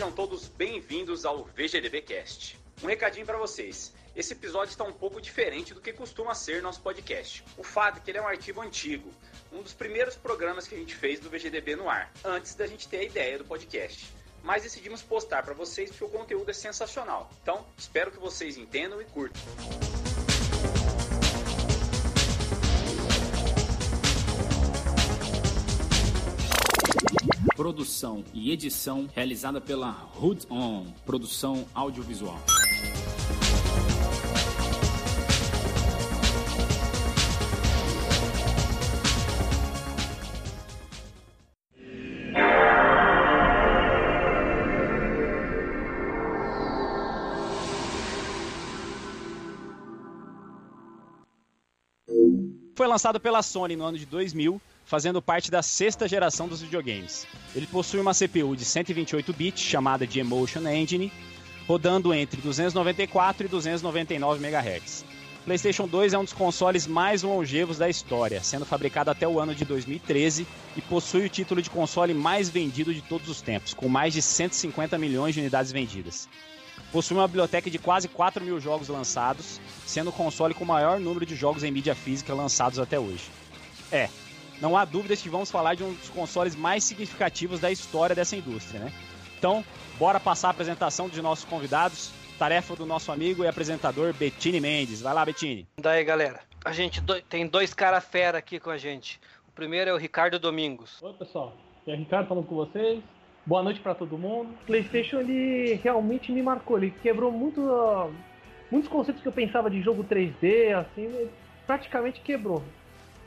Sejam todos bem-vindos ao VGDB Cast. Um recadinho para vocês. Esse episódio está um pouco diferente do que costuma ser nosso podcast. O fato é que ele é um arquivo antigo, um dos primeiros programas que a gente fez do VGDB no ar, antes da gente ter a ideia do podcast. Mas decidimos postar para vocês porque o conteúdo é sensacional. Então, espero que vocês entendam e curtam. Produção e edição realizada pela Hood On, produção audiovisual. Foi lançado pela Sony no ano de 2000, fazendo parte da sexta geração dos videogames. Ele possui uma CPU de 128 bits chamada de Emotion Engine, rodando entre 294 e 299 MHz. PlayStation 2 é um dos consoles mais longevos da história, sendo fabricado até o ano de 2013 e possui o título de console mais vendido de todos os tempos, com mais de 150 milhões de unidades vendidas. Possui uma biblioteca de quase 4 mil jogos lançados, sendo o console com o maior número de jogos em mídia física lançados até hoje. É, não há dúvidas que vamos falar de um dos consoles mais significativos da história dessa indústria, né? Então, bora passar a apresentação de nossos convidados. Tarefa do nosso amigo e apresentador Bettini Mendes. Vai lá, Bettini. Daí, galera. A gente do... tem dois cara fera aqui com a gente. O primeiro é o Ricardo Domingos. Oi, pessoal. Aqui é o Ricardo falando com vocês. Boa noite para todo mundo. O PlayStation ele realmente me marcou. Ele quebrou muito, uh, muitos conceitos que eu pensava de jogo 3D, assim, ele praticamente quebrou.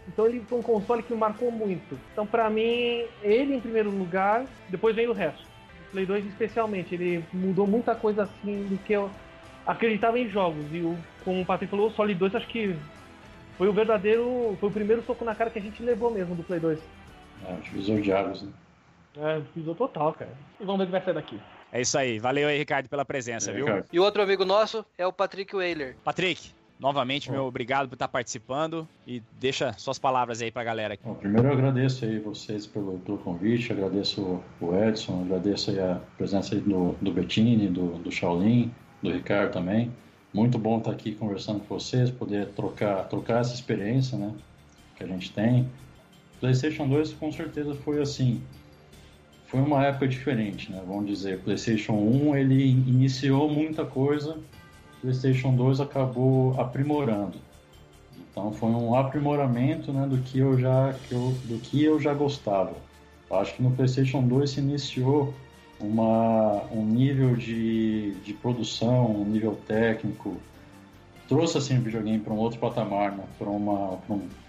Então ele foi um console que me marcou muito. Então para mim, ele em primeiro lugar, depois vem o resto. O Play 2 especialmente, ele mudou muita coisa assim do que eu acreditava em jogos. E o, como o Patrick falou, o Solid 2 acho que foi o verdadeiro, foi o primeiro soco na cara que a gente levou mesmo do Play 2. É, o divisor de águas, né? É, divisor total, cara. E vamos ver o que vai sair daqui. É isso aí. Valeu aí, Ricardo, pela presença, É, viu? Ricardo. E o outro amigo nosso é o Patrick Whaler. Patrick, novamente, meu obrigado por estar participando e deixa suas palavras aí pra galera aqui. Bom, primeiro eu agradeço aí vocês pelo, pelo convite, agradeço o Edson, agradeço a presença aí do, do Bettini, do, do Shaolin, do Ricardo também. Muito bom estar aqui conversando com vocês, poder trocar, trocar essa experiência né, que a gente tem. PlayStation 2 com certeza foi assim, foi uma época diferente, né? Vamos dizer, PlayStation 1 ele iniciou muita coisa, PlayStation 2 acabou aprimorando. Então foi um aprimoramento, né, do que eu já que eu, do que eu já gostava. Eu acho que no PlayStation 2 se iniciou uma, um nível de, de produção, um nível técnico, trouxe assim o videogame para um outro patamar, né? para, um,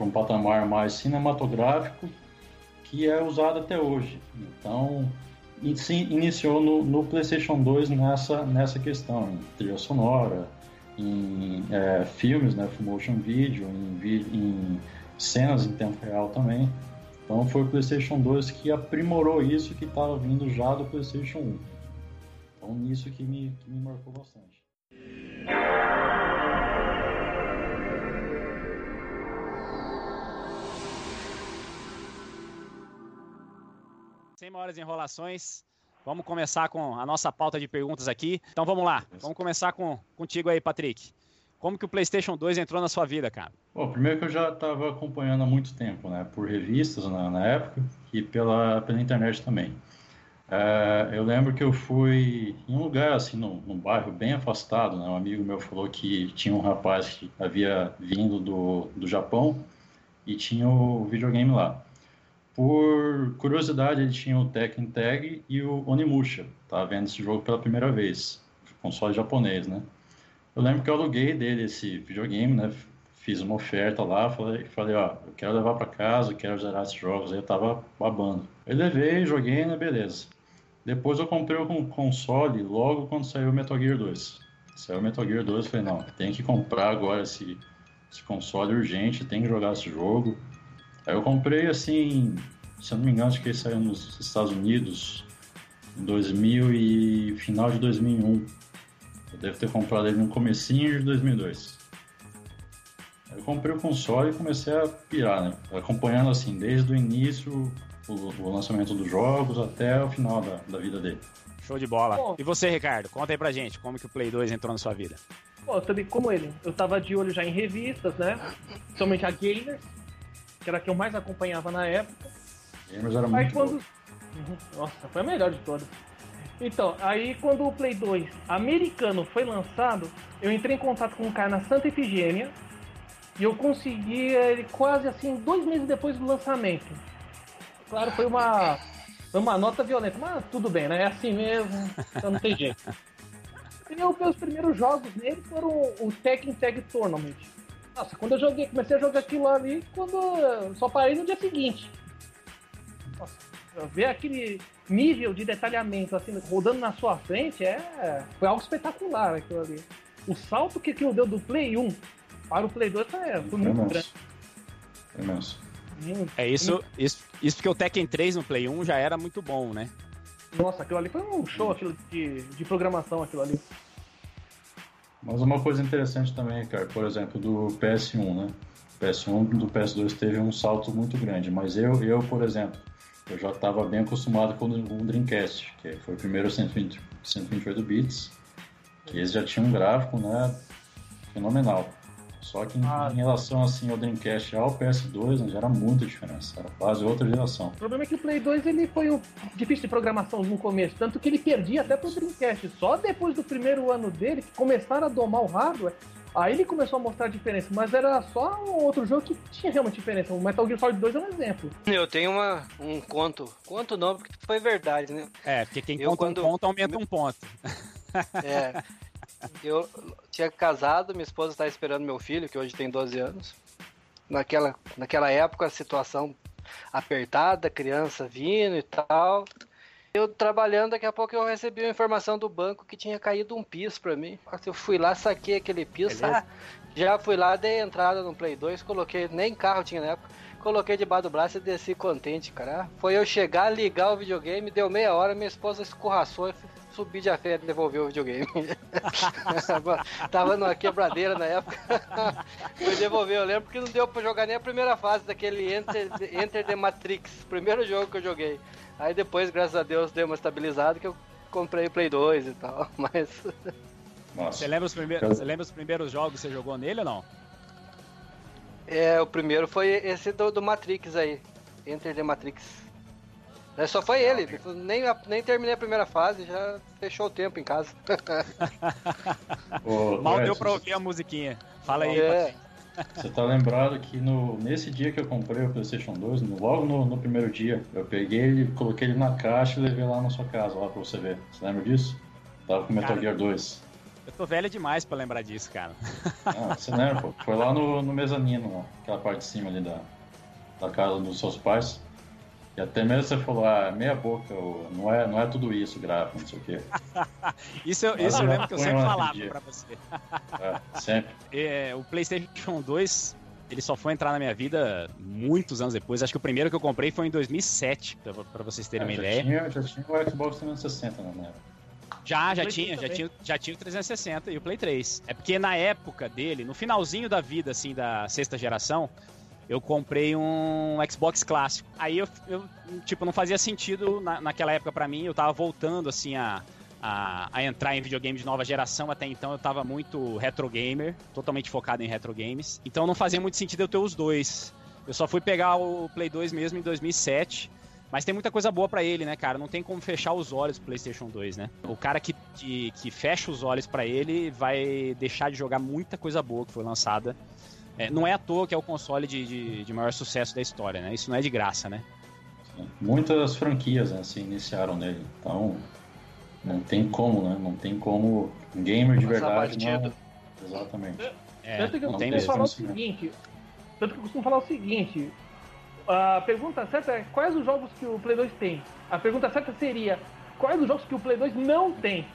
um patamar mais cinematográfico que é usado até hoje. Então, e se iniciou no, no PlayStation 2 nessa, nessa questão, em trilha sonora, em é, filmes, né, motion video, em, em cenas em tempo real também. Então foi o PlayStation 2 que aprimorou isso que estava vindo já do PlayStation 1. Então nisso que me, que me marcou bastante. Sem maiores enrolações, vamos começar com a nossa pauta de perguntas aqui. Então vamos lá, vamos começar com, contigo aí, Patrick. Como que o PlayStation 2 entrou na sua vida, cara? Bom, primeiro que eu já estava acompanhando há muito tempo, né, por revistas na, na época e pela, pela internet também. É, eu lembro que eu fui em um lugar, assim, num, num bairro bem afastado, né, um amigo meu falou que tinha um rapaz que havia vindo do, do Japão e tinha o videogame lá. Por curiosidade, ele tinha o Tekken Tag e o Onimusha. Tava vendo esse jogo pela primeira vez, console japonês, né? Eu lembro que eu aluguei dele esse videogame, né? Fiz uma oferta lá, falei, falei ó, eu quero levar para casa, eu quero zerar esses jogos. Aí eu tava babando. Eu levei, joguei, né? Beleza. Depois eu comprei o console logo quando saiu o Metal Gear 2. Saiu o Metal Gear 2, eu falei, não, tem que comprar agora esse, esse console urgente, tem que jogar esse jogo. Aí eu comprei assim, se eu não me engano, acho que ele saiu nos Estados Unidos em 2000 e final de 2001. Eu devo ter comprado ele no comecinho de 2002. Aí eu comprei o console e comecei a pirar, né? Acompanhando assim, desde o início, o, o lançamento dos jogos até o final da, da vida dele. Show de bola. Bom. E você, Ricardo? Conta aí pra gente, como que o Play 2 entrou na sua vida? Pô, também como ele, eu tava de olho já em revistas, né? Somente a Gamer, que era a que eu mais acompanhava na época. Gamers era Aí muito quando. Uhum, Nossa, foi a melhor de todas. Então, aí quando o Play 2 americano foi lançado, eu entrei em contato com um cara na Santa Efigênia e eu consegui ele quase assim, dois meses depois do lançamento. Claro, foi uma, foi uma nota violenta, mas tudo bem, né? É assim mesmo, então não tem jeito. E eu, meus primeiros jogos nele foram o Tekken Tag Tournament. Nossa, quando eu joguei, comecei a jogar aquilo ali, quando eu só parei no dia seguinte. Nossa, ver aquele nível de detalhamento assim rodando na sua frente é foi algo espetacular aquilo ali. O salto que aquilo deu do Play 1 para o Play 2 foi, foi Foi muito grande. imenso. Foi imenso. Muito. É isso, isso, isso porque o Tekken 3 no Play 1 já era muito bom, né? Nossa, aquilo ali foi um show aquilo de, de programação aquilo ali. Mas uma coisa interessante também, cara, por exemplo, do PS1, né? O PS1 do PS2 teve um salto muito grande, mas eu, eu por exemplo, eu já estava bem acostumado com o Dreamcast, que foi o primeiro 120, 128 bits, que esse já tinha um gráfico, né, fenomenal. Só que em, Ah. em relação assim ao Dreamcast ao PS2, né, já era muita diferença, era quase outra geração. O problema é que o Play 2 ele foi um difícil de programação no começo, tanto que ele perdia até pro Dreamcast. Só depois do primeiro ano dele, que começaram a domar o hardware, aí ele começou a mostrar a diferença. Mas era só um outro jogo que tinha realmente diferença. O Metal Gear Solid 2 é um exemplo. Eu tenho uma, um conto. Conto não, porque foi verdade, né? É, porque quem Eu, conta quando- um ponto aumenta um ponto. É. Eu tinha casado, minha esposa estava esperando meu filho, que hoje tem 12 anos. Naquela, naquela época, a situação apertada, criança vindo e tal. Eu trabalhando, daqui a pouco eu recebi uma informação do banco que tinha caído um piso pra mim. Eu fui lá, saquei aquele piso, ah, já fui lá, dei entrada no Play 2, coloquei, nem carro tinha na época, coloquei debaixo do braço e desci contente, cara. Ah, Foi eu chegar, ligar o videogame, deu meia hora, minha esposa escorraçou e subi de a fé e devolveu o videogame. Tava numa quebradeira na época. Fui devolver, eu lembro que não deu pra jogar nem a primeira fase daquele Enter, Enter the Matrix, primeiro jogo que eu joguei. Aí depois, graças a Deus, deu uma estabilizada que eu comprei o Play 2 e tal, mas... Nossa, Você lembra, os primeiros, você lembra os primeiros jogos que você jogou nele ou não? É, o primeiro foi esse do, do Matrix aí. Enter the Matrix. É, só foi ele, nem, a- nem terminei a primeira fase, já fechou o tempo em casa. Ô, Mal deu Edson, pra ouvir a musiquinha. Fala aí, É, Você tá lembrado que no, nesse dia que eu comprei o PlayStation 2, no- logo no, no primeiro dia, eu peguei ele, coloquei ele na caixa e levei lá na sua casa, lá pra você ver. Você lembra disso? Tava com Metal Cara. Gear 2. Eu tô velho demais pra lembrar disso, cara. Ah, você lembra, pô? Foi lá no, no mezanino, lá, aquela parte de cima ali da, da casa dos seus pais. E até mesmo você falou, ah, meia boca, não é, não é tudo isso, gráfico, não sei o quê. Isso, eu- isso eu lembro que eu sempre falava pra você. É, sempre. É, o PlayStation 2, ele só foi entrar na minha vida muitos anos depois. Acho que o primeiro que eu comprei foi em 2007, pra, pra vocês terem É, uma já, ideia. tinha, já tinha o Xbox 360 na época. Já, já tinha, 3 já tinha, já tinha o 360 e o Play 3. É porque na época dele, no finalzinho da vida, assim, da sexta geração, eu comprei um Xbox clássico. Aí eu, eu, tipo, não fazia sentido na, naquela época pra mim, eu tava voltando, assim, a, a, a entrar em videogame de nova geração. Até então eu tava muito retro gamer, totalmente focado em retro games. Então não fazia muito sentido eu ter os dois. Eu só fui pegar o Play 2 mesmo em 2007. Mas tem muita coisa boa pra ele, né, cara? Não tem como fechar os olhos pro PlayStation 2, né? O cara que, que, que fecha os olhos pra ele vai deixar de jogar muita coisa boa que foi lançada. É, não é à toa que é o console de, de, de maior sucesso da história, né? Isso não é de graça, né? Muitas franquias né, se iniciaram nele. Então, não tem como, né? Não tem como um gamer de Passar verdade não. Exatamente. É, tanto que eu costumo falar o seguinte. Tanto que eu costumo falar o seguinte. A pergunta certa é quais os jogos que o Play 2 tem? A pergunta certa seria quais os jogos que o Play 2 não tem?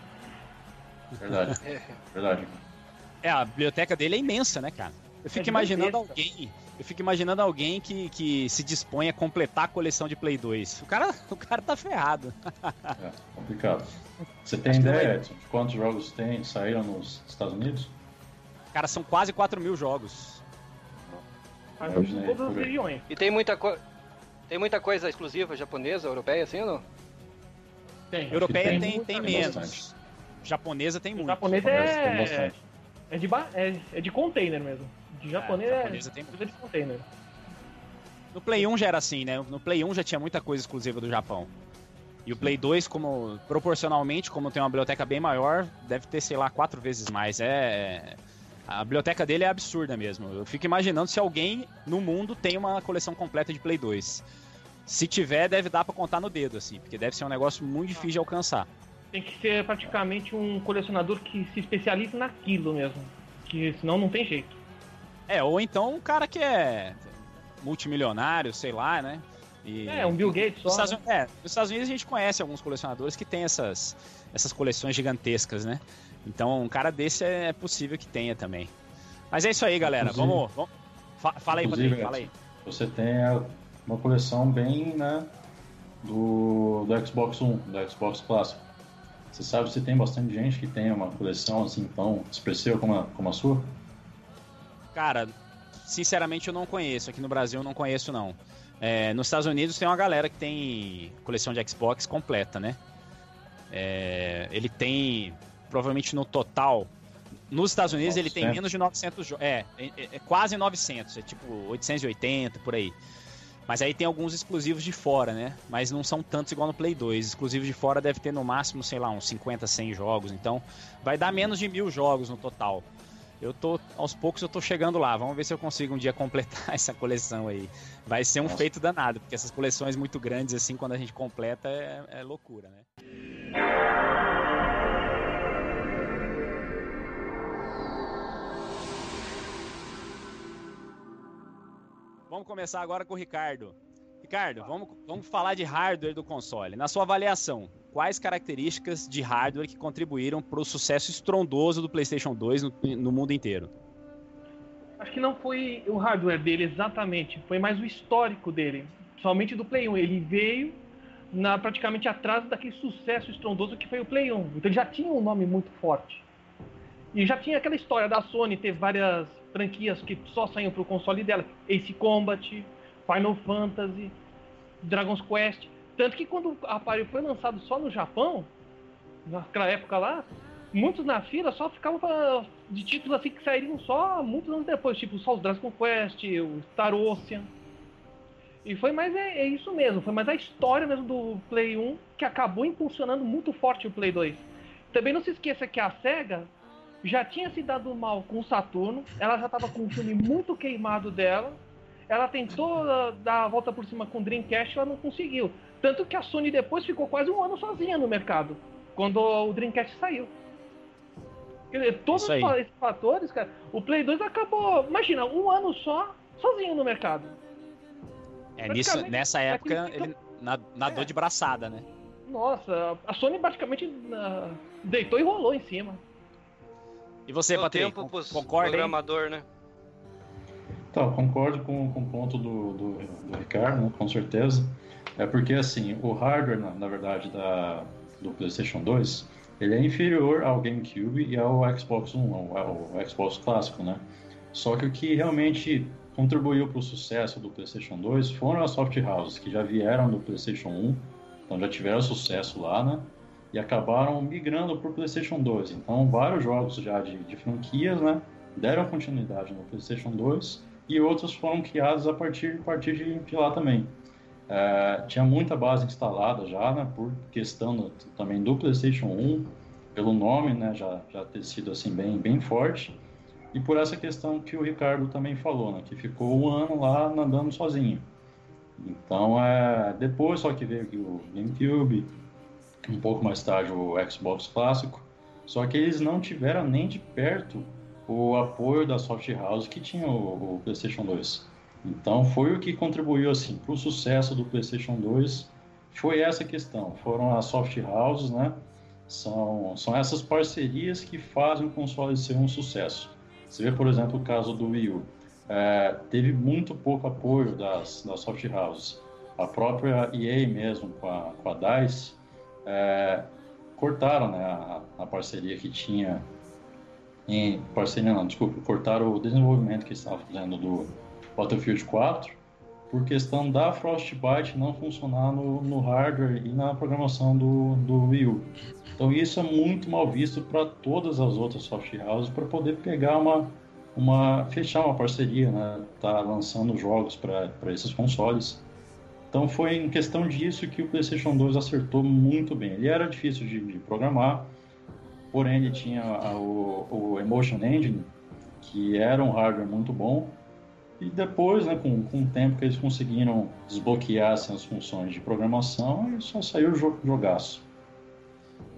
Verdade. É. Verdade. É, a biblioteca dele é imensa, né, cara? Eu fico É imaginando alguém. Eu fico imaginando alguém que, que se dispõe a completar a coleção de Play 2. O cara, o cara tá ferrado. É, complicado. Você tem Acho ideia, Edson, de quantos jogos tem, saíram nos Estados Unidos? Cara, são quase 4 mil jogos. Mas É, né, todas as regiões. E tem muita coisa. Tem muita coisa exclusiva japonesa, europeia, assim ou não? Tem. Europeia tem, tem, tem tem bastante. menos. Japonesa tem muito. Japonês tem é, bastante. é, de ba... é, é de container mesmo. De japonês é, japonesa tem coisa de container. No Play 1 já era assim, né? No Play 1 já tinha muita coisa exclusiva do Japão. E o Play 2, como proporcionalmente, como tem uma biblioteca bem maior, deve ter, sei lá, quatro vezes mais. É. A biblioteca dele é absurda mesmo. Eu fico imaginando se alguém no mundo tem uma coleção completa de Play 2. Se tiver, deve dar pra contar no dedo, assim, porque deve ser um negócio muito difícil de alcançar. Tem que ser praticamente um colecionador que se especialize naquilo mesmo. Que senão não tem jeito. É, ou então um cara que é multimilionário, sei lá, né? E- É, um Bill Gates Nos só. Estados, né? Unidos, é, nos Estados Unidos a gente conhece alguns colecionadores que têm essas, essas coleções gigantescas, né? Então um cara desse é possível que tenha também. Mas é isso aí, galera. Inclusive- Vamos, vamos- fa- Fala aí, Patrick, fala aí. Você tem uma coleção bem, né, do, do Xbox One, do Xbox clássico. Você sabe se tem bastante gente que tem uma coleção assim tão expressiva como a, como a sua? Cara, sinceramente eu não conheço. Aqui no Brasil eu não conheço, não. É, nos Estados Unidos tem uma galera que tem coleção de Xbox completa, né? É, ele tem, provavelmente no total, nos Estados Unidos ele tem 900. menos de 900 jogos. É, é, é quase 900, é tipo 880 por aí. Mas aí tem alguns exclusivos de fora, né? Mas não são tantos igual no Play 2. Exclusivos de fora deve ter no máximo, sei lá, uns 50, 100 jogos. Então vai dar menos de mil jogos no total. Eu tô, aos poucos eu tô chegando lá. Vamos ver se eu consigo um dia completar essa coleção aí. Vai ser um Nossa. feito danado, porque essas coleções muito grandes assim, quando a gente completa, é, é loucura, né? Vamos começar agora com o Ricardo. Ricardo, vamos, vamos falar de hardware do console. Na sua avaliação, quais características de hardware que contribuíram para o sucesso estrondoso do PlayStation 2 no, no mundo inteiro? Acho que não foi o hardware dele exatamente, foi mais o histórico dele. Somente do Play 1. Ele veio na, praticamente atrás daquele sucesso estrondoso que foi o Play 1. Então ele já tinha um nome muito forte. E já tinha aquela história da Sony ter várias franquias que só saíam pro console dela. Ace Combat, Final Fantasy, Dragon's Quest. Tanto que quando o aparelho foi lançado só no Japão, naquela época lá, muitos na fila só ficavam pra- de títulos assim que sairiam só muitos anos depois, tipo só os Dragon Quest, o Star Ocean. E foi mais é, é isso mesmo, foi mais a história mesmo do Play 1 que acabou impulsionando muito forte o Play 2. Também não se esqueça que a SEGA já tinha se dado mal com o Saturno, ela já estava com um filme muito queimado dela. Ela tentou ah, dar a volta por cima com o Dreamcast, ela não conseguiu. Tanto que a Sony depois ficou quase um ano sozinha no mercado, quando o Dreamcast saiu. Quer dizer, todos esses fatores, cara, o Play 2 acabou, imagina, um ano só, sozinho no mercado. É, nisso, nessa época aquele fica- ele na- nadou É. de braçada, né? Nossa, a Sony praticamente ah, deitou e rolou em cima. E você, Patrick, tempo concorda programador, né? Então, eu concordo com, com o ponto do, do, do Ricardo, né, com certeza. É porque, assim, o hardware, na, na verdade, da, do PlayStation 2, ele é inferior ao GameCube e ao Xbox One, ao, ao Xbox clássico, né? Só que o que realmente contribuiu para o sucesso do PlayStation 2 foram as soft houses, que já vieram do PlayStation 1, então já tiveram sucesso lá, né? E acabaram migrando para o PlayStation 2. Então, vários jogos já de, de franquias, né? Deram continuidade no PlayStation 2 e outros foram criados a partir, a partir de, de lá também. É, tinha muita base instalada já, né, por questão também do PlayStation 1, pelo nome, né, já, já ter sido assim bem, bem forte, e por essa questão que o Ricardo também falou, né, que ficou um ano lá andando sozinho. Então, é, depois só que veio o GameCube, um pouco mais tarde o Xbox clássico, só que eles não tiveram nem de perto o apoio da soft house que tinha o, o PlayStation 2. Então foi o que contribuiu assim para o sucesso do PlayStation 2. Foi essa questão, foram as soft houses, né? São, são essas parcerias que fazem o console ser um sucesso. Você vê, por exemplo, o caso do Wii U. É, teve muito pouco apoio das, das soft houses. A própria EA mesmo, com a, com a DICE, é, cortaram né, a, a parceria que tinha em parceria não, desculpa, cortaram o desenvolvimento que estava fazendo do Battlefield 4 por questão da Frostbite não funcionar no, no hardware e na programação do, do Wii U. Então isso é muito mal visto para todas as outras soft houses para poder pegar uma, uma fechar uma parceria, né? Tá lançando jogos para esses consoles. Então foi em questão disso que o PlayStation 2 acertou muito bem. Ele era difícil de, de programar, porém ele tinha a, o, o Emotion Engine, que era um hardware muito bom, e depois, né, com, com o tempo que eles conseguiram desbloquear assim, as funções de programação, só saiu o jogaço.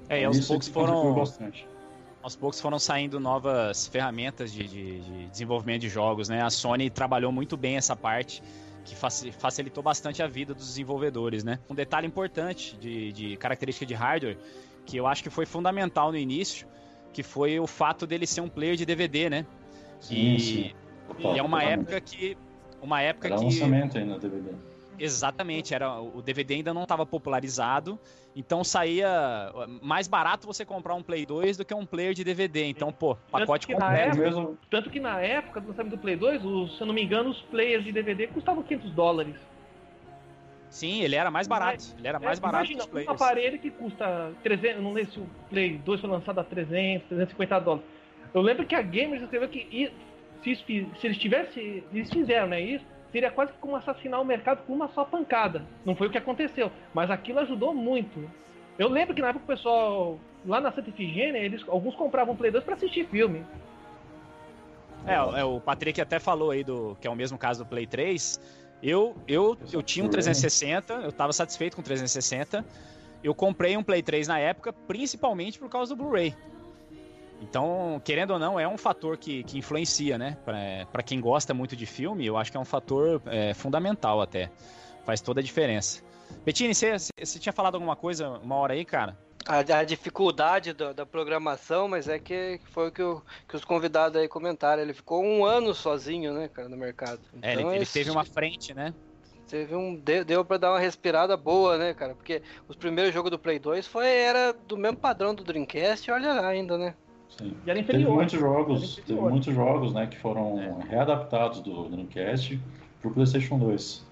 É, e aos poucos foram. Bastante. Aos poucos foram saindo novas ferramentas de, de, de, desenvolvimento de jogos, né? A Sony trabalhou muito bem essa parte, que facilitou bastante a vida dos desenvolvedores, né? Um detalhe importante de, de característica de hardware, que eu acho que foi fundamental no início, que foi o fato dele ser um player de DVD, né? Sim, e E é uma época que. Uma época era que. lançamento ainda DVD. Exatamente, era o DVD ainda não estava popularizado, então saía mais barato você comprar um Play 2 do que um player de DVD. Então, pô, pacote tanto completo. Época, mesmo... Tanto que na época do lançamento do Play 2, os, se eu não me engano, os players de DVD custavam 500 dólares. Sim, ele era mais barato. Ele era mais é, barato imagina, que os um aparelho que custa 300, não sei se o Play 2 foi lançado a 300, 350 dólares. Eu lembro que a Gamers escreveu que se, se eles tivessem. Eles fizeram, né? Isso seria quase como assassinar o mercado com uma só pancada. Não foi o que aconteceu, mas aquilo ajudou muito. Eu lembro que na época o pessoal lá na Santa Ifigênia, eles, alguns compravam Play 2 para assistir filme. É, é, o Patrick até falou aí do que é o mesmo caso do Play 3. Eu eu, eu tinha um 360, eu estava satisfeito com o 360. Eu comprei um Play 3 na época, principalmente por causa do Blu-ray. Então, querendo ou não, é um fator que, que influencia, né? Para quem gosta muito de filme, eu acho que é um fator é, fundamental até. Faz toda a diferença. Bettini, você, você tinha falado alguma coisa uma hora aí, cara? A, a dificuldade da, da, programação, mas é que foi o que, o que, os convidados aí comentaram. Ele ficou um ano sozinho, né, cara, no mercado. Então, é, ele, então, ele teve uma frente, né? Teve um. Deu, deu pra dar uma respirada boa, né, cara? Porque os primeiros jogos do Play 2 foi, era do mesmo padrão do Dreamcast, olha lá ainda, né? Sim. E era inferior. Teve muitos jogos, teve muitos jogos né, que foram é. readaptados do Dreamcast para o PlayStation 2.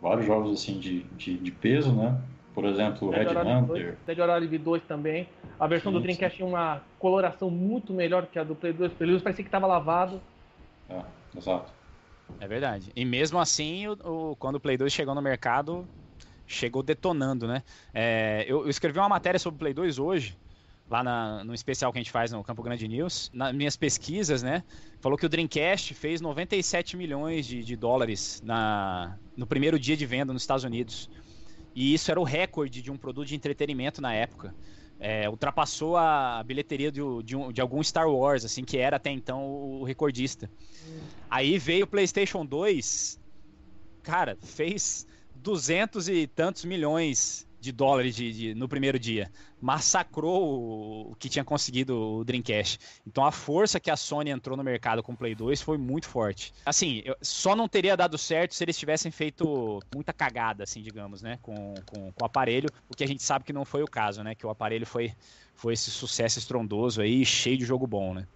Vários jogos assim de, de, de peso, né? Por exemplo, Dead Red Hunter. Dead or Alive 2 também. A versão sim, do Dreamcast sim. tinha uma coloração muito melhor que a do Play 2. Play 2 parecia que estava lavado. É, exato. É verdade. E mesmo assim, o, o, quando o Play 2 chegou no mercado, chegou detonando, né? É, eu, eu, escrevi uma matéria sobre o Play 2 hoje, lá na, no especial que a gente faz no Campo Grande News, nas minhas pesquisas, né, falou que o Dreamcast fez 97 milhões de, de dólares na, no primeiro dia de venda nos Estados Unidos. E isso era o recorde de um produto de entretenimento na época. É, ultrapassou a bilheteria de, de, um, de, algum Star Wars, assim, que era até então o recordista. Aí veio o PlayStation 2, cara, fez duzentos e tantos milhões de dólares de, de, no primeiro dia. Massacrou o, que tinha conseguido o Dreamcast. Então a força que a Sony entrou no mercado com o Play 2 foi muito forte. Assim, eu, só não teria dado certo se eles tivessem feito muita cagada, assim, digamos, né? Com, com, com o aparelho, o que a gente sabe que não foi o caso, né? Que o aparelho foi, foi esse sucesso estrondoso aí, cheio de jogo bom, né?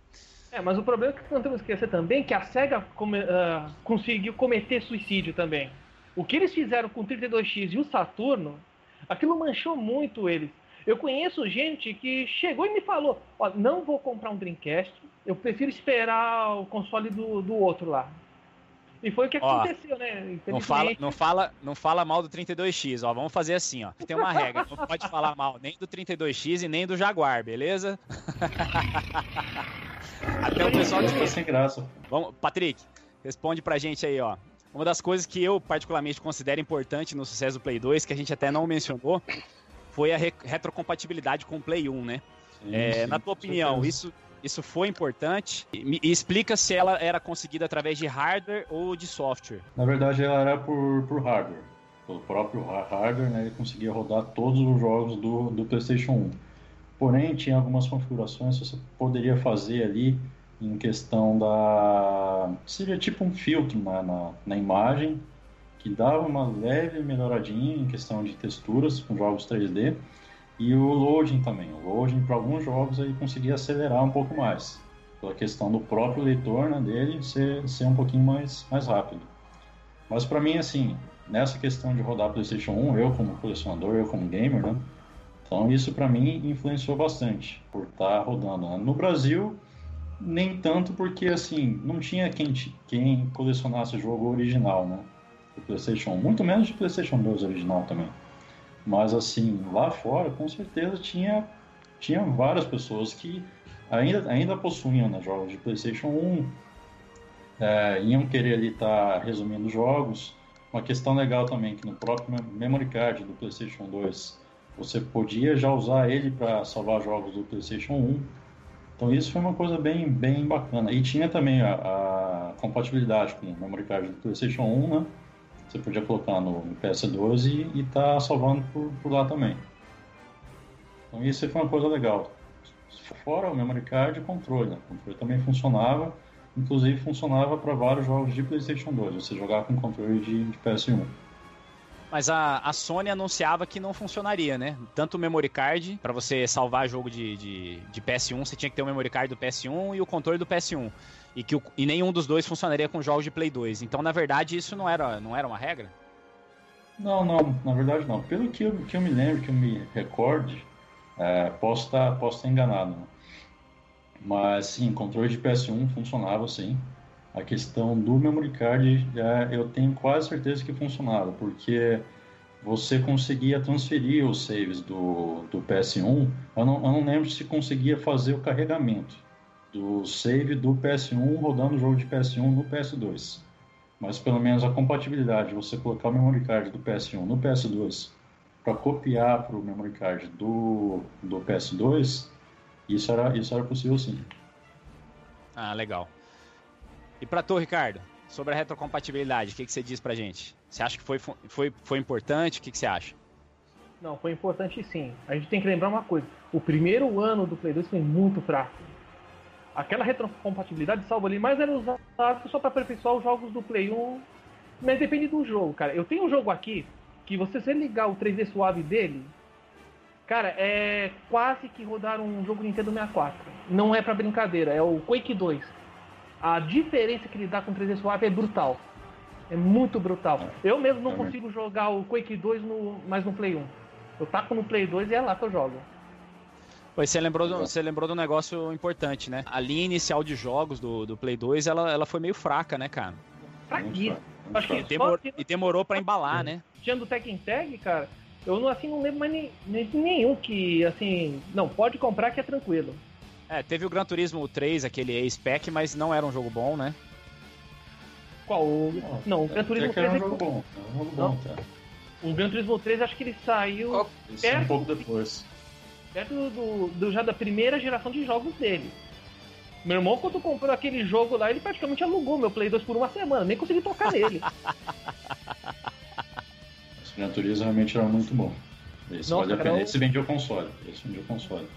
É, mas o problema é que não temos que esquecer também que a SEGA come, uh, conseguiu cometer suicídio também. O que eles fizeram com o 32X e o Saturno Aquilo manchou muito eles. Eu conheço gente que chegou e me falou: Ó, não vou comprar um Dreamcast, eu prefiro esperar o console do, do outro lá. E foi o que ó, aconteceu, né? Não fala, não, fala, não fala mal do 32X, ó. Vamos fazer assim, ó. Tem uma regra, não pode falar mal nem do 32X e nem do Jaguar, beleza? Até o pessoal que... sem graça. Vamos, Patrick, responde pra gente aí, ó. Uma das coisas que eu particularmente considero importante no sucesso do Play 2, que a gente até não mencionou, foi a re retrocompatibilidade com o Play 1, né? Sim, é, sim, na tua opinião, isso, isso foi importante? E, e, explica se ela era conseguida através de hardware ou de software. Na verdade, ela era por, por hardware. Pelo próprio hardware, né, ele conseguia rodar todos os jogos do, do PlayStation 1. Porém, tinha algumas configurações que você poderia fazer ali em questão da. seria tipo um filtro na, na, na, imagem, que dava uma leve melhoradinha em questão de texturas com jogos 3D, e o loading também. O loading para alguns jogos aí conseguia acelerar um pouco mais, pela questão do próprio leitor né, dele ser, ser um pouquinho mais, mais rápido. Mas para mim, assim, nessa questão de rodar PlayStation 1, eu como colecionador, eu como gamer, né? Então isso para mim influenciou bastante por estar tá rodando. Né? No Brasil, nem tanto porque assim não tinha quem, quem colecionasse o jogo original, né? Do PlayStation 1, muito menos de PlayStation 2 original também. Mas assim lá fora, com certeza tinha tinha várias pessoas que ainda ainda possuíam né, jogos de PlayStation 1, é, iam querer ali estar tá resumindo jogos. Uma questão legal também que no próprio memory card do PlayStation 2 você podia já usar ele para salvar jogos do PlayStation 1. Então isso foi uma coisa bem, bem bacana. E tinha também a, a compatibilidade com o memory card do PlayStation 1, né? Você podia colocar no, no PS2 e estar tá salvando por, por, lá também. Então isso foi uma coisa legal. Fora o memory card e controle. Né? O controle também funcionava, inclusive funcionava para vários jogos de PlayStation 2. Você jogava com controle de, de PS1. Mas a, a Sony anunciava que não funcionaria, né? Tanto o memory card, para você salvar jogo de, de, de, PS1, você tinha que ter o memory card do PS1 e o controle do PS1. E, que o, e nenhum dos dois funcionaria com jogos de Play 2. Então, na verdade, isso não era, não era uma regra? Não, não, na verdade não. Pelo que eu, que eu me lembro, que eu me recorde, é, posso estar tá, posso estar enganado. Né? Mas sim, controle de PS1 funcionava sim a questão do memory card, é, eu tenho quase certeza que funcionava, porque você conseguia transferir os saves do, do PS1. Eu não, eu não lembro se conseguia fazer o carregamento do save do PS1 rodando o jogo de PS1 no PS2. Mas pelo menos a compatibilidade, você colocar o memory card do PS1 no PS2 para copiar para o memory card do, do PS2, isso era, isso era possível sim. Ah, legal. E para tu, Ricardo, sobre a retrocompatibilidade, o que, que você diz pra gente? Você acha que foi, foi, foi importante? O que, que você acha? Não, foi importante sim. A gente tem que lembrar uma coisa: o primeiro ano do Play 2 foi muito fraco. Aquela retrocompatibilidade salva ali, mas era usado só para aperfeiçoar os jogos do Play 1. Mas depende do jogo, cara. Eu tenho um jogo aqui que você se ligar o 3D suave dele, cara, é quase que rodar um jogo Nintendo 64. Não é para brincadeira, é o Quake 2 a diferença que ele dá com 3D Swap é brutal. É muito brutal. Eu mesmo não consigo jogar o Quake 2 no, mais no Play 1. Eu taco no Play 2 e é lá que eu jogo. Pois você lembrou, do, você lembrou de um negócio importante, né? A linha inicial de jogos do, do Play 2, ela, ela foi meio fraca, né, cara? Fraquíssima. Acho que Demor, e demorou para embalar, né? Tinha do Tekken Tag, cara, eu não, assim, não lembro mais nem, nem, nenhum que, assim, não, pode comprar que é tranquilo. É, teve o Gran Turismo 3, aquele A-Spec, mas não era um jogo bom, né? Qual? O... Não, o Gran Turismo 3 é um jogo bom. É um jogo bom, tá. O Gran Turismo 3 acho que ele saiu perto, um pouco depois. Perto do, do, já da primeira geração de jogos dele. Meu irmão, quando comprou aquele jogo lá, ele praticamente alugou meu Play 2 por uma semana, nem consegui tocar nele. Esse Gran Turismo realmente era muito bom. Esse Nossa, vale a pena. Esse vendeu console. Esse vendeu console.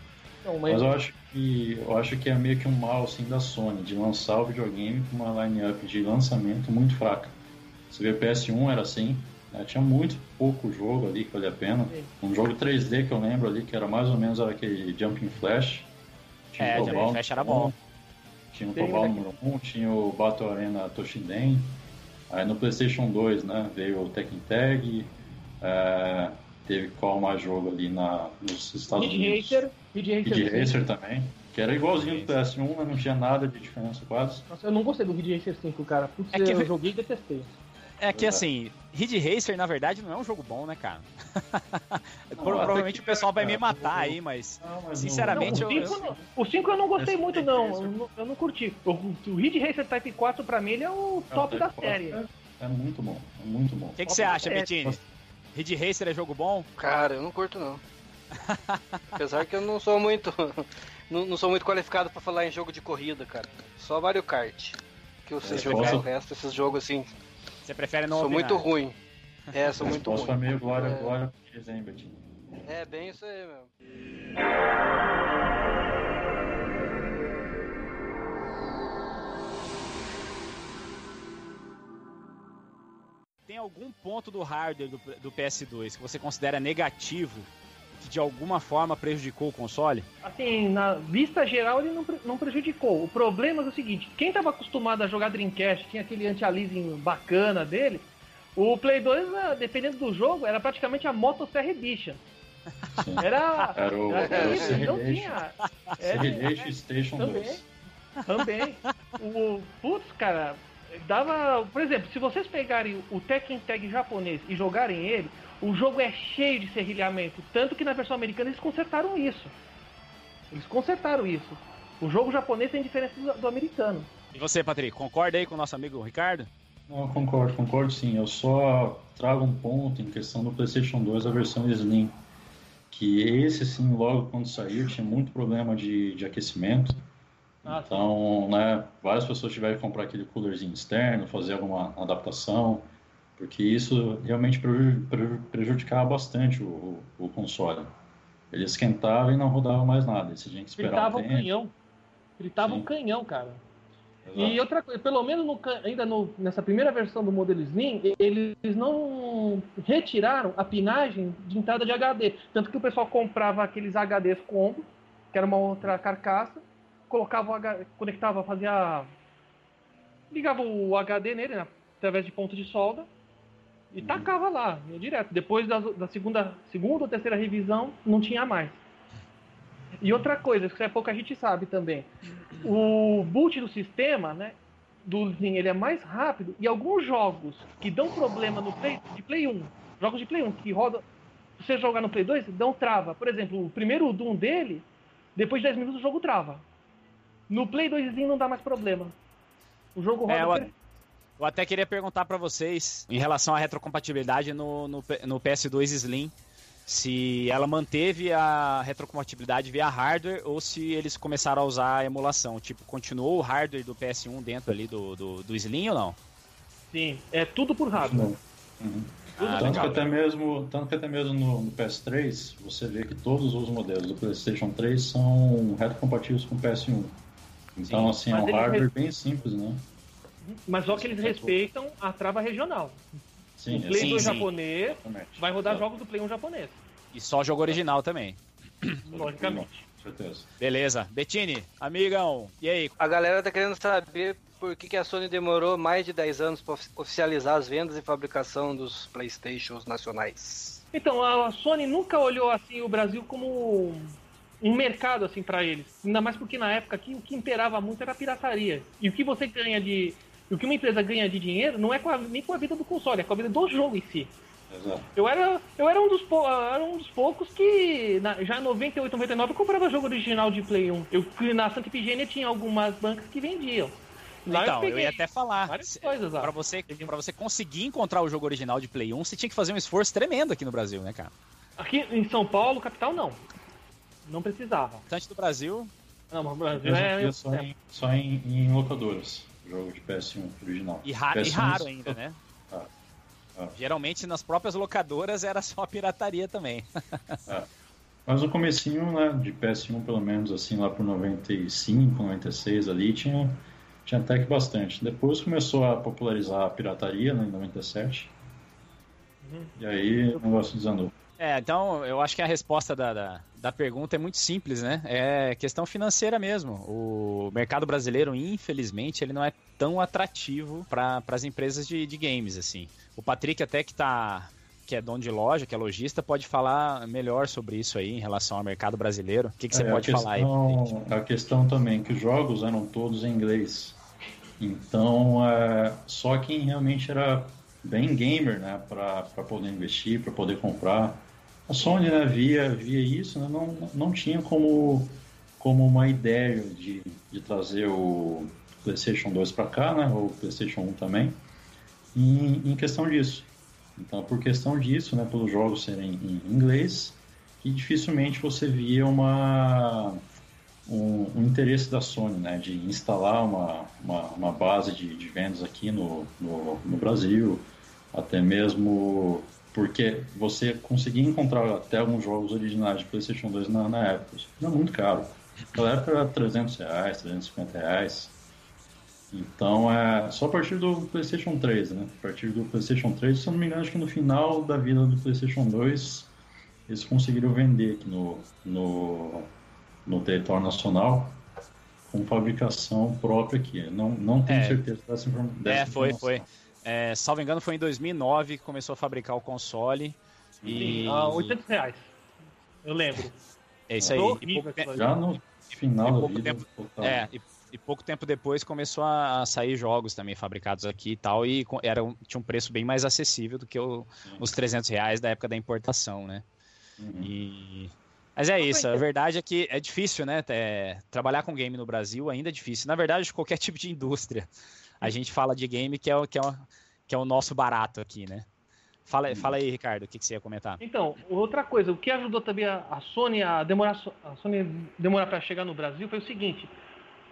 Não, mas... mas... eu acho que eu acho que é meio que um mal assim da Sony de lançar o videogame com uma line-up de lançamento muito fraca. Você vê o PS1 era assim, né? tinha muito pouco jogo ali que valia a pena. Sim. Um jogo 3D que eu lembro ali que era mais ou menos aquele Jumping Flash. Tinha é, o Jumping Flash era bom. Tinha o Global número 1, tinha o Battle Arena Toshinden. Aí no PlayStation 2, né, veio o Tekken Tag. É, teve qual mais jogo ali na, nos Estados Unidos? Racer, Ridge Racer, Ridge Racer também. Que era igualzinho do PS1, mas não tinha nada de diferença quase. Nossa, eu não gostei do Ridge Racer 5, cara. Putz, é que eu joguei e detestei. É que assim, Ridge Racer na verdade não é um jogo bom, né, cara? Não, Provavelmente o pessoal vai me matar aí, mas, não, mas sinceramente não, o 5 eu, eu... o 5 eu não gostei muito, não. Eu, não. eu não curti. O, o Ridge Racer Type 4 pra mim ele é o top da série. É, é, muito bom, é muito bom. O que, que você acha, Bettini? Ridge Racer é jogo bom? Cara, eu não curto não. Apesar que eu não sou muito. não, não, sou muito qualificado para falar em jogo de corrida, cara. Só Mario Kart. Que eu sei jogar posso... o resto, esses jogos assim. Você prefere não Sou opinar. muito ruim. É, sou muito ruim. Posso meio glória, é... glória, É, bem isso aí, meu. Tem algum ponto do hardware do, do PS2 que você considera negativo que de alguma forma prejudicou o console? Assim, na vista geral ele não, não prejudicou. O problema é o seguinte, quem estava acostumado a jogar Dreamcast, tinha aquele anti-aliasing bacana dele, O Play 2, eh, dependendo do jogo, era praticamente a Motosserra Edition. Sim. Era. Era o, era era o isso, não tinha. Era, Serrilhation Station também. 2. Também. O, putz, cara, dava. Por exemplo, se vocês pegarem o Tekken Tag japonês e jogarem ele, o jogo é cheio de serrilhamento. Tanto que na versão americana eles consertaram isso. Eles consertaram isso. O jogo japonês tem diferença do, do americano. E você, Patrick, concorda aí com o nosso amigo Ricardo? Não, eu concordo, concordo sim. Eu só trago um ponto em questão do PlayStation 2, a versão Slim. Que esse, sim, logo quando saiu, tinha muito problema de, de aquecimento. Ah, Então, né, várias pessoas tiveram que comprar aquele coolerzinho externo, fazer alguma adaptação, porque isso realmente preju- preju- prejudicava bastante o, o, o console. Ele esquentava e não rodava mais nada. Você tinha que esperar Gritava um um canhão. Gritava Sim. um canhão, cara. Exato. E outra coisa, pelo menos no ainda no- nessa primeira versão do modelo Slim, e- eles não retiraram a pinagem de entrada de HD. Tanto que o pessoal comprava aqueles HDs combo, que era uma outra carcaça, colocava o H, conectava, fazia. ligava o HD nele, né, através de ponto de solda, e Uhum. tacava lá, ia direto. Depois da, da segunda, segunda ou terceira revisão, não tinha mais. E outra coisa, que é pouca gente sabe também. O boot do sistema, né? Do Slim, ele é mais rápido e alguns jogos que dão problema no Play, de Play 1, jogos de Play 1 que roda, se você jogar no Play 2, dão trava. Por exemplo, o primeiro Doom dele, depois de 10 minutos o jogo trava. No Play 2 Slim não dá mais problema. O jogo roda É, eu- até queria perguntar pra vocês em relação à retrocompatibilidade no, no, no PS2 Slim. Se ela manteve a retrocompatibilidade via hardware ou se eles começaram a usar a emulação. Tipo, continuou o hardware do PS1 dentro ali do, do, do Slim ou não? Sim, é tudo por hardware. Uhum. Ah, tanto, que até mesmo, tanto que até mesmo no, no PS3, você vê que todos os modelos do PlayStation 3 são retrocompatíveis com o PS1. Então, Sim, assim, é um hardware re- bem simples, né? Mas só que eles respeitam a trava regional. Sim, o Play sim, 2 sim. japonês exatamente. vai rodar É, jogos do Play 1 japonês. E só jogo original também. Logicamente. Beleza. Bettini, amigão, e aí? A galera tá querendo saber por que, que a Sony demorou mais de 10 anos para oficializar as vendas e fabricação dos Playstations nacionais. Então, a Sony nunca olhou assim o Brasil como um mercado assim para eles. Ainda mais porque na época aqui o que imperava muito era a pirataria. E o que você ganha de o que uma empresa ganha de dinheiro não é com a- nem com a vida do console, é com a vida do jogo em si. Exato. Eu era, eu era, um, dos pou- era um dos poucos que na- já em 98, 99 eu comprava jogo original de Play 1. Eu fui na Santa Ifigênia tinha algumas bancas que vendiam. Lá então, eu, peguei ia até falar. Pra você, pra você conseguir encontrar o jogo original de Play 1, você tinha que fazer um esforço tremendo aqui no Brasil, né, cara? Aqui em São Paulo, capital, não. Não precisava. Restante do Brasil, Não, mas o Brasil Eu é, é, só, em, só em, em locadoras, jogo de PS1 original. E, ra- e PS1 raro ainda, né? Ah, ah. Geralmente nas próprias locadoras era só pirataria também. Mas no comecinho, né, de PS1 pelo menos, assim, lá por 95, 96 ali, tinha, tinha até que bastante. Depois começou a popularizar a pirataria, né, em 97. Uhum. E aí o negócio desandou. É, então eu acho que a resposta da, da, da pergunta é muito simples, né? É questão financeira mesmo. O mercado brasileiro, infelizmente, ele não é tão atrativo para as empresas de, de games, assim. O Patrick até que tá que é dono de loja, que é lojista, pode falar melhor sobre isso aí em relação ao mercado brasileiro. O que, que você É, pode a falar aí? questão, Patrick? A questão também que os jogos eram todos em inglês. Então, é, só quem realmente era bem gamer, né, para poder investir, para poder comprar. A Sony, né, via, via isso, né, não, não tinha como, como uma ideia de, de trazer o PlayStation 2 para cá, né, ou o PlayStation 1 também, em, em questão disso. Então, por questão disso, né, pelos jogos serem em inglês, que dificilmente você via uma um, um interesse da Sony, né, de instalar uma, uma, uma base de, de vendas aqui no, no, no Brasil, até mesmo porque você conseguia encontrar até alguns jogos originais de PlayStation 2 na, na época. Isso era muito caro. Naquela época era 300 reais, 350 reais. Então, é só a partir do PlayStation 3, né? A partir do PlayStation 3, se eu não me engano, acho que no final da vida do PlayStation 2, eles conseguiram vender aqui no, no, no território nacional com fabricação própria aqui. Não, não tenho É. certeza dessa, informa- dessa É, foi, informação. foi. É, salvo engano, foi em 2009 que começou a fabricar o console. E... Ah, 800 reais. Eu lembro. É isso aí. E pouco, te... Já no final da vida. Tempo... É, e, e, pouco tempo depois começou a sair jogos também fabricados aqui e tal, e era, tinha um preço bem mais acessível do que o, os 300 reais da época da importação, né? Uhum. E... Mas é isso, a verdade é que é difícil, né? É, trabalhar com game no Brasil ainda é difícil. Na verdade, de qualquer tipo de indústria. A gente fala de game que é, o, que é, o, que é o nosso barato aqui, né? Fala, uhum. fala aí, Ricardo, o que, que, você ia comentar? Então, outra coisa, o que ajudou também a, a Sony a demorar, a Sony demorar para chegar no Brasil foi o seguinte: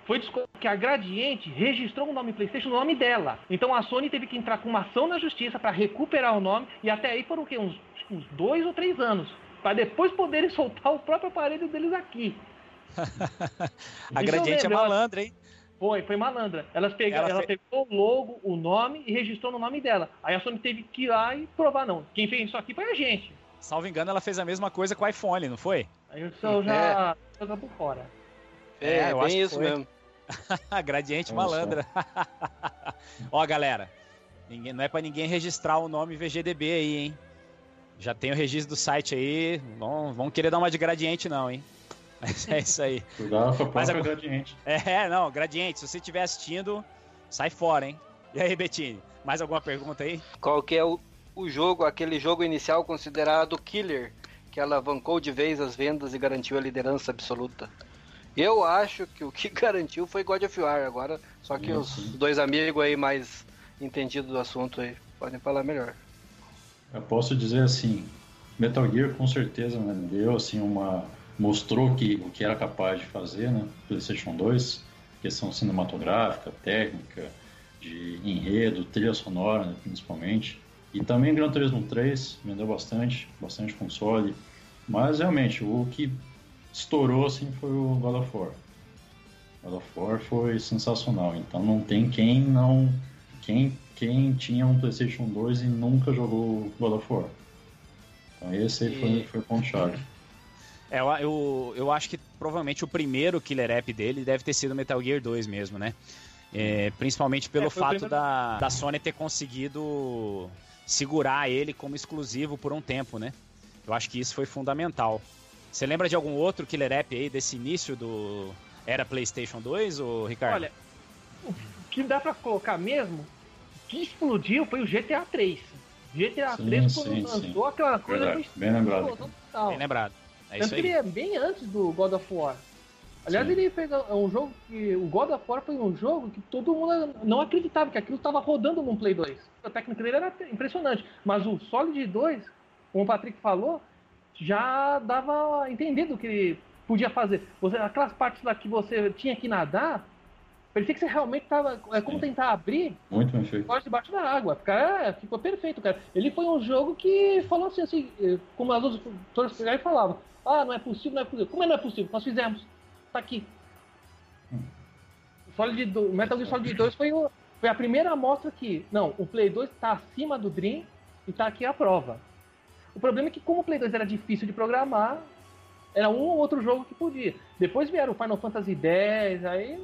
foi que a Gradiente registrou o nome PlayStation no nome dela. Então a Sony teve que entrar com uma ação na justiça para recuperar o nome e até aí foram o quê? Uns, uns dois ou três anos para depois poderem soltar o próprio aparelho deles aqui. a Gradiente é malandra, hein? Foi, foi malandra. Elas pegaram, ela, ela fe... pegou o logo, o nome e registrou no nome dela. Aí a Sony teve que ir lá e provar, não. Quem fez isso aqui foi a gente. Salvo engano, ela fez a mesma coisa com o iPhone, não foi? Aí eu já é. por fora. É, é eu bem isso mesmo. Gradiente malandra. Ó, galera, ninguém, não é para ninguém registrar o nome VGDB aí, hein? Já tem o registro do site aí. Vão, vão querer dar uma de gradiente, não, hein? Mas é isso aí. Cuidado com a própria gradiente. É, não, gradiente. Se você estiver assistindo, sai fora, hein? E aí, Bettini, mais alguma pergunta aí? Qual que é o, o jogo, aquele jogo inicial considerado killer, que alavancou de vez as vendas e garantiu a liderança absoluta? Eu acho que o que garantiu foi God of War agora, só que os dois amigos aí mais entendidos do assunto aí podem falar melhor. Eu posso dizer assim, Metal Gear com certeza né, deu assim uma mostrou que o que era capaz de fazer, né? PlayStation 2, questão cinematográfica, técnica, de enredo, trilha sonora, né, principalmente. E também Gran Turismo 3 vendeu bastante, bastante console. Mas realmente o que estourou assim foi o God of War. God of War foi sensacional. Então não tem quem não quem quem tinha um PlayStation 2 e nunca jogou God of War. Então esse e... foi, foi o ponto-chave. É, eu, eu, eu acho que provavelmente o primeiro killer app dele deve ter sido Metal Gear 2 mesmo, né? É, principalmente pelo é, fato da, da Sony ter conseguido segurar ele como exclusivo por um tempo, né? Eu acho que isso foi fundamental. Você lembra de algum outro killer app aí desse início do era PlayStation 2, ou Ricardo? Olha, o que dá para colocar mesmo que explodiu foi o GTA 3. GTA sim, 3 quando sim, lançou sim. aquela coisa Verdade. Bem lembrado. Bem lembrado. É Tanto que ele é bem antes do God of War. Aliás, ele fez um jogo que. O God of War foi um jogo que todo mundo não acreditava que aquilo estava rodando no Play 2. A técnica dele era impressionante. Mas o Solid 2, como o Patrick falou, já dava a entender do que ele podia fazer. Você, aquelas partes lá que você tinha que nadar, Parecia que você realmente tava. É como tentar abrir Muito bem feito. debaixo da água. Cara, ficou perfeito, cara. Ele foi um jogo que falou assim, assim eh, como as outras todas pegaram e falavam: Ah, não é possível, não é possível. Como é não é possível? Nós fizemos. Tá aqui. Hum. O Solid do, Metal Gear Solid 2 foi, o, foi a primeira amostra que, não, o Play 2 está acima do Dream e está aqui a prova. O problema é que, como o Play 2 era difícil de programar, era um ou outro jogo que podia. Depois vieram o Final Fantasy X, aí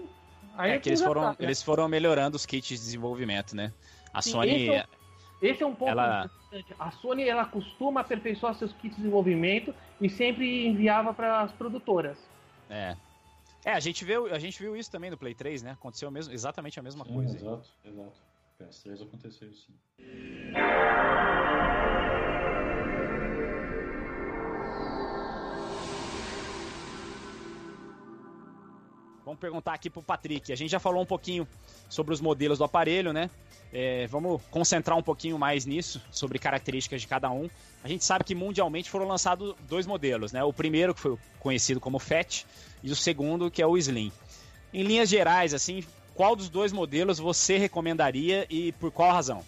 Aí é que eles foram, né? eles foram melhorando os kits de desenvolvimento, né? A Sim, Sony. Esse é, esse é um ponto ela... importante. A Sony ela costuma aperfeiçoar seus kits de desenvolvimento e sempre enviava para as produtoras. É. É, a gente, viu, a gente viu isso também no Play 3, né? Aconteceu mesmo, exatamente a mesma sim, coisa. Exato, exato. PS3 aconteceu sim. Vamos perguntar aqui pro Patrick. A gente já falou um pouquinho sobre os modelos do aparelho, né? É, vamos concentrar um pouquinho mais nisso, sobre características de cada um. A gente sabe que mundialmente foram lançados dois modelos, né? O primeiro, que foi conhecido como FAT, e o segundo, que é o Slim. Em linhas gerais, assim, qual dos dois modelos você recomendaria e por qual razão?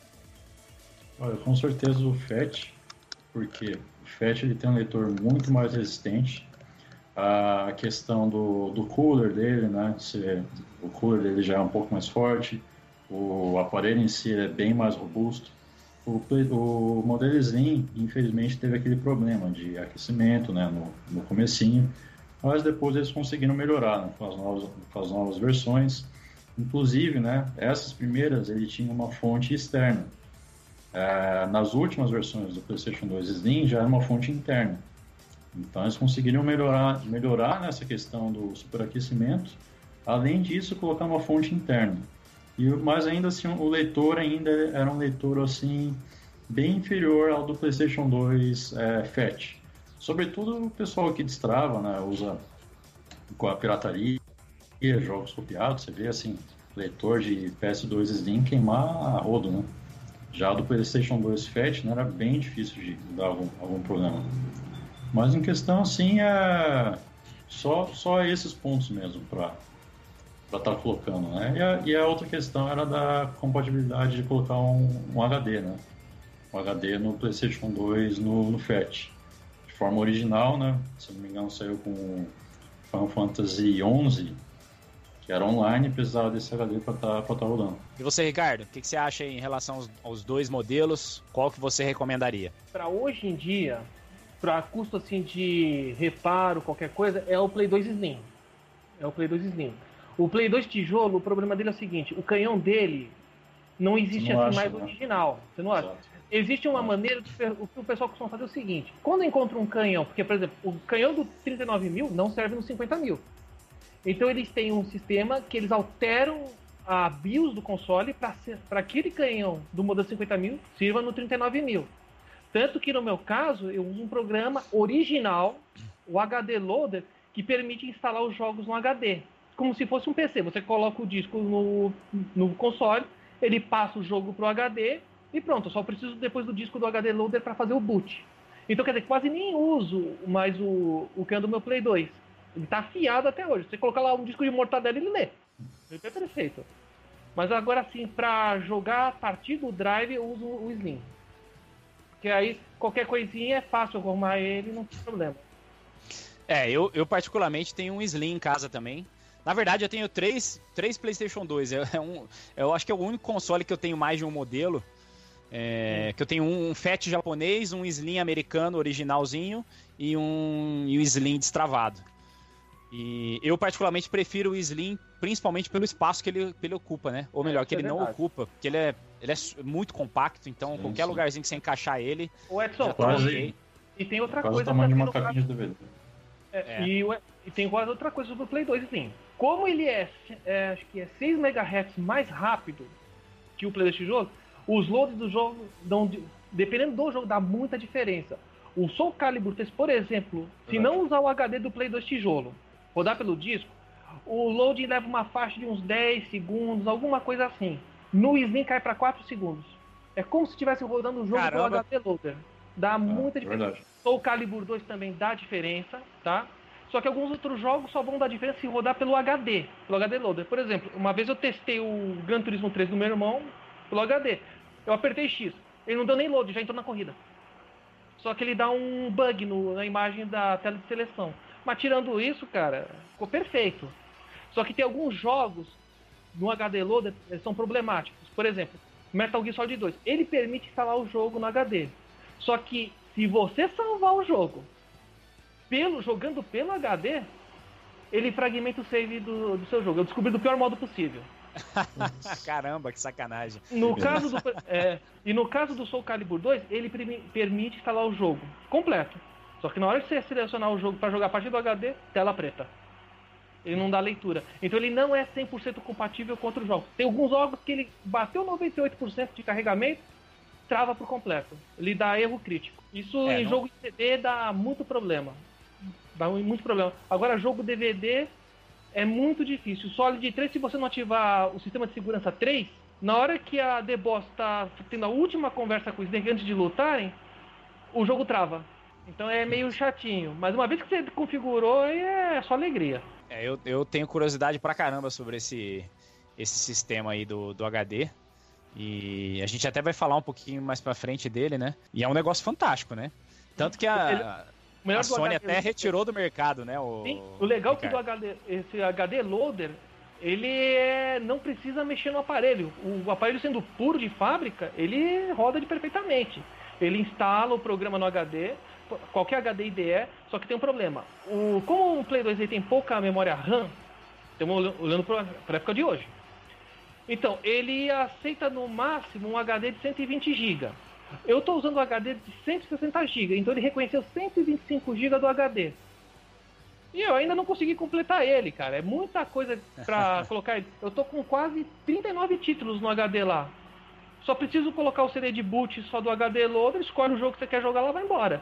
Olha, com certeza o FAT, porque o FAT ele tem um leitor muito mais resistente, a questão do, do cooler dele, né? Se, o cooler dele já é um pouco mais forte, o aparelho em si é bem mais robusto. O, o modelo Slim, infelizmente, teve aquele problema de aquecimento né, no, no comecinho, mas depois eles conseguiram melhorar né, com, as novas, com as novas versões. Inclusive, né, essas primeiras ele tinha uma fonte externa. É, nas últimas versões do PlayStation 2 Slim já era uma fonte interna. Então eles conseguiram melhorar, melhorar nessa questão do superaquecimento. Além disso, colocar uma fonte interna. E mas ainda assim, o leitor ainda era um leitor assim bem inferior ao do PlayStation 2 é, FAT. Sobretudo o pessoal que destrava, né, usa com a pirataria, jogos copiados, você vê assim, leitor de PS2 Slim queimar a rodo, né? Já do PlayStation 2 Fat né, era bem difícil de dar algum, algum problema. Mas em questão, assim, é só, só esses pontos mesmo para estar tá colocando, né? E a, e a, outra questão era da compatibilidade de colocar um, um HD, né? Um HD no PlayStation 2 no, no FAT. De forma original, né? Se não me engano, saiu com Final Fantasy XI que era online e precisava desse HD para estar tá, tá rodando. E você, Ricardo, o que, que, você acha em relação aos, aos dois modelos? Qual que você recomendaria? Para hoje em dia, para custo assim de reparo, qualquer coisa, é o Play 2 Slim. É o Play 2 Slim. O Play 2 tijolo, o problema dele é o seguinte: o canhão dele não existe não assim mais né? original. Você não acha? Existe uma maneira que o pessoal costuma fazer é o seguinte: quando encontra um canhão, porque por exemplo, o canhão do 39 mil não serve no 50 mil. Então eles têm um sistema que eles alteram a BIOS do console para aquele canhão do modelo 50 mil sirva no 39 mil. Tanto que no meu caso eu uso um programa original, o HD Loader, que permite instalar os jogos no HD. Como se fosse um PC. Você coloca o disco no, no console, ele passa o jogo para o HD e pronto. Eu só preciso depois do disco do HD Loader para fazer o boot. Então, quer dizer, quase nem uso mais o, o canhão do meu Play 2. Ele tá afiado até hoje. Você colocar lá um disco de mortadela, ele lê. Ele é perfeito. Mas agora sim, pra jogar a partir do drive, eu uso o Slim. Porque aí qualquer coisinha é fácil arrumar ele, não tem problema. É, eu, eu particularmente tenho um Slim em casa também. Na verdade, eu tenho três, três PlayStation 2. É, é um, eu acho que é o único console que eu tenho mais de um modelo. É. Que eu tenho um, um FAT japonês, um Slim americano originalzinho e um, e um Slim destravado. E eu particularmente prefiro o Slim, principalmente pelo espaço que ele, que ele ocupa, né? Ou melhor, é, que ele é não ocupa, porque ele é, ele é muito compacto, então sim, qualquer sim. lugarzinho que você encaixar ele. O Edson, tá quase, E tem outra quase coisa. O tamanho de uma caixinha de DVD. É, é. E, e, tem quase outra coisa sobre o Play 2 Slim. Como ele é, é acho que é 6 MHz mais rápido que o Play deste jogo, os loads do jogo dão, dependendo do jogo, dá muita diferença. O Soul Calibur 3, por exemplo, se não usar o HD do Play 2 tijolo, rodar pelo disco, o loading leva uma faixa de uns 10 segundos, alguma coisa assim. No Slim cai para 4 segundos. É como se estivesse rodando o jogo Caramba. pelo HD Loader. Dá ah, muita diferença. Verdade. O Calibur 2 também dá diferença, tá? Só que alguns outros jogos só vão dar diferença se rodar pelo HD, pelo HD Loader. Por exemplo, uma vez eu testei o Gran Turismo 3 do meu irmão pelo HD. Eu apertei X, ele não deu nem load, já entrou na corrida. Só que ele dá um bug no, na imagem da tela de seleção. Mas tirando isso, cara, ficou perfeito. Só que tem alguns jogos no HD Loader são problemáticos. Por exemplo, Metal Gear Solid 2. Ele permite instalar o jogo no HD. Só que se você salvar o jogo pelo, jogando pelo HD, ele fragmenta o save do, do seu jogo. Eu descobri do pior modo possível. Caramba, que sacanagem. No caso do, é, e no caso do Soul Calibur 2, ele permite instalar o jogo completo. Só que na hora que você selecionar o jogo para jogar a partir do HD, tela preta. Ele não dá leitura. Então ele não é 100% compatível com outros jogos. Tem alguns jogos que ele bateu 98% de carregamento, trava por completo. Ele dá erro crítico. Isso é, em não... jogo de CD dá muito problema. Dá muito problema. Agora, jogo DVD é muito difícil. O Solid 3, se você não ativar o sistema de segurança 3, na hora que a The Boss está tendo a última conversa com o Snake antes de lutarem, o jogo trava. Então é meio chatinho. Mas uma vez que você configurou, é só alegria. É, eu, eu tenho curiosidade pra caramba sobre esse, esse sistema aí do, do HD. E a gente até vai falar um pouquinho mais pra frente dele, né? E é um negócio fantástico, né? Tanto que a, a Sony HD, até retirou do mercado, né? O, Sim, o legal é que do HD, esse HD Loader, ele é, não precisa mexer no aparelho. O aparelho sendo puro de fábrica, ele roda de perfeitamente. Ele instala o programa no HD, qualquer HD IDE, só que tem um problema. O, como o Play 2 tem pouca memória RAM, estamos olhando para a época de hoje. Então, ele aceita no máximo um HD de 120 GB. Eu estou usando o HD de 160 GB, então ele reconheceu 125 GB do HD. E eu ainda não consegui completar ele, cara. É muita coisa pra colocar ele. Eu tô com quase 39 títulos no HD lá. Só preciso colocar o CD de boot só do HD loader, escolhe o jogo que você quer jogar lá vai embora.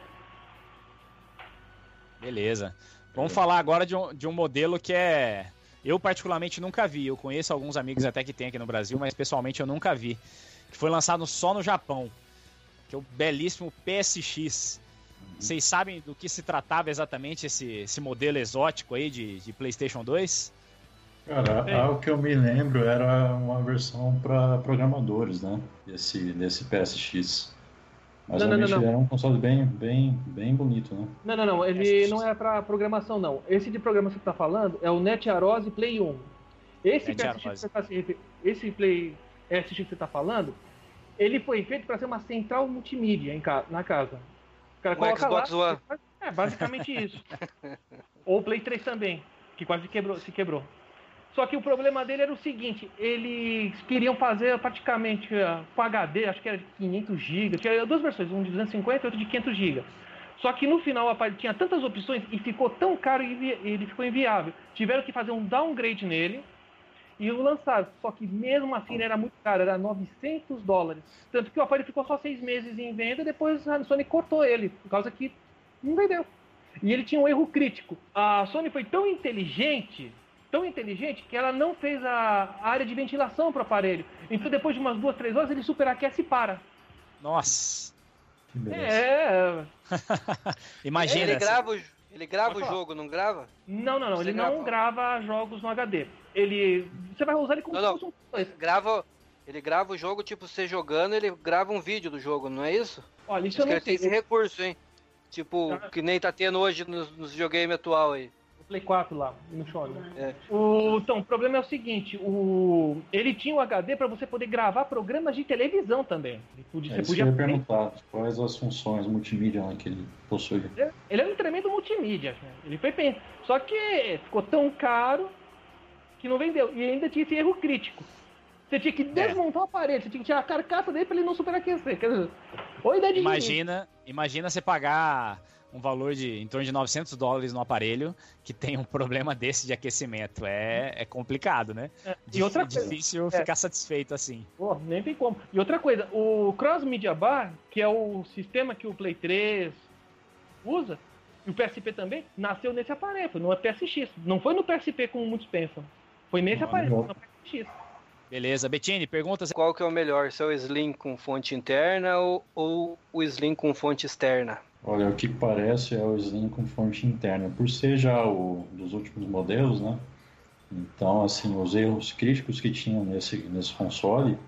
Beleza. Vamos falar agora de um, de um modelo que é. Eu, particularmente, nunca vi. Eu conheço alguns amigos até que tem aqui no Brasil, mas pessoalmente eu nunca vi. Que foi lançado só no Japão. Que é o belíssimo PSX. Vocês sabem do que se tratava exatamente esse, esse modelo exótico aí de, de PlayStation 2? Cara, algo que eu me lembro era uma versão para programadores, né? Desse, desse PSX. Mas Não, não, não, não. ele era um console bem, bem, bem bonito, né? Não, não, não. Ele não é pra programação, não. Esse de programação que você tá falando é o NET Arose Play 1. Esse PSX que você tá se refer- esse Play SX que você tá falando, ele foi feito para ser uma central multimídia em ca- na casa. O cara O coloca Xbox lá, One. É, basicamente isso. Ou o Play 3 também, que quase quebrou, se quebrou. Só que o problema dele era o seguinte, eles queriam fazer praticamente uh, com HD, acho que era de 500 GB, tinha duas versões, um de 250 e outro de 500 GB. Só que no final rapaz, tinha tantas opções e ficou tão caro e ele ficou inviável. Tiveram que fazer um downgrade nele e o lançaram. Só que mesmo assim ele era muito caro, era 900 dólares. Tanto que o aparelho ficou só seis meses em venda e depois a Sony cortou ele, por causa que não vendeu. E ele tinha um erro crítico. A Sony foi tão inteligente, tão inteligente, que ela não fez a área de ventilação para o aparelho. Então depois de umas duas, três horas ele superaquece e para. Nossa! Que beleza. É. Imagina. Ele grava, o- ele grava o jogo, não grava? Não, não, não. Você Ele não grava jogos no HD. Ele. Você vai usar ele como Não, se não. fosse um. Grava, ele grava o jogo, tipo, você jogando, ele grava um vídeo do jogo, não é isso? Olha, isso Isso eu não tem sei. esse recurso, hein? Tipo, Ah. que nem tá tendo hoje nos, nos videogames atual aí. O Play 4 lá, no Sony. É. O, então, o problema é o seguinte: o, ele tinha o HD para você poder gravar programas de televisão também. Podia, É você podia ia perguntar. Quais as funções multimídia que ele possui? Ele é um tremendo multimídia. né? Ele foi bem. Só que ficou tão caro que não vendeu. E ainda tinha esse erro crítico. Você tinha que desmontar o aparelho, você tinha que tirar a carcaça dele pra ele não superaquecer. Quer dizer, ou ideia de. Imagina, imagina você pagar um valor de em torno de 900 dólares no aparelho que tem um problema desse de aquecimento. É, é complicado, né? É, E outra coisa, difícil é. ficar satisfeito assim. Pô, nem tem como. E outra coisa, o Cross Media Bar, que é o sistema que o Play 3 usa, e o PSP também, nasceu nesse aparelho, foi no PSX. Não foi no PSP como muitos pensam. Foi nesse Olha, aparelho, foi no PSX. Beleza, Bettini, pergunta se Qual que é o melhor? Se é o Slim com fonte interna ou, ou o Slim com fonte externa? Olha, o que parece é o Slim com fonte interna. Por ser já o dos últimos modelos, né? Então, assim, os erros críticos que tinham nesse, nesse console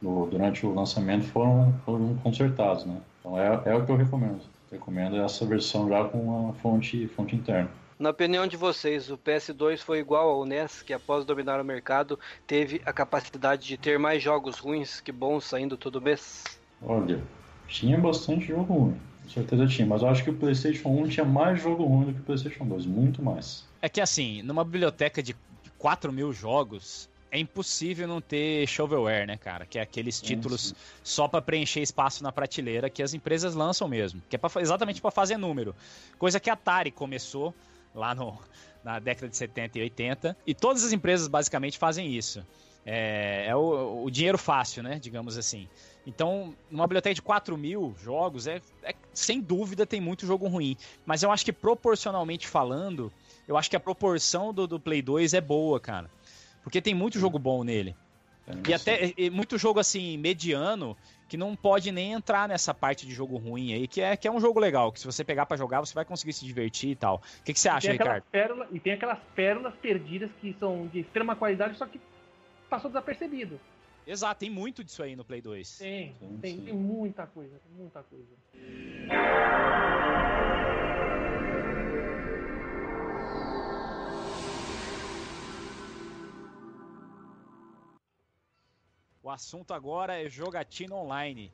no- durante o lançamento foram, foram consertados, né? Então é, é o que eu recomendo. Recomendo essa versão já com a fonte, fonte interna. Na opinião de vocês, o PS2 foi igual ao NES, que após dominar o mercado, teve a capacidade de ter mais jogos ruins que bons saindo todo mês? Olha, tinha bastante jogo ruim. Com certeza tinha, mas eu acho que o PlayStation 1 tinha mais jogo ruim do que o PlayStation 2, muito mais. É que assim, numa biblioteca de 4 mil jogos, é impossível não ter shovelware, né, cara? Que é aqueles títulos sim. só pra preencher espaço na prateleira que as empresas lançam mesmo. Que é pra, exatamente pra fazer número. Coisa que a Atari começou lá no, na década de 70 e 80. E todas as empresas basicamente fazem isso. É, é o, o dinheiro fácil, né? Digamos assim. Então, numa biblioteca de 4 mil jogos, é, é- sem dúvida tem muito jogo ruim. Mas eu acho que proporcionalmente falando, eu acho que a proporção do, do Play 2 é boa, cara. Porque tem muito jogo bom nele. E até e muito jogo assim, mediano, que não pode nem entrar nessa parte de jogo ruim aí, que é, que é um jogo legal, que se você pegar pra jogar, você vai conseguir se divertir e tal. O que, que você acha, aquelas Ricardo? pérolas, e tem aquelas pérolas perdidas que são de extrema qualidade, só que passou desapercebido. Exato, tem muito disso aí no Play 2. Tem, Sim, tem, sim. tem muita coisa, muita coisa. O assunto agora é jogatina online.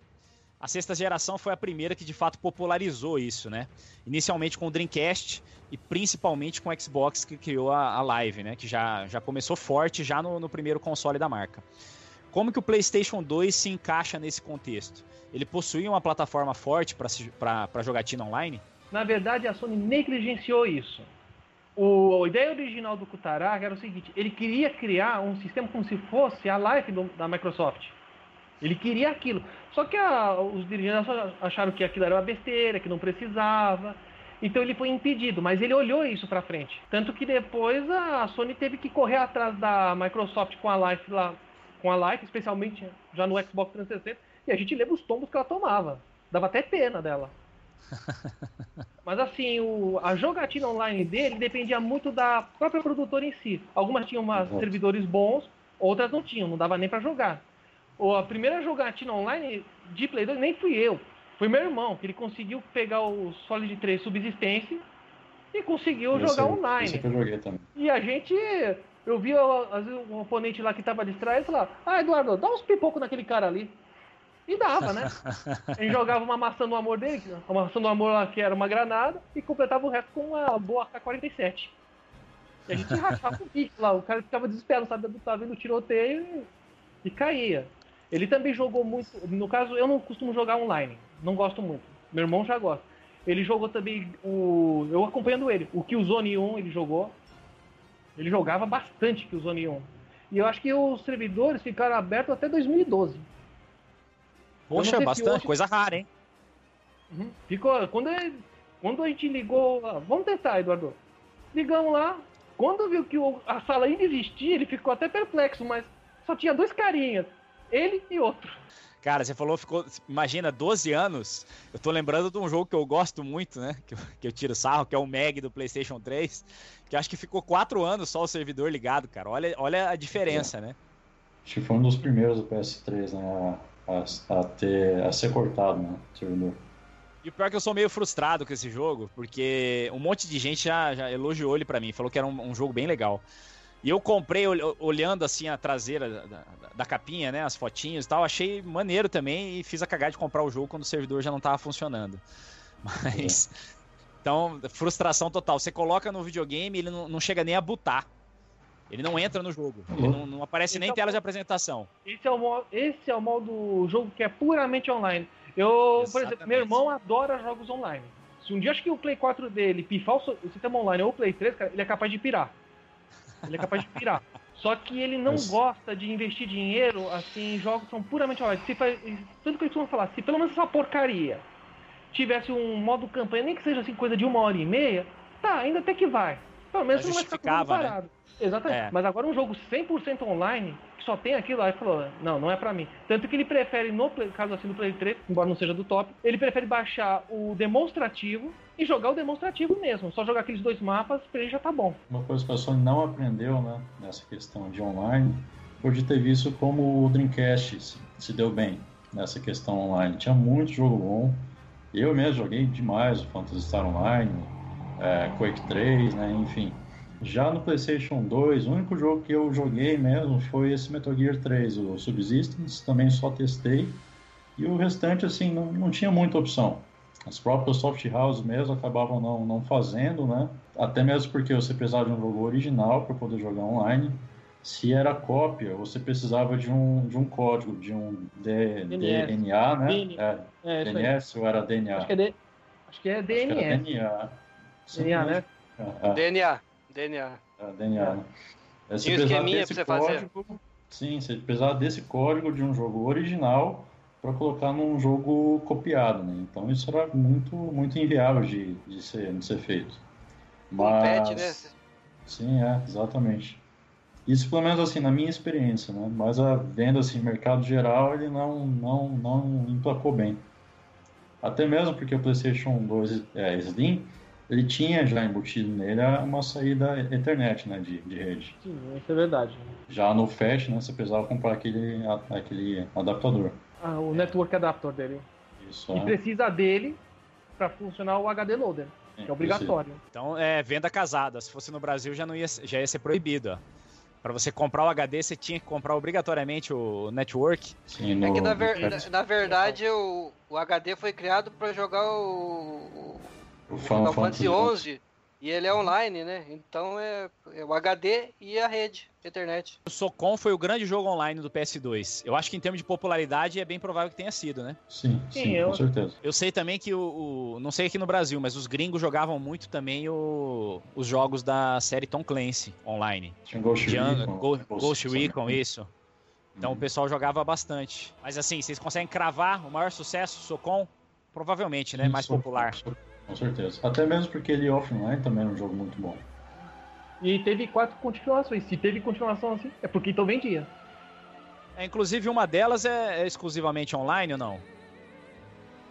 A sexta geração foi a primeira que de fato popularizou isso, né? Inicialmente com o Dreamcast e principalmente com o Xbox que criou a, a Live, né? Que já, já começou forte já no, no primeiro console da marca. Como que o PlayStation 2 se encaixa nesse contexto? Ele possuía uma plataforma forte para jogatina online? Na verdade, a Sony negligenciou isso. O, a ideia original do Kutaragi era o seguinte: ele queria criar um sistema como se fosse a Live do, da Microsoft. Ele queria aquilo. Só que a, os dirigentes acharam que aquilo era uma besteira, que não precisava. Então ele foi impedido, mas ele olhou isso para frente. Tanto que depois a Sony teve que correr atrás da Microsoft com a Live lá, com a Live, especialmente já no Xbox 360, e a gente lembra os tombos que ela tomava. Dava até pena dela. Mas assim, o, a jogatina online dele dependia muito da própria produtora em si. Algumas tinham umas servidores bons, outras não tinham, não dava nem para jogar. Ou a primeira jogatina online de Play 2 nem fui eu, foi meu irmão, que ele conseguiu pegar o Solid 3 Subsistência e conseguiu jogar online. eu joguei também. E a gente eu vi às vezes, um oponente lá que tava distraído e falava: Ah, Eduardo, dá uns pipocos naquele cara ali. E dava, né? Gente jogava uma maçã do amor dele, uma maçã do amor lá que era uma granada, e completava o resto com uma boa AK-47. E a gente rachava o bico lá, o cara ficava desesperado, sabe? Tava vendo o tiroteio e, e caía. Ele também jogou muito. No caso, eu não costumo jogar online. Não gosto muito. Meu irmão já gosta. Ele jogou também o. Eu acompanhando ele. O Killzone 1 ele jogou. Ele jogava bastante Killzone 1. E eu acho que os servidores ficaram abertos até 2012. Poxa, bastante, hoje... coisa rara, hein? Uhum. Ficou. Quando, quando a gente ligou. Vamos tentar, Eduardo. Ligamos lá. Quando viu que a sala ainda existia, ele ficou até perplexo, mas só tinha dois carinhas. Ele e outro. Cara, você falou, ficou. Imagina, 12 anos. Eu tô lembrando de um jogo que eu gosto muito, né? Que eu, que eu tiro sarro, que é o Meg do PlayStation 3. Que acho que ficou 4 anos só o servidor ligado, cara. Olha, olha a diferença, é. né? Acho que foi um dos primeiros do PS3, né? a, a, ter, a ser cortado, né? Servidor. E o pior é que eu sou meio frustrado com esse jogo, porque um monte de gente já, já elogiou ele para mim, falou que era um, um, jogo bem legal. E eu comprei olhando assim a traseira da, da, capinha, né? As fotinhos e tal, achei maneiro também e fiz a cagada de comprar o jogo quando o servidor já não tava funcionando. Mas. É. Então, frustração total. Você coloca no videogame, ele não, não chega nem a botar. Ele não entra no jogo. Ele não, não aparece esse nem é tela de apresentação. Esse é, o modo, esse é o modo jogo que é puramente online. Eu, Exatamente. por exemplo, meu irmão adora jogos online. Se um dia acho que o Play 4 dele pifar o sistema online ou o Play 3, cara, ele é capaz de pirar. Ele é capaz de pirar. Só que ele não gosta de investir dinheiro assim em jogos que são puramente online. Se faz, tudo que eu costumo falar, se pelo menos essa porcaria tivesse um modo campanha, nem que seja assim coisa de uma hora e meia, tá, ainda até que vai. Pelo menos não vai ficar né? parado. Né? Exatamente. É. Mas agora um jogo 100% online, que só tem aquilo, aí falou, não, não é pra mim. Tanto que ele prefere, no caso assim do Play 3, embora não seja do top, ele prefere baixar o demonstrativo e jogar o demonstrativo mesmo. Só jogar aqueles dois mapas, pra ele já tá bom. Uma coisa que a Sony não aprendeu, né, nessa questão de online, foi de ter visto como o Dreamcast se, se deu bem nessa questão online. Tinha muito jogo bom. Eu mesmo joguei demais o Phantasy Star Online, é, Quake 3, né, enfim. Já no PlayStation 2, o único jogo que eu joguei mesmo foi esse Metal Gear 3, o Subsistence, também só testei. E o restante, assim, não, não tinha muita opção. As próprias soft houses mesmo acabavam não, não fazendo, né? Até mesmo porque você precisava de um jogo original para poder jogar online. Se era cópia, você precisava de um, de um código, de um D, DNA, né? DNA. É, é, DNS ou era DNA? Acho que é, D... Acho que é DNA. Acho que DNA. DNA, né? É, DNA. DNA. É, DNA, né? É, Tinha um esqueminha pra você código, fazer. Sim, você precisava desse código de um jogo original para colocar num jogo copiado, né? Então isso era muito, muito inviável de, de, ser, de ser feito. Mas... Um patch, né? Sim, é, exatamente. Isso pelo menos assim, na minha experiência, né? Mas a venda assim, mercado geral, ele não, não, não emplacou bem. Até mesmo porque o PlayStation 2 é, Slim, ele tinha já embutido nele uma saída Ethernet, né, de, de rede. Sim, isso é verdade. Já no Fast, né, você precisava comprar aquele, aquele adaptador. Ah, o Network Adapter dele. Isso. E é. precisa dele para funcionar o HD Loader, que é obrigatório. Precisa. Então, é venda casada. Se fosse no Brasil, já, não ia, já ia ser proibido, Para você comprar o HD, você tinha que comprar obrigatoriamente o network. Sim, no... É que na, ver, na, na verdade o, o HD foi criado para jogar o, o Final, Final Fantasy 11 E ele é online, né? Então é, é o HD e a rede, a internet. O Socom foi o grande jogo online do PS2. Eu acho que em termos de popularidade é bem provável que tenha sido, né? Sim, sim, sim eu... com certeza. Eu sei também que o, o, Não sei aqui no Brasil, mas os gringos jogavam muito também o, os jogos da série Tom Clancy online. Tinha Ghost Recon. Ghost, Ghost Recon, isso. Então uhum. o pessoal jogava bastante. Mas assim, vocês conseguem cravar o maior sucesso, Socom? Provavelmente, né? Mais popular. Com certeza. Até mesmo porque ele offline também é um jogo muito bom. E teve quatro continuações. Se teve continuação assim, é porque então vendia. É, inclusive, uma delas é, é, exclusivamente online ou não?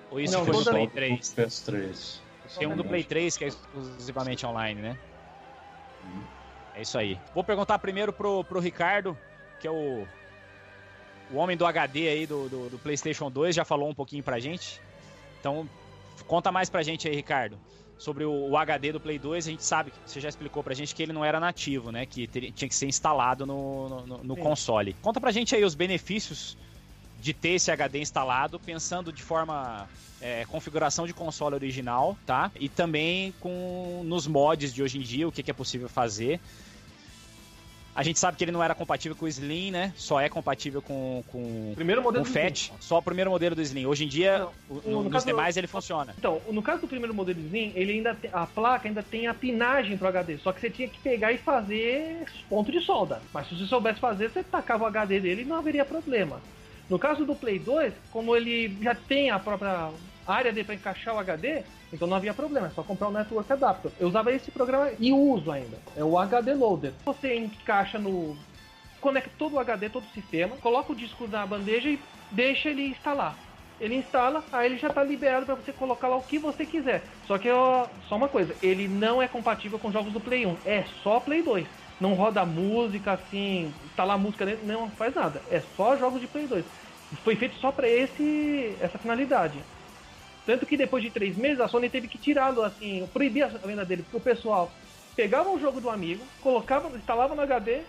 Ou isso não, foi no Play 3? PS3. Tem um do Play 3 que é exclusivamente online, né? Uhum. É isso aí. Vou perguntar primeiro pro, pro Ricardo, que é o, o homem do HD aí do, do, do PlayStation 2, já falou um pouquinho pra gente. Então, Conta mais pra gente aí, Ricardo, sobre o, o, HD do Play 2. A gente sabe, você já explicou pra gente que ele não era nativo, né? Que ter, tinha que ser instalado no, no, no console. Conta pra gente aí os benefícios de ter esse HD instalado, pensando de forma é, configuração de console original, tá? E também com nos mods de hoje em dia, o que, que é possível fazer. A gente sabe que ele não era compatível com o Slim, né? Só é compatível com, com, primeiro modelo com o Fat. Só o primeiro modelo do Slim. Hoje em dia, não, o, no, nos demais do... ele funciona. Então, no caso do primeiro modelo do Slim, ele ainda tem, a placa ainda tem a pinagem pro HD. Só que você tinha que pegar e fazer ponto de solda. Mas se você soubesse fazer, você tacava o HD dele e não haveria problema. No caso do Play 2, como ele já tem a própria área dele para encaixar o HD, então não havia problema, é só comprar o Network Adapter. Eu usava esse programa e uso ainda. É o HD Loader. Você encaixa no. Conecta todo o HD, todo o sistema, coloca o disco na bandeja e deixa ele instalar. Ele instala, aí ele já está liberado para você colocar lá o que você quiser. Só que ó, só uma coisa, ele não é compatível com jogos do Play 1, é só Play 2. Não roda música assim, instalar música dentro, não faz nada. É só jogos de Play 2. Foi feito só para esse essa finalidade. Tanto que depois de três meses a Sony teve que tirá-lo, assim, proibir a venda dele, porque o pessoal pegava um jogo do amigo, colocava, instalava no HD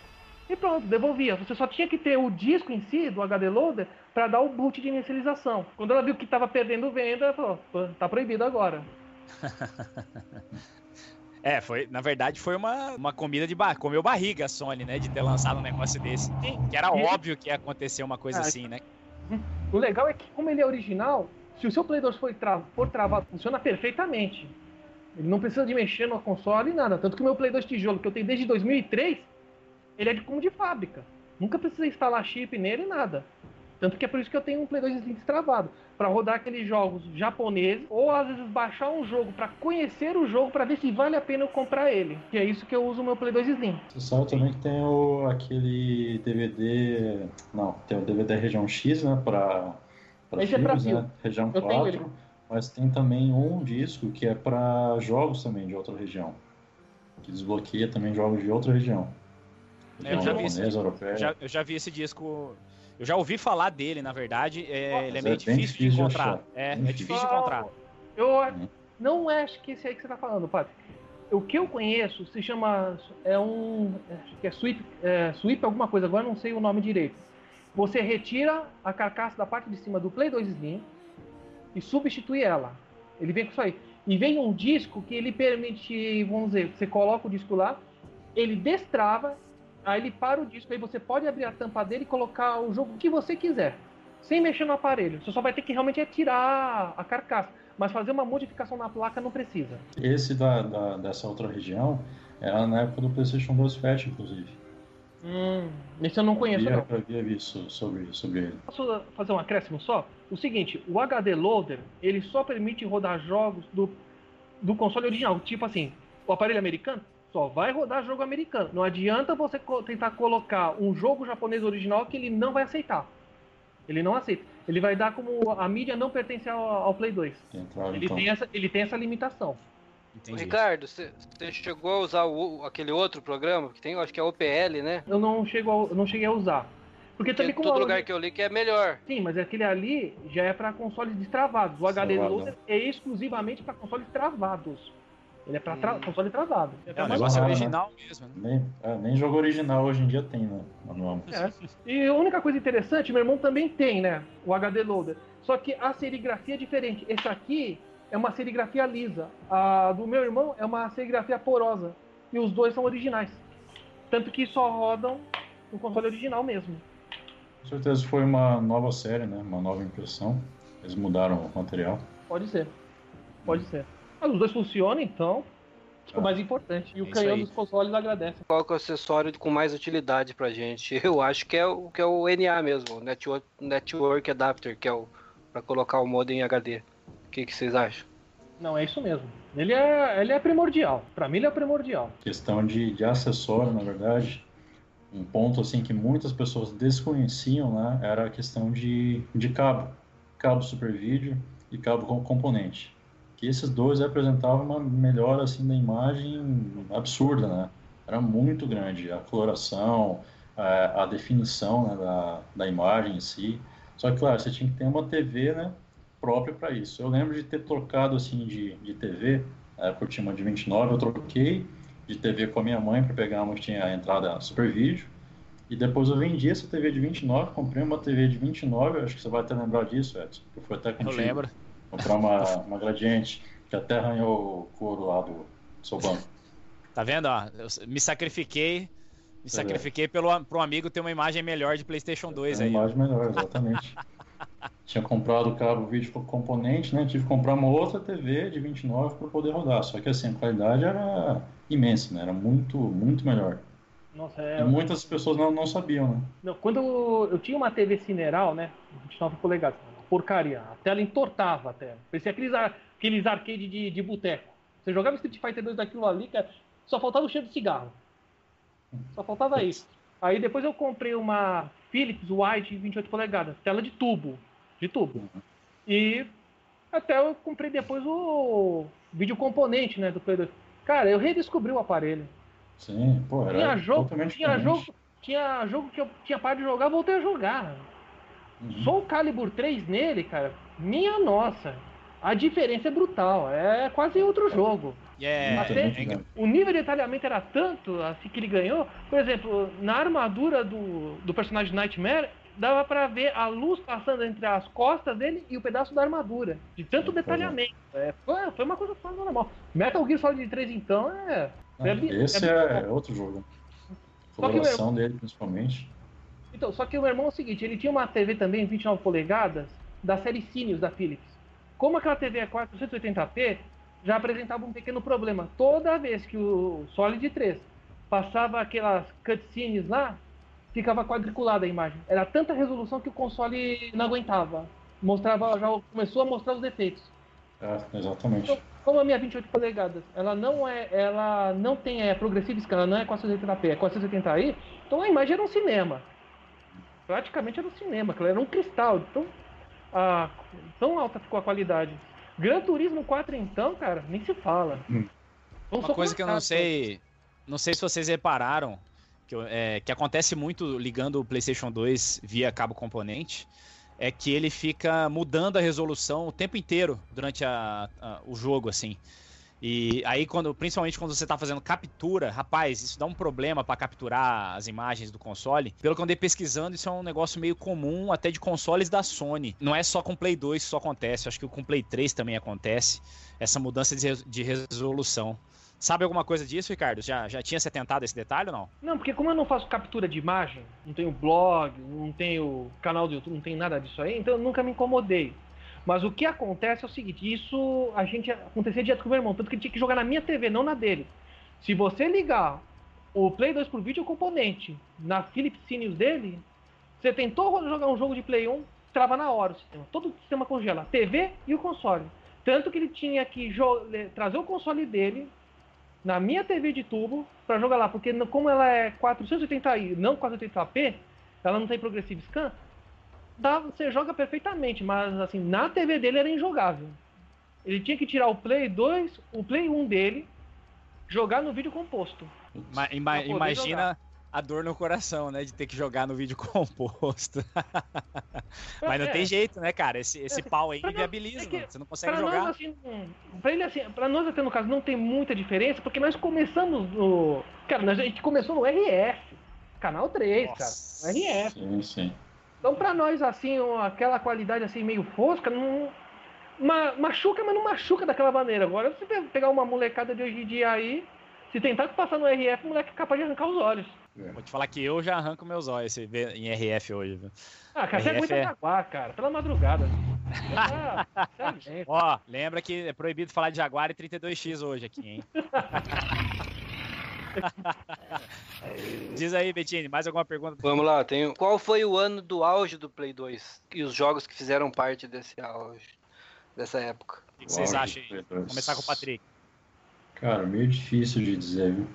e pronto, devolvia. Você só tinha que ter o disco em si, do HD Loader, para dar o boot de inicialização. Quando ela viu que estava perdendo venda, ela falou: tá proibido agora. É, foi, na verdade, foi uma, uma comida de bar, comeu barriga a Sony, né? De ter lançado um negócio desse. Sim. Que era óbvio que ia acontecer uma coisa ah, assim, né? O legal é que, como ele é original, se o seu Play 2 for, tra for travado, funciona perfeitamente. Ele não precisa de mexer no console e nada. Tanto que o meu Play 2 tijolo, que eu tenho desde 2003, ele é de como de fábrica. Nunca precisa instalar chip nele nada. Tanto que é por isso que eu tenho um Play 2 Slim destravado. para rodar aqueles jogos japoneses, ou às vezes baixar um jogo para conhecer o jogo, para ver se vale a pena eu comprar ele. Que é isso que eu uso o meu Play 2 Slim. Você sabe também que tem o, aquele DVD. Não, tem o DVD região X, né? Pra para filmes, é né? Região eu 4. Mas tem também um disco que é para jogos também de outra região. Que desbloqueia também jogos de outra região. É, eu, já vi esse, europeia. Já, eu já vi esse disco. Eu já ouvi falar dele, na verdade. É, ele é meio é difícil, difícil, de encontrar. De é, é difícil de encontrar. Eu uhum. não acho que esse aí que você tá falando, Patrick. O que eu conheço se chama. É um. Acho que é Sweep, é, Sweep alguma coisa, agora não sei o nome direito você retira a carcaça da parte de cima do Play 2 Slim e substitui ela. Ele vem com isso aí. E vem um disco que ele permite, vamos dizer, você coloca o disco lá, ele destrava, aí ele para o disco, aí você pode abrir a tampa dele e colocar o jogo que você quiser, sem mexer no aparelho. Você só vai ter que realmente tirar a carcaça, mas fazer uma modificação na placa não precisa. Esse da, da dessa outra região era na época do PlayStation 2 Fat, inclusive. Hum, esse eu não conheço. Eu havia visto sobre, sobre ele. Posso fazer um acréscimo só? O seguinte, o HD Loader, ele só permite rodar jogos do, do console original. Tipo assim, o aparelho americano só vai rodar jogo americano. Não adianta você co tentar colocar um jogo japonês original que ele não vai aceitar. Ele não aceita. Ele vai dar como a mídia não pertence ao, ao Play 2. Entrado, ele, então. tem essa, ele tem essa limitação. Entendi. Ricardo, você chegou a usar o, aquele outro programa que tem, eu acho que é OPL, né? Eu não, chego a, não cheguei a usar. Porque também como todo lugar que eu li que é melhor. Sim, mas aquele ali já é para consoles destravados. O HD Loader é exclusivamente para consoles travados. Ele é para tra hum. console travado. É, o negócio é original né? mesmo. Né? Nem, é, nem jogo original hoje em dia tem, né? É. E a única coisa interessante, meu irmão também tem, né? O HD Loader. Só que a serigrafia é diferente. Esse aqui é uma serigrafia lisa. A do meu irmão é uma serigrafia porosa. E os dois são originais. Tanto que só rodam no console original mesmo. Com certeza foi uma nova série, né? Uma nova impressão. Eles mudaram o material. Pode ser. Pode ser. Mas os dois funcionam, então. Que é o mais importante. E o É canhão aí. dos consoles agradece. Qual que é o acessório com mais utilidade pra gente? Eu acho que é o, que é o NA mesmo, o Network, Network Adapter, que é o para colocar o modem em HD. O que, que vocês acham? Não, é isso mesmo. Ele é, ele é primordial. Pra mim, ele é primordial. Questão de, de acessório, na verdade, um ponto assim que muitas pessoas desconheciam, né? Era a questão de, de cabo. Cabo super vídeo e cabo com componente. Que esses dois apresentavam uma melhora assim da imagem absurda, né? Era muito grande a coloração, a, a definição né, da, da imagem em si. Só que, claro, você tinha que ter uma TV, né, própria para isso. Eu lembro de ter trocado assim de, de TV, na época eu tinha uma de 29, eu troquei de TV com a minha mãe para pegar uma que tinha a entrada Super Vídeo. E depois eu vendi essa TV de 29, comprei uma TV de 29, acho que você vai até lembrar disso, Edson, que foi até Eu contigo. lembro. Comprar uma, uma Gradiente, que até arranhou o couro lá do seu banco. Tá vendo? Ó, eu me sacrifiquei. Me é. sacrifiquei pelo, pro amigo ter uma imagem melhor de PlayStation 2 Uma aí. ó. imagem melhor, exatamente. Tinha comprado o cabo vídeo com componente, né? Tive que comprar uma outra TV de 29 para poder rodar. Só que assim, a qualidade era imensa, né? Era muito, muito melhor. Nossa, é. E muitas pessoas não, não sabiam, né? Não, quando eu, eu tinha uma TV Cineral, né? 29 polegadas, porcaria. A tela entortava a tela. Parecia aqueles, aqueles arcade de, de boteco. Você jogava Street Fighter 2 daquilo ali, cara, só faltava o cheiro de cigarro. Só faltava isso. Aí depois eu comprei uma Philips White 28 polegadas, tela de tubo. De tubo. E até eu comprei depois o vídeo componente, né, do Play 2. Cara, eu redescobri o aparelho. Sim, pô, era Tinha jogo, totalmente tinha diferente. jogo, tinha jogo que eu tinha parado de jogar, voltei a jogar. Uhum. Só o Calibur 3 nele, cara, minha nossa. A diferença é brutal, é quase outro jogo. É, até- muito é grande. O nível de detalhamento era tanto assim que ele ganhou. Por exemplo, na armadura do, do personagem Nightmare, dava pra ver a luz passando entre as costas dele e o pedaço da armadura. De tanto é. detalhamento. É, foi, foi uma coisa fora do normal. Metal Gear Solid 3, então, é. É Esse é- é, outro jogo. A coloração dele, principalmente. Então, só que o meu irmão é o seguinte, ele tinha uma TV também 29 polegadas da série Sirius da Philips. Como aquela TV é 480p, já apresentava um pequeno problema. Toda vez que o Solid 3 passava aquelas cutscenes lá, ficava quadriculada a imagem. Era tanta resolução que o console não aguentava. Mostrava, já começou a mostrar os defeitos. É, exatamente. Então, como a minha 28 polegadas, ela não é, ela não tem é, progressive scan, ela não é 480p, é 480i, então a imagem era um cinema. Praticamente era um cinema, era um cristal, tão, a, tão alta ficou a qualidade. Gran Turismo 4 então, cara, nem se fala. Hum. Então, Uma coisa que eu não sei. Não sei se vocês repararam, que, é, que acontece muito ligando o PlayStation 2 via cabo componente, é que ele fica mudando a resolução o tempo inteiro durante a- a- o jogo, assim. E aí, quando, principalmente quando você tá fazendo captura, rapaz, isso dá um problema para capturar as imagens do console. Pelo que eu andei pesquisando, isso é um negócio meio comum até de consoles da Sony. Não é só com Play 2 que isso acontece, acho que com Play 3 também acontece, essa mudança de resolução. Sabe alguma coisa disso, Ricardo? Já, já tinha se atentado a esse detalhe ou não? Não, porque como eu não faço captura de imagem, não tenho blog, não tenho canal do YouTube, não tenho nada disso aí, então eu nunca me incomodei. Mas o que acontece é o seguinte, isso a gente acontecia direto com o meu irmão, tanto que ele tinha que jogar na minha TV, não na dele. Se você ligar o Play 2 por vídeo componente na Philips Sirius dele, você tentou jogar um jogo de Play 1, trava na hora o sistema. Todo o sistema congela, a TV e o console. Tanto que ele tinha que trazer o console dele na minha TV de tubo para jogar lá, porque como ela é 480i, não 480p, ela não tem progressive scan, dá, você joga perfeitamente, mas assim, na TV dele era injogável. Ele tinha que tirar o Play 2, o Play 1 dele, jogar no vídeo composto. Ma- ima- poder imagina a dor no coração, né? De ter que jogar no vídeo composto. Mas não É, tem jeito, né, cara? Esse, esse assim, pau aí pra inviabiliza, é que mano. Você não consegue Pra jogar. nós, assim, pra ele, assim, pra nós até no caso não tem muita diferença, porque nós começamos no. Cara, nós- a gente começou no RF, canal 3, Nossa. cara. No RF. Sim, sim. Então, pra nós, assim, aquela qualidade assim meio fosca, não. ma- machuca, mas não machuca daquela maneira. Agora, se você pegar uma molecada de hoje em dia aí, se tentar passar no RF, o moleque é capaz de arrancar os olhos. Vou te falar que eu já arranco meus olhos em RF hoje. viu? Ah, cara, você RF aguenta é- Jaguar, cara, pela madrugada. Você aguenta. Ó, lembra que é proibido falar de Jaguar e 32X hoje aqui, hein? Diz aí, Bettini, mais alguma pergunta? Vamos lá, tem... qual foi o ano do auge do Play 2 e os jogos que fizeram parte desse auge, dessa época? O que que vocês acham aí? Play Vou 2. começar com o Patrick. Cara, meio difícil de dizer, viu?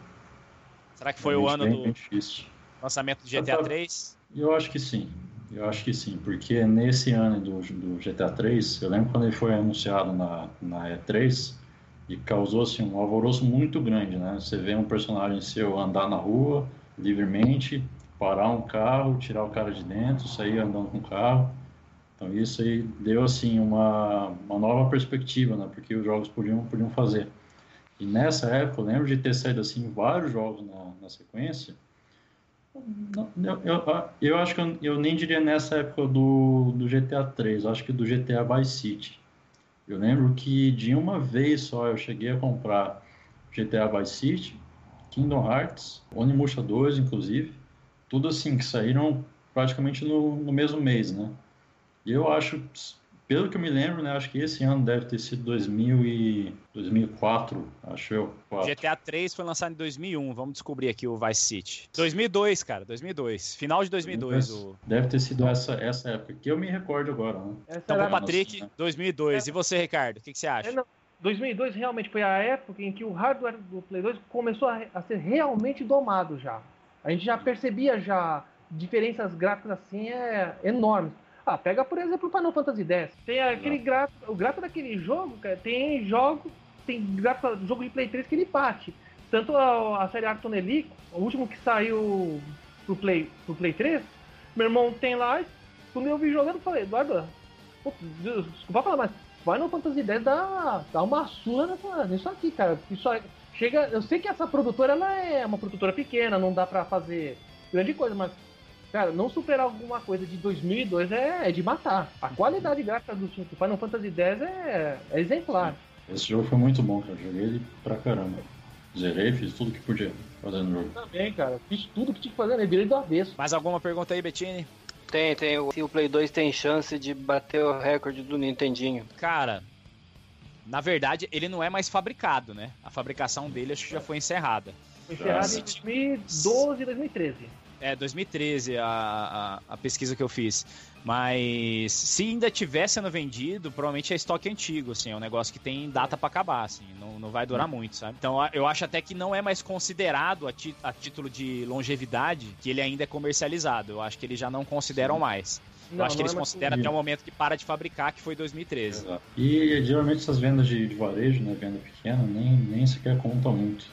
Será que foi o Realmente ano do lançamento do GTA 3? Eu acho que sim. Eu acho que sim, porque nesse ano do, do GTA 3, eu lembro quando ele foi anunciado na, na E3 e causou assim, um alvoroço muito grande, né? Você vê um personagem seu andar na rua livremente, parar um carro, tirar o cara de dentro, sair andando com o carro. Então isso aí deu assim uma, uma nova perspectiva, né? Porque os jogos podiam, podiam fazer. E nessa época, eu lembro de ter saído assim vários jogos na, na sequência. Eu, eu, eu acho que eu, eu nem diria nessa época do, do GTA 3, eu acho que do GTA Vice City. Eu lembro que de uma vez só eu cheguei a comprar GTA Vice City, Kingdom Hearts, Onimusha 2, inclusive, tudo assim, que saíram praticamente no, no mesmo mês, né? E eu acho, pelo que eu me lembro, né, acho que esse ano deve ter sido 2000 e 2004, acho eu. 4. GTA 3 foi lançado em 2001, vamos descobrir aqui o Vice City. 2002, cara, 2002. Final de 2002. O... Deve ter sido essa, essa época, que eu me recordo agora, né? Essa Então, era- Patrick, Nossa. 2002. E você, Ricardo, o que, que você É, acha? não, 2002 realmente foi a época em que o hardware do Play 2 começou a, a ser realmente domado já. A gente já percebia já diferenças gráficas assim é, enormes. Ah, pega por exemplo o Final Fantasy X. Tem aquele gráfico, o gráfico daquele jogo, cara, tem jogo, tem gráfico do jogo de Play 3 que ele bate. Tanto a, a série Arton Elite, o último que saiu pro Play, pro Play 3, meu irmão tem lá, e quando eu vi jogando, eu falei, Eduardo, desculpa falar, mas Final Fantasy X dá, dá uma surra nessa, nisso aqui, cara. Isso chega, eu sei que essa produtora ela é uma produtora pequena, não dá pra fazer grande coisa, mas cara, não superar alguma coisa de 2002 é, é de matar. A qualidade gráfica do, do Final Fantasy X é, é exemplar. Esse jogo foi muito bom, cara. Joguei ele pra caramba. Zerei, fiz tudo que podia fazer no jogo. Também, cara, fiz tudo que tinha que fazer, né? Virei do avesso. Mais alguma pergunta aí, Bettini? Tem, tem. o- Se o Play 2 tem chance de bater o recorde do Nintendinho. Cara, na verdade, ele não é mais fabricado, né? A fabricação dele acho que já foi encerrada. Foi encerrado Ah, em 2012 e 2013. É, 2013 a, a, a pesquisa que eu fiz. Mas se ainda estiver sendo vendido, provavelmente é estoque antigo, assim, é um negócio que tem data pra acabar, assim, não, não vai durar muito, sabe? Então eu acho até que não é mais considerado a, ti- a título de longevidade que ele ainda é comercializado. Eu acho que eles já não consideram mais. Eu Não, acho que eles é consideram até o momento que para de fabricar, que foi 2013. Exato. E geralmente essas vendas de, de varejo, né, venda pequena, nem, nem sequer contam muito.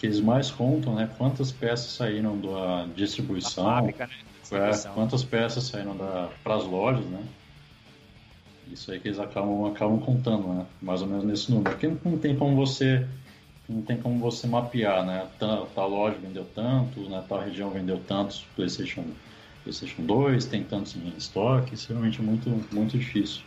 Que eles mais contam, né, quantas peças saíram da distribuição, fábrica, né? é, Distribuição. quantas peças saíram para as lojas, né? Isso aí que eles acabam, acabam contando, né? Mais ou menos nesse número. Porque não tem como você não tem como você mapear, né? Tal, tal loja vendeu tantos, né? Tal região vendeu tantos PlayStation, PlayStation 2, tem tantos em estoque. Isso realmente é muito, muito difícil.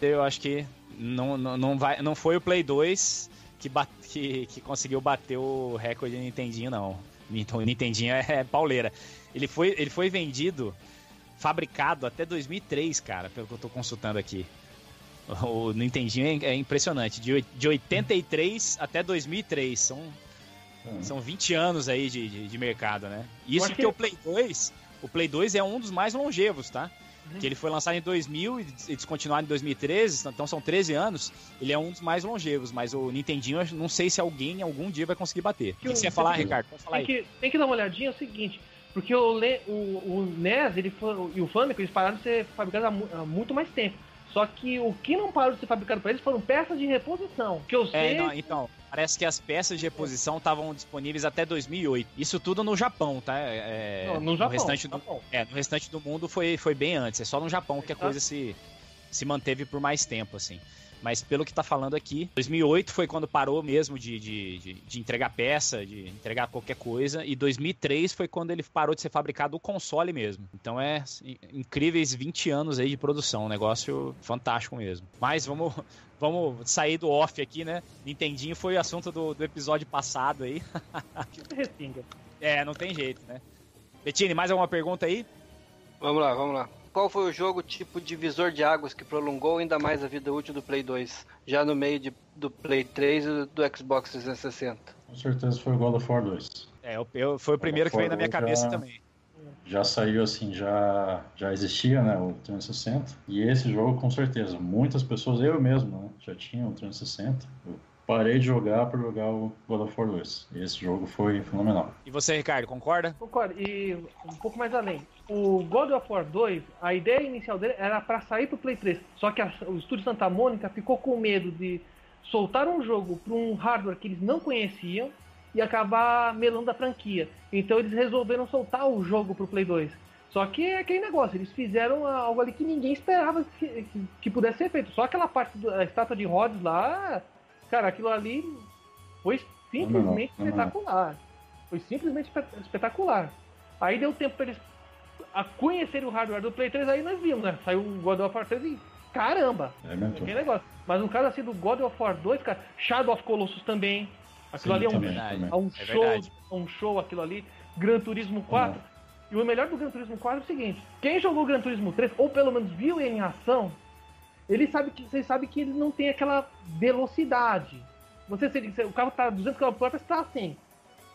Eu acho que não, não, não, vai, não foi o Play 2 que, bat- que, que conseguiu bater o recorde do Nintendinho, não. Então, o Nintendinho é, é pauleira. Ele foi, ele foi vendido, fabricado até 2003, cara, pelo que eu tô consultando aqui. O Nintendinho é, é impressionante. De, de 83 até 2003. São, É. são 20 anos aí de, de, de mercado, né? Isso porque que- o Play 2, o Play 2 é um dos mais longevos, tá? Uhum. Que ele foi lançado em 2000 e des- descontinuado em 2013, então são 13 anos. Ele é um dos mais longevos, mas o Nintendinho, eu não sei se alguém algum dia vai conseguir bater. O que, que você ia falar, Ricardo? Pode falar Tem aí. que, tem que dar uma olhadinha, é o seguinte, porque o, o, o NES ele foi, e o Famicom eles pararam de ser fabricados há, há muito mais tempo. Só que o que não parou de ser fabricado para eles foram peças de reposição. Que eu sei. É, não, então, parece que as peças de reposição estavam disponíveis até 2008. Isso tudo no Japão, tá? É, Não, no Japão. restante do, Japão. é, no restante do mundo foi, foi bem antes. É só no Japão que a coisa se, se manteve por mais tempo, assim. Mas pelo que tá falando aqui, 2008 foi quando parou mesmo de, de, de, de entregar peça, de entregar qualquer coisa, e 2003 foi quando ele parou de ser fabricado o console mesmo. Então é assim, incríveis 20 anos aí de produção, um negócio fantástico mesmo. Mas vamos, vamos sair do off aqui, né? Nintendinho foi o assunto do, do episódio passado aí. É, não tem jeito, né? Bettini, mais alguma pergunta aí? Vamos lá, vamos lá. Qual foi o jogo tipo divisor de águas que prolongou ainda mais a vida útil do Play 2, já no meio de, do Play 3 e do Xbox 360? Com certeza foi o God of War 2. É, eu, eu- foi o primeiro que veio na minha Já- cabeça também. Já saiu assim, já, já existia, né, o 360. E esse jogo, com certeza, muitas pessoas, eu mesmo, né, já tinha o 360. Eu parei de jogar para jogar o God of War 2. E esse jogo foi fenomenal. E você, Ricardo, concorda? Concordo. E um pouco mais além. O God of War 2, a ideia inicial dele era para sair pro Play 3. Só que a- o estúdio Santa Mônica ficou com medo de soltar um jogo para um hardware que eles não conheciam e acabar melando a franquia. Então eles resolveram soltar o jogo pro Play 2. Só que é aquele negócio, eles fizeram algo ali que ninguém esperava que, que- que pudesse ser feito. Só aquela parte da estátua de Rhodes lá, cara, aquilo ali foi simplesmente Não, não, não. espetacular. Foi simplesmente espe- espetacular. Aí deu tempo pra eles a conhecerem o hardware do Play 3, aí nós vimos, né? Saiu o God of War 3 e caramba! É mesmo? Aquele negócio. Mas no caso assim do God of War 2, cara, Shadow of Colossus também. Aquilo Sim, ali é um, também, verdade. também. é um É show, verdade. é um show aquilo ali. Gran Turismo 4. E o melhor do Gran Turismo 4 é o seguinte: quem jogou o Gran Turismo 3, ou pelo menos viu ele em ação, ele sabe que vocês sabem que ele não tem aquela velocidade. Você se o carro tá 200 km por hora, você tá assim.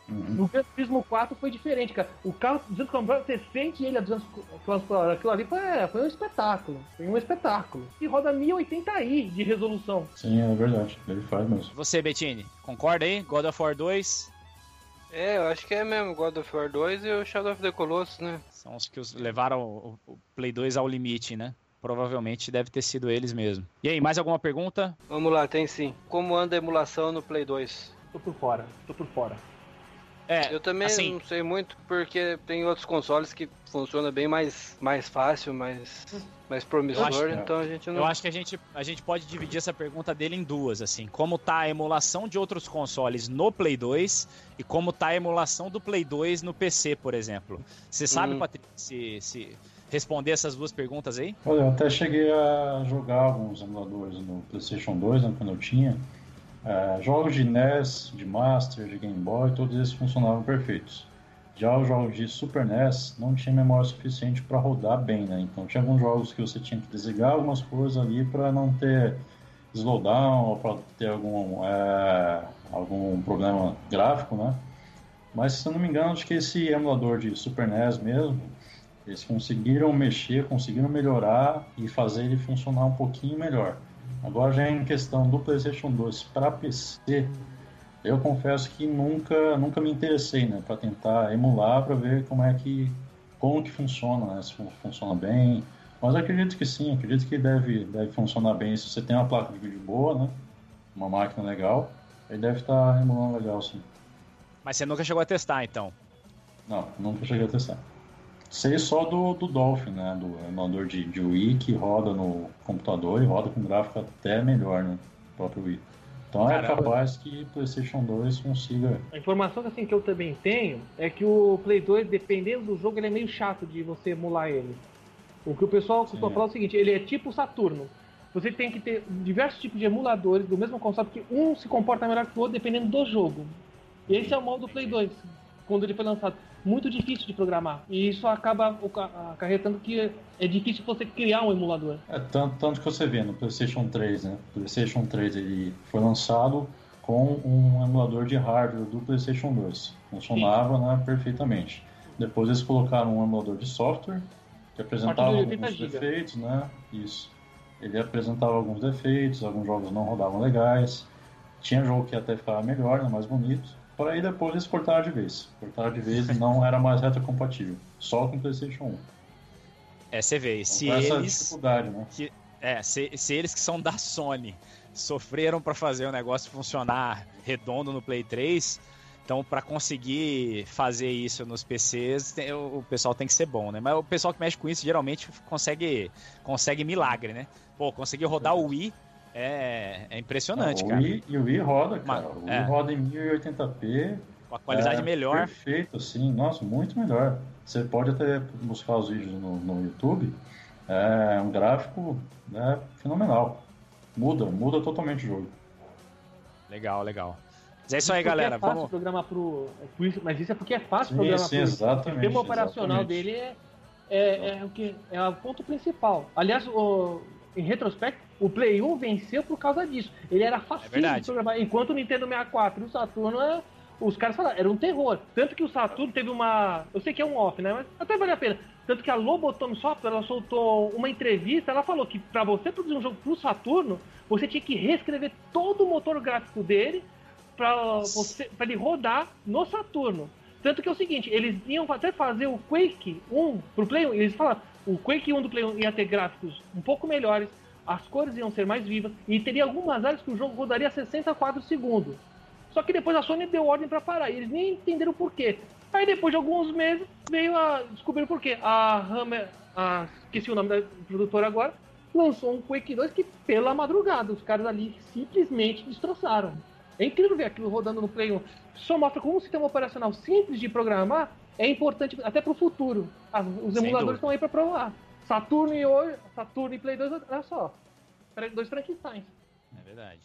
Uhum. No Gran Turismo 4 foi diferente, cara. O carro 200 km por hora, você sente ele a 200 km por hora. Aquilo ali foi, foi um espetáculo. Foi um espetáculo. E roda 1080i de resolução. Sim, é verdade. Ele faz mesmo. Você, Bettini, concorda aí? God of War 2 É, eu acho que é mesmo God of War 2 e o Shadow of the Colossus, né? são os que os levaram o, o Play 2 ao limite, né? Provavelmente deve ter sido eles mesmo. E aí, mais alguma pergunta? Vamos lá, tem sim. Como anda a emulação no Play 2? Tô por fora, tô por fora. É, Eu também assim, não sei muito, porque tem outros consoles que funciona bem mais, mais fácil, mais, mais promissor, acho- então a gente não... Eu acho que a gente, a gente pode dividir essa pergunta dele em duas, assim. Como tá a emulação de outros consoles no Play 2 e como tá a emulação do Play 2 no PC, por exemplo. Você sabe, Hum. Patrick, se, se responder essas duas perguntas aí? Olha, eu até cheguei a jogar alguns emuladores no PlayStation 2, né, quando eu tinha. É, jogos de NES, de Master, de Game Boy, todos esses funcionavam perfeitos. Já os jogos de Super NES não tinha memória suficiente para rodar bem, né? Então tinha alguns jogos que você tinha que desligar algumas coisas ali para não ter slowdown ou para ter algum, é, algum problema gráfico, né? Mas se eu não me engano, acho que esse emulador de Super NES mesmo, eles conseguiram mexer, conseguiram melhorar e fazer ele funcionar um pouquinho melhor. Agora já em questão do PlayStation 2 para PC, eu confesso que nunca, nunca me interessei, né, para tentar emular para ver como é que como que funciona, né, se fun- funciona bem. Mas eu acredito que sim, acredito que deve, deve funcionar bem se você tem uma placa de vídeo boa, né, uma máquina legal, ele deve estar emulando legal, sim. Mas você nunca chegou a testar, então. Não, nunca cheguei a testar. Sei só do, do Dolphin, né? Do emulador de, de Wii que roda no computador e roda com gráfico até melhor, né? O próprio Wii. Então é Caramba. capaz que PlayStation 2 consiga. A informação que, assim, que eu também tenho é que o Play 2, dependendo do jogo, ele é meio chato de você emular ele. O que o pessoal costuma falar é o seguinte, ele é tipo Saturno. Você tem que ter diversos tipos de emuladores do mesmo console, porque um se comporta melhor que o outro dependendo do jogo. E esse é o modo do Play 2, quando ele foi lançado. Muito difícil de programar. E isso acaba acarretando que é difícil você criar um emulador. É tanto, tanto que você vê no PlayStation 3, né? O PlayStation 3 ele foi lançado com um emulador de hardware do PlayStation 2. Funcionava né, perfeitamente. Depois eles colocaram um emulador de software que apresentava A partir de 80 alguns GB. defeitos, né? Isso. Ele apresentava alguns defeitos, alguns jogos não rodavam legais. Tinha jogo que até ficava melhor, né, mais bonito. Por aí depois eles cortaram de vez. Cortaram de vez e não era mais retrocompatível. Só com o PlayStation 1. É, você vê. Então, Se essa eles. dificuldade, né? É, se, se eles que são da Sony sofreram para fazer o negócio funcionar redondo no Play 3, então para conseguir fazer isso nos PCs, o pessoal tem que ser bom, né? Mas o pessoal que mexe com isso geralmente consegue consegue milagre, né? Pô, conseguiu rodar o Wii é, é impressionante, o cara. Wii, e o Wii roda, cara. Mas- o Wii é. roda em 1080p. Com a qualidade é, melhor. Perfeito, assim. Nossa, muito melhor. Você pode até buscar os vídeos no, no YouTube. É um gráfico né, fenomenal. Muda, muda totalmente o jogo. Legal, legal. Mas é isso aí, Porque galera. É fácil Vamos. programar pro. é mas isso é porque é fácil Sim, programar sim, pro. exatamente, O sistema operacional exatamente. dele é, é, é o que é o ponto principal. Aliás, o- em retrospecto, o Play 1 venceu por causa disso. Ele era fácil É de programar. Enquanto o Nintendo 64 e o Saturno é- os caras falaram, era um terror. Tanto que o Saturno teve uma. Eu sei que é um off, né? Mas até vale a pena. Tanto que a Lobotom Software ela soltou uma entrevista, ela falou que pra você produzir um jogo pro Saturno, você tinha que reescrever todo o motor gráfico dele pra ele rodar no Saturno. Tanto que é o seguinte, eles iam até fazer o Quake 1 pro Play 1, e eles falaram, o Quake 1 do Play 1 ia ter gráficos um pouco melhores, as cores iam ser mais vivas, e teria algumas áreas que o jogo rodaria a 60 quadros segundo. Só que depois a Sony deu ordem pra parar, e eles nem entenderam por quê. Aí depois de alguns meses, veio a descobrir por quê. A Hammer, a, esqueci o nome da produtora agora, lançou um Quake 2 que, pela madrugada, os caras ali simplesmente destroçaram. É incrível ver aquilo rodando no Play 1. Só mostra como um sistema operacional simples de programar é importante até pro futuro. As- os Sem emuladores dúvida. estão aí pra provar. Saturno e hoje, Saturno e Play 2, olha só. Dois Frankensteins. É verdade.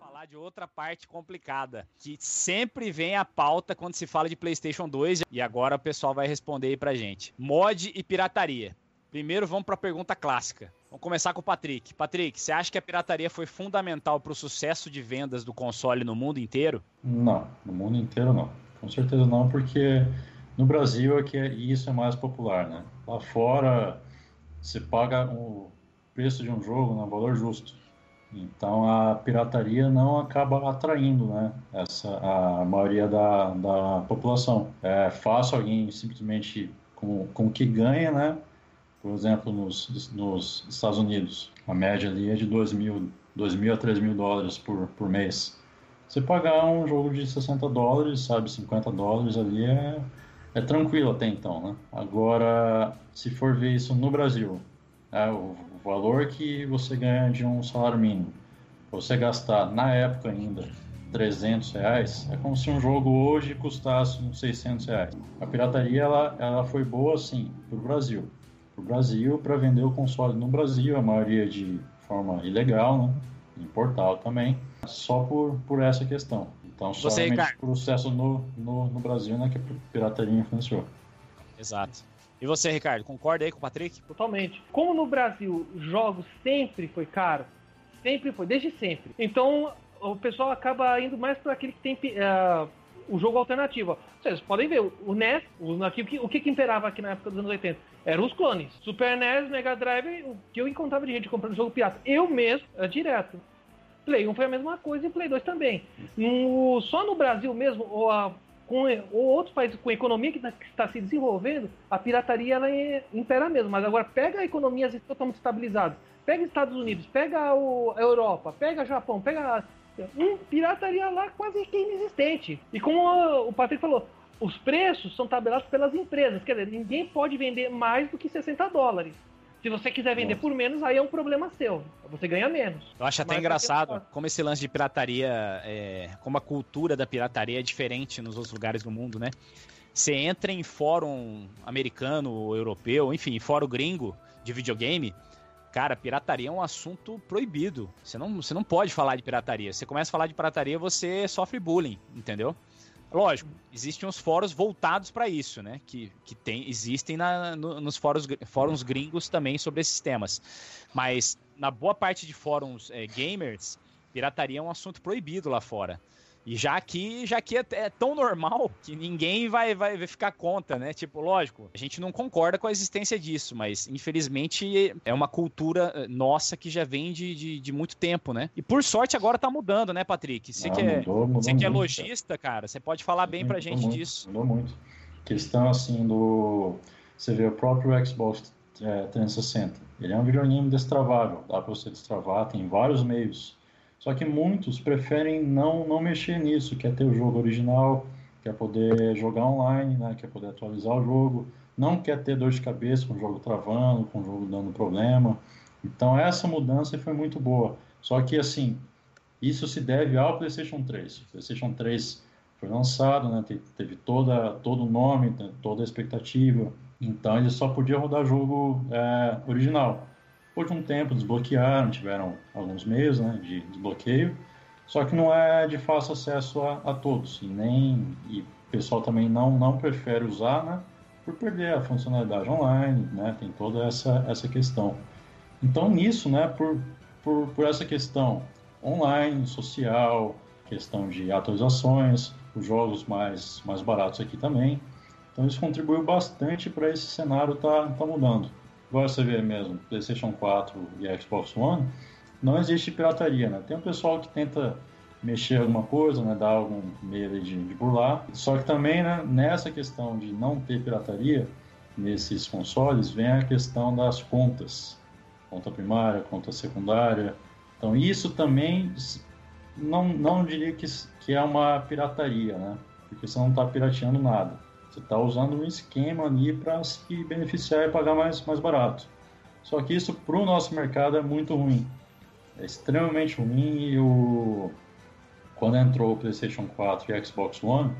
Falar de outra parte complicada, que sempre vem à pauta quando se fala de PlayStation 2 e agora o pessoal vai responder aí pra gente. Mod e pirataria. Primeiro vamos pra pergunta clássica. Vamos começar com o Patrick. Patrick, você acha que a pirataria foi fundamental pro sucesso de vendas do console no mundo inteiro? Não, no mundo inteiro não. Com certeza não, porque no Brasil é que é- isso é mais popular, né? Lá fora você paga o preço de um jogo no valor justo. Então a pirataria não acaba atraindo, né? Essa a maioria da, da população. É fácil alguém simplesmente com, com o que ganha, né? Por exemplo, nos, nos Estados Unidos, a média ali é de 2 mil, 2 mil a 3 mil dólares por, por mês. Você pagar um jogo de 60 dólares, sabe, 50 dólares ali é, é tranquilo até então, né? Agora, se for ver isso no Brasil, é, o, valor que você ganha de um salário mínimo, você gastar na época ainda 300 reais, é como se um jogo hoje custasse uns 600 reais. A pirataria, ela, ela foi boa, sim, para o Brasil. Para o Brasil, para vender o console no Brasil, a maioria de forma ilegal, né? Importado também só por, por essa questão. Então, Você, Ricardo? o processo no, no, no Brasil, né, que a pirataria influenciou. Exato. E você, Ricardo, concorda aí com o Patrick? Totalmente. Como no Brasil jogos sempre foi caro, sempre foi, desde sempre. Então o pessoal acaba indo mais para aquele que tem eh, o jogo alternativo. Vocês podem ver, o NES, o, que, o que que imperava aqui na época dos anos 80? Eram os clones. Super NES, Mega Drive, o que eu encontrava de gente comprando jogo pirata. Eu mesmo, era direto. Play 1 foi a mesma coisa e Play 2 também. No- só no Brasil mesmo, ou, a- com, ou outros países com economia que, tá- que está se desenvolvendo, a pirataria ela é- impera mesmo. Mas agora pega economias totalmente estabilizadas. Pega Estados Unidos, pega o, a Europa, pega Japão, pega. Hum, pirataria lá quase que inexistente. E como a- o Patrick falou, os preços são tabelados pelas empresas. Quer dizer, ninguém pode vender mais do que 60 dólares. Se você quiser vender Nossa. por menos, aí é um problema seu. Você ganha menos. Eu acho até Mas engraçado aqui é como esse lance de pirataria, é, como a cultura da pirataria é diferente nos outros lugares do mundo, né? Você entra em fórum americano, europeu, enfim, fórum gringo de videogame, cara, pirataria é um assunto proibido. Você não, você não pode falar de pirataria. Você começa a falar de pirataria, você sofre bullying, entendeu? Lógico, existem uns fóruns voltados para isso, né? Que, que tem, existem na- no- nos fóruns, fóruns gringos também sobre esses temas. Mas na boa parte de fóruns é, gamers, pirataria é um assunto proibido lá fora. E já aqui, já aqui é, é tão normal que ninguém vai, vai ficar conta, né? Tipo, lógico, a gente não concorda com a existência disso, mas infelizmente é uma cultura eh, nossa que já vem de, de, de muito tempo, né? E por sorte agora tá mudando, né, Patrick? Você Ah, que é, mudou, mudou você que é lojista, cara, você pode falar bem pra gente muito, disso. Mudou muito. Questão assim do. Você vê o próprio Xbox é, 360. Ele é um videogame destravável, dá para você destravar, tem vários meios. Só que muitos preferem não, não mexer nisso, quer ter o jogo original, quer poder jogar online, né? quer poder atualizar o jogo, não quer ter dor de cabeça com o jogo travando, com o jogo dando problema. Então essa mudança foi muito boa. Só que assim, isso se deve ao PlayStation 3. O PlayStation 3 foi lançado, né? teve toda, todo o nome, né, toda a expectativa. Então ele só podia rodar jogo é, original. Por um tempo desbloquearam, tiveram alguns meses né, de desbloqueio, só que não é de fácil acesso a, a todos. E nem e o pessoal também não, não prefere usar, né? Por perder a funcionalidade online, né? Tem toda essa, essa questão. Então nisso, né? Por, por, por essa questão online, social, questão de atualizações, os jogos mais, mais baratos aqui também. Então isso contribuiu bastante para esse cenário estar tá, tá mudando. Agora você vê mesmo, PlayStation 4 e Xbox One, não existe pirataria, né? Tem um pessoal que tenta mexer alguma coisa, né, dar algum meio de, de burlar. Só que também, né, nessa questão de não ter pirataria nesses consoles, vem a questão das contas, conta primária, conta secundária. Então isso também não, não diria que, que é uma pirataria, né? Porque você não está pirateando nada. Você está usando um esquema ali para se beneficiar e pagar mais, mais barato. Só que isso para o nosso mercado é muito ruim. É extremamente ruim e o... quando entrou o PlayStation 4 e Xbox One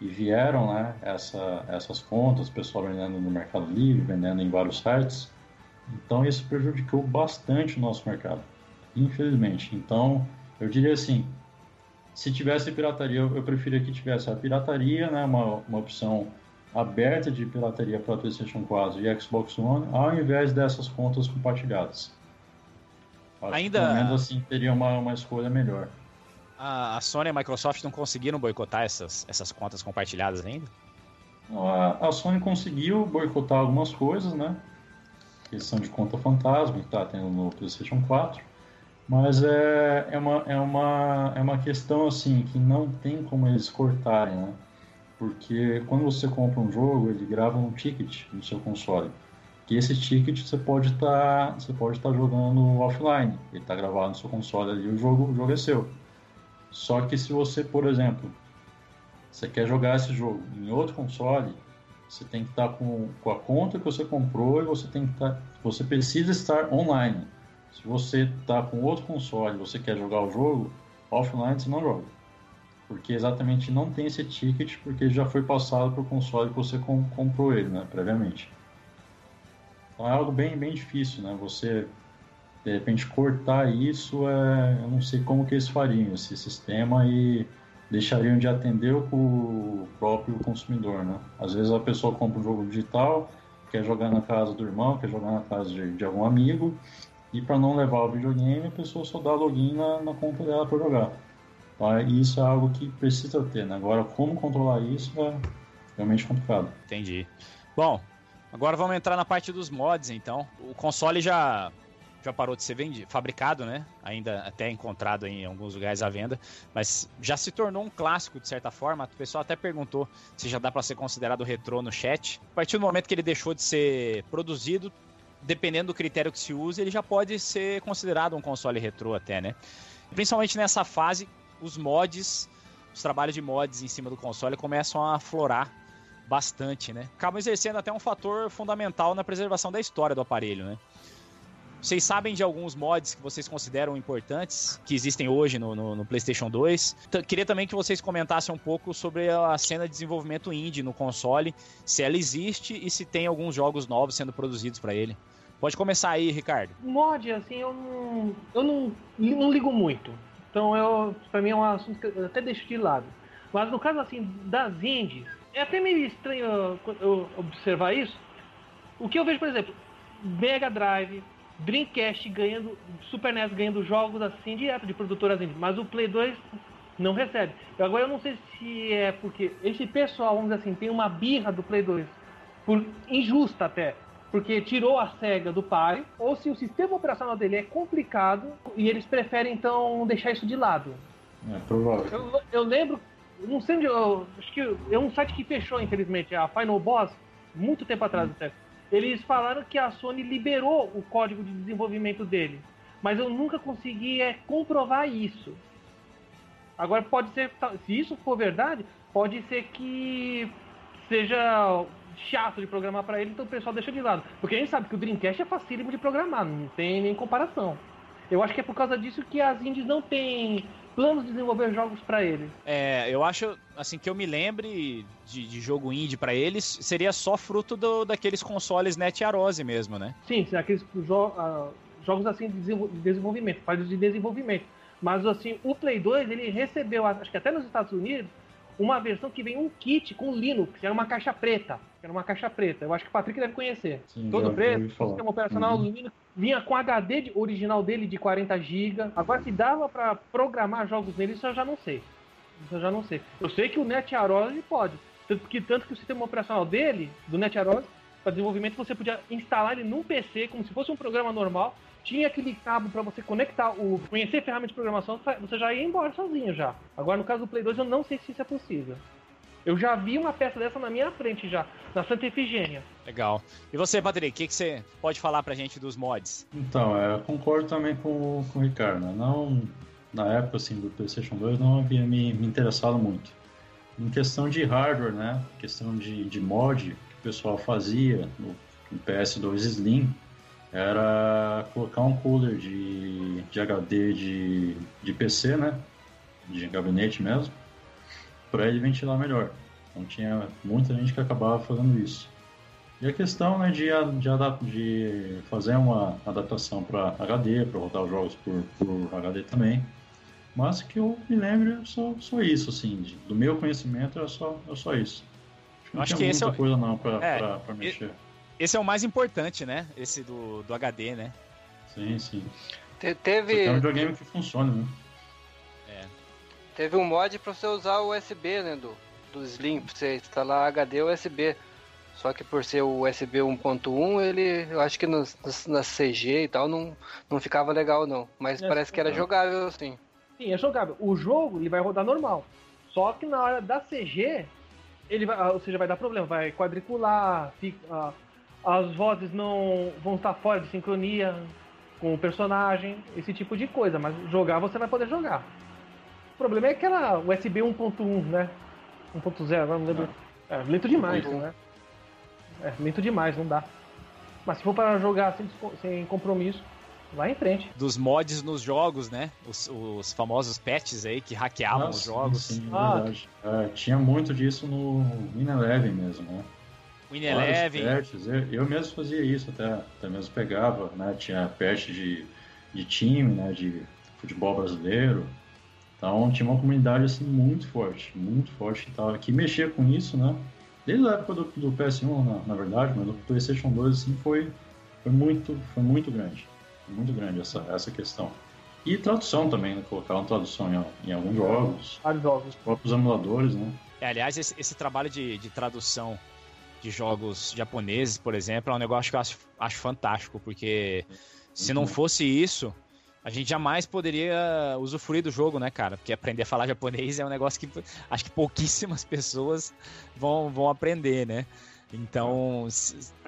e vieram né, essa, essas contas, o pessoal vendendo no Mercado Livre, vendendo em vários sites, então isso prejudicou bastante o nosso mercado, infelizmente. Então eu diria assim, se tivesse pirataria, eu preferia que tivesse a pirataria, né, uma, uma opção aberta de pirataria para PlayStation 4 e Xbox One, ao invés dessas contas compartilhadas. Acho Ainda que, pelo menos assim teria uma, uma escolha melhor. A, a Sony e a Microsoft não conseguiram boicotar essas, essas contas compartilhadas ainda? A, a Sony conseguiu boicotar algumas coisas, né? Questão de conta fantasma que está tendo no PlayStation 4. Mas é, é, uma, é, uma, é uma questão assim que não tem como eles cortarem, né? Porque quando você compra um jogo, ele grava um ticket no seu console. E esse ticket você pode estar tá, você pode tá jogando offline. Ele está gravado no seu console ali, o jogo, o jogo é seu. Só que se você, por exemplo, você quer jogar esse jogo em outro console, você tem que estar tá com, com a conta que você comprou e você tem que tá, você precisa estar online. Se você está com outro console você quer jogar o jogo, offline você não joga. Porque exatamente não tem esse ticket, porque já foi passado para o console que você com, comprou ele, né, previamente. Então é algo bem, bem difícil, né? Você, de repente, cortar isso, é, eu não sei como que eles fariam esse sistema e deixariam de atender o próprio consumidor, né? Às vezes a pessoa compra um jogo digital, quer jogar na casa do irmão, quer jogar na casa de, de algum amigo, e para não levar o videogame, a pessoa só dá login na, na conta dela para jogar. Tá? E isso é algo que precisa ter. Né? Agora, como controlar isso é realmente complicado. Entendi. Bom, agora vamos entrar na parte dos mods, então. O console já já parou de ser vendido, fabricado, né? Ainda até encontrado em alguns lugares à venda, mas já se tornou um clássico de certa forma. O pessoal até perguntou se já dá para ser considerado retrô no chat. A partir do momento que ele deixou de ser produzido, dependendo do critério que se use, ele já pode ser considerado um console retrô até, né? Principalmente nessa fase, os mods, os trabalhos de mods em cima do console começam a aflorar bastante, né? Acabam exercendo até um fator fundamental na preservação da história do aparelho, né? Vocês sabem de alguns mods que vocês consideram importantes, que existem hoje no, no, no PlayStation 2? T queria também que vocês comentassem um pouco sobre a cena de desenvolvimento indie no console, se ela existe e se tem alguns jogos novos sendo produzidos para ele. Pode começar aí, Ricardo. Mod, assim, eu não, eu não, não ligo muito. Então, eu, pra mim é um assunto que eu até deixo de lado. Mas no caso, assim, das indies, é até meio estranho eu observar isso. O que eu vejo, por exemplo, Mega Drive, Dreamcast ganhando, Super NES ganhando jogos assim direto de produtoras indies, mas o Play 2 não recebe. Agora eu não sei se é porque esse pessoal, vamos dizer assim, tem uma birra do Play 2, por injusta até porque tirou a SEGA do pai, ou se o sistema operacional dele é complicado e eles preferem então deixar isso de lado. É provável. Eu, eu lembro, não sei onde, eu, acho que é um site que fechou, infelizmente, a Final Boss, muito tempo atrás hum. até. Eles falaram que a Sony liberou o código de desenvolvimento dele, mas eu nunca consegui é, comprovar isso. Agora pode ser, se isso for verdade, pode ser que seja chato de programar para ele, então o pessoal deixa de lado. Porque a gente sabe que o Dreamcast é facílimo de programar, não tem nem comparação. Eu acho que é por causa disso que as indies não têm planos de desenvolver jogos para ele. É, eu acho, assim, que eu me lembre de, de jogo indie para eles, seria só fruto do, daqueles consoles Net Arose mesmo, né? Sim, aqueles jo uh, jogos assim de desenvolvimento, páginas de desenvolvimento. Mas assim, o Play 2, ele recebeu, acho que até nos Estados Unidos, uma versão que vem um kit com Linux, que era uma caixa preta. Era uma caixa preta. Eu acho que o Patrick deve conhecer. Sim, Todo preto, sistema operacional uhum. Linux, vinha com HD original dele de 40 GB. Agora, se dava para programar jogos nele, isso eu já não sei. Isso eu já não sei. Eu sei que o ele pode. Tanto que, tanto que o sistema operacional dele, do NetArose, para desenvolvimento, você podia instalar ele num PC como se fosse um programa normal tinha aquele cabo para você conectar o conhecer ferramentas de programação, você já ia embora sozinho já. Agora no caso do Play 2 eu não sei se isso é possível. Eu já vi uma peça dessa na minha frente já, na Santa Efigênia. Legal. E você, Patrick, o que, que você pode falar pra gente dos mods? Então, é, eu concordo também com, com o Ricardo. Né? Não, na época assim, do PlayStation 2 não havia me, me interessado muito. Em questão de hardware, né? questão de, de mod que o pessoal fazia no, no PS2 Slim, era colocar um cooler de, de HD de, de PC, né? De gabinete mesmo, para ele ventilar melhor. Então tinha muita gente que acabava fazendo isso. E a questão né, de, de, de fazer uma adaptação para HD, para rodar os jogos por, por HD também. Mas que eu me lembro é só, só isso, assim, de, do meu conhecimento é só, é só isso. Acho que não Acho tinha que muita é... coisa não para é, mexer. Esse é o mais importante, né? Esse do, do HD, né? Sim, sim. Te, teve. É um videogame que funciona, né? É. Teve um mod pra você usar o USB, né? Do, do Slim, pra você instalar HD USB. Só que por ser o USB 1.1, ele. Eu acho que no, no, na CG e tal não, não ficava legal, não. Mas é, parece que era jogável, sim. Sim, é jogável. O jogo ele vai rodar normal. Só que na hora da CG, ele vai, ou seja, vai dar problema, vai quadricular, fica, as vozes não vão estar fora de sincronia com o personagem, esse tipo de coisa, mas jogar você vai poder jogar. O problema é aquela USB 1.1, né? 1.0, não lembro. É, lento demais, né? É, lento demais, não dá. Mas se for para jogar sem, sem compromisso, vai em frente. Dos mods nos jogos, né? Os, os famosos patches aí que hackeavam Nossa, os jogos. Sim, ah, é, tinha muito disso no Eleven mesmo, né? Win Eleven. Eu, eu mesmo fazia isso, até, até mesmo pegava, né? Tinha patch de, de time, né? De futebol brasileiro. Então tinha uma comunidade assim muito forte, muito forte que, tava, que mexia com isso, né? Desde a época do, do PS1, na, na, verdade, mas do PlayStation 2 assim, foi, foi, muito, foi muito grande. Foi muito grande essa, essa questão. E tradução também, né? Colocar uma tradução em, em alguns jogos. Vários jogos. Os próprios emuladores, né? É, aliás, esse, esse trabalho de, de tradução de jogos japoneses, por exemplo, é um negócio que eu acho, acho fantástico, porque se não uhum. fosse isso, a gente jamais poderia usufruir do jogo, né, cara? Porque aprender a falar japonês é um negócio que acho que pouquíssimas pessoas vão, vão aprender, né? Então,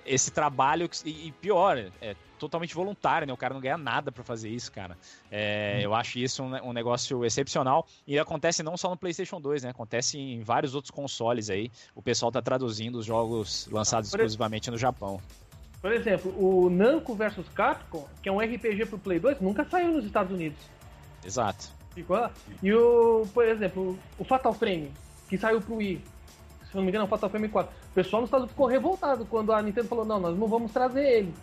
esse trabalho, e pior, é totalmente voluntário, né? O cara não ganha nada para fazer isso, cara. É, hum. Eu acho isso um, um, negócio excepcional. E acontece não só no PlayStation 2, né? Acontece em vários outros consoles aí. O pessoal tá traduzindo os jogos lançados ah, exclusivamente no Japão. Por exemplo, o Namco vs Capcom, que é um RPG pro Play 2, nunca saiu nos Estados Unidos. Exato. Ficou lá. E o, por exemplo, o Fatal Frame, que saiu pro Wii. Se não me engano, é o Fatal Frame 4. O pessoal nos Estados Unidos ficou revoltado quando a Nintendo falou: não, nós não vamos trazer ele.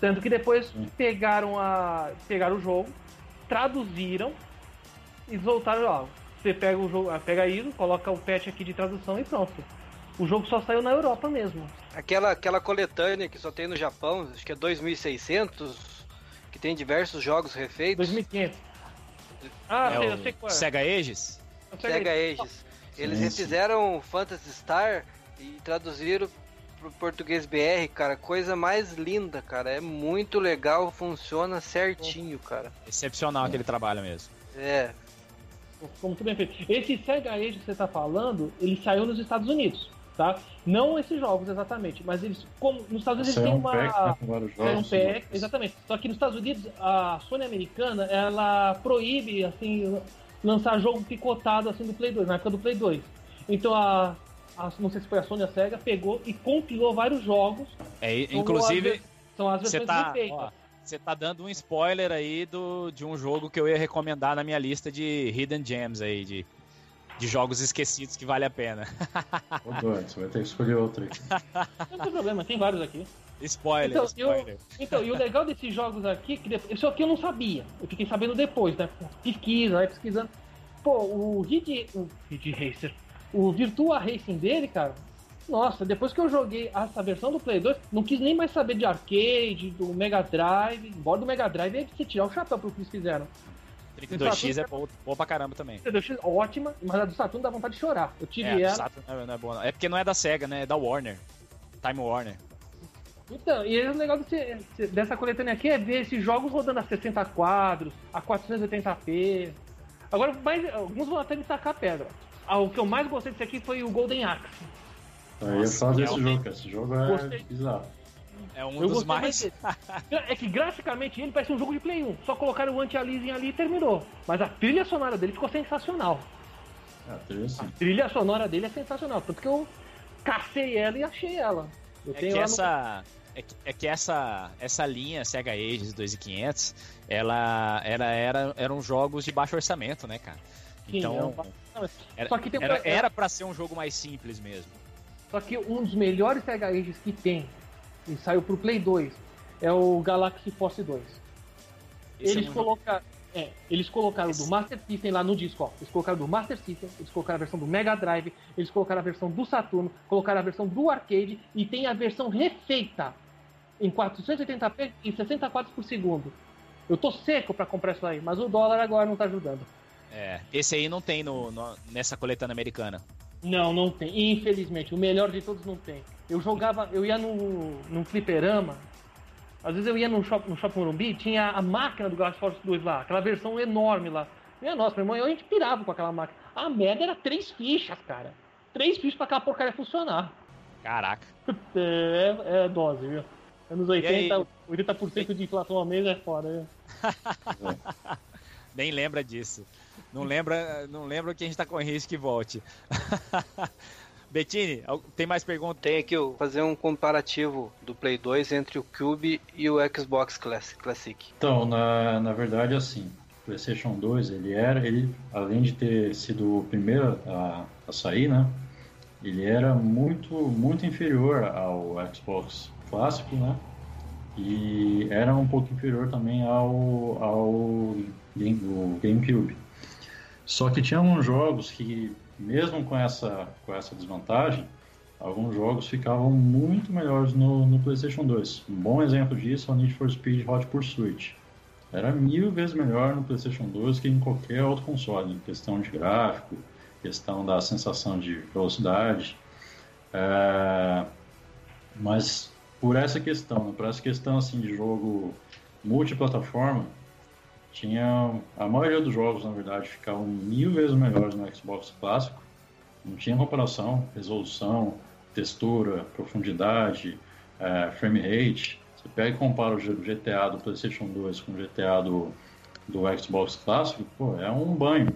Tanto que depois pegaram, a, pegaram o jogo, traduziram e voltaram, ó. Você pega o jogo, pega isso, coloca o patch aqui de tradução e pronto. O jogo só saiu na Europa mesmo. Aquela, aquela coletânea que só tem no Japão, acho que é 2600, que tem diversos jogos refeitos. 2500. Ah, é sei, eu sei qual é. Sega Aegis? Sega Aegis. Eles refizeram Phantasy Star e traduziram pro português BR, cara, coisa mais linda, cara. É muito legal, funciona certinho, cara. Excepcional aquele trabalho mesmo. É. Ficou muito bem feito. Esse Sega Age que você tá falando, ele saiu nos Estados Unidos, tá? Não esses jogos exatamente, mas eles, como nos Estados Unidos tem um uma. Pack, né, é um pack, exatamente. Só que nos Estados Unidos, a Sony americana, ela proíbe, assim, lançar jogo picotado assim do Play 2, na época do Play 2. Então a, a não sei se foi a Sony ou a Sega, pegou e compilou vários jogos. É, inclusive, são as você versões tá, você tá dando um spoiler aí do, de um jogo que eu ia recomendar na minha lista de Hidden Gems aí, de, de jogos esquecidos que vale a pena. Ô, você vai ter que escolher outro aí. Não tem problema, tem vários aqui. Spoiler, Então, spoiler. Então, e o legal desses jogos aqui, que depois, isso aqui eu não sabia. Eu fiquei sabendo depois, né? Pesquisa, vai pesquisando. Pô, o Rid, o Rid Racer, o Virtua Racing dele, cara. Nossa, depois que eu joguei essa versão do Play 2, não quis nem mais saber de arcade, do Mega Drive. Embora do Mega Drive é você tirar o chapéu pro que eles fizeram. 32X é boa, boa pra caramba também. 32X, ótima, mas a do Saturno dá vontade de chorar. Eu tive É, ela. Saturn não é, não é boa, não. É porque não é da SEGA, né? É da Warner. Time Warner. Então, e o legal desse- dessa coletânea aqui é ver esses jogos rodando a 60 quadros, a 480p. Agora, mais, alguns vão até me tacar pedra. Ah, o que eu mais gostei desse aqui foi o Golden Axe. Aí eu Nossa, falo desse jogo, cara. Esse jogo é Gostei. bizarro. É um eu dos mais. dele. É que graficamente ele parece um jogo de Play 1. Só colocaram o anti-aliasing ali e terminou. Mas a trilha sonora dele ficou sensacional. É, teve assim. A trilha sonora dele é sensacional. Tanto que eu cacei ela e achei ela. Eu É tenho que ela no- essa. É que, é que essa, essa linha Sega Ages 2500, ela era, era, eram jogos de baixo orçamento, né, cara? Sim, Então, é um- era, Só que tem um- era, era pra ser um jogo mais simples mesmo. Só que um dos melhores Sega Ages que tem, e saiu pro Play 2, é o Galaxy Force 2. Esse eles, é colocaram, é, eles colocaram Esse- do Master System lá no disco, ó. Eles colocaram do Master System, eles colocaram a versão do Mega Drive, eles colocaram a versão do Saturno, colocaram a versão do arcade e tem a versão refeita em 480p e 60 quadros por segundo. Eu tô seco pra comprar isso aí, mas o dólar agora não tá ajudando. É, esse aí não tem no, no- nessa coletânea americana. Não, não tem. Infelizmente, o melhor de todos não tem. Eu jogava, eu ia no, num fliperama. Às vezes eu ia no shopping, no shopping Morumbi, tinha a máquina do Galaxy Force 2 lá, aquela versão enorme lá. Minha nossa, meu irmão, eu a gente pirava com aquela máquina. A média era três fichas, cara. Três fichas pra aquela porcaria funcionar. Caraca. É, é dose, viu? Anos 80, aí? 80% de inflação ao mês é foda, viu? Nem lembra disso. Não lembra, não lembra que a gente tá com risco que volte. Bettini, tem mais perguntas? Tem aqui fazer um comparativo do Play 2 entre o Cube e o Xbox Classic. Classic. Então, na, na verdade, assim, o PlayStation 2, ele era, ele, além de ter sido o primeiro a, a sair, né? Ele era muito, muito inferior ao Xbox clássico, né? E era um pouco inferior também ao, ao Game- GameCube. Só que tinha alguns jogos que, mesmo com essa, com essa desvantagem, alguns jogos ficavam muito melhores no, no PlayStation 2. Um bom exemplo disso é o Need for Speed Hot Pursuit. Era mil vezes melhor no PlayStation 2 que em qualquer outro console, em questão de gráfico, questão da sensação de velocidade. É, Mas por essa questão, né, por essa questão assim de jogo multiplataforma, tinha a maioria dos jogos, na verdade, ficavam mil vezes melhores no Xbox clássico. Não tinha comparação, resolução, textura, profundidade, é, frame rate. Você pega e compara o GTA do PlayStation 2 com o GTA do, do Xbox clássico, pô, é um banho.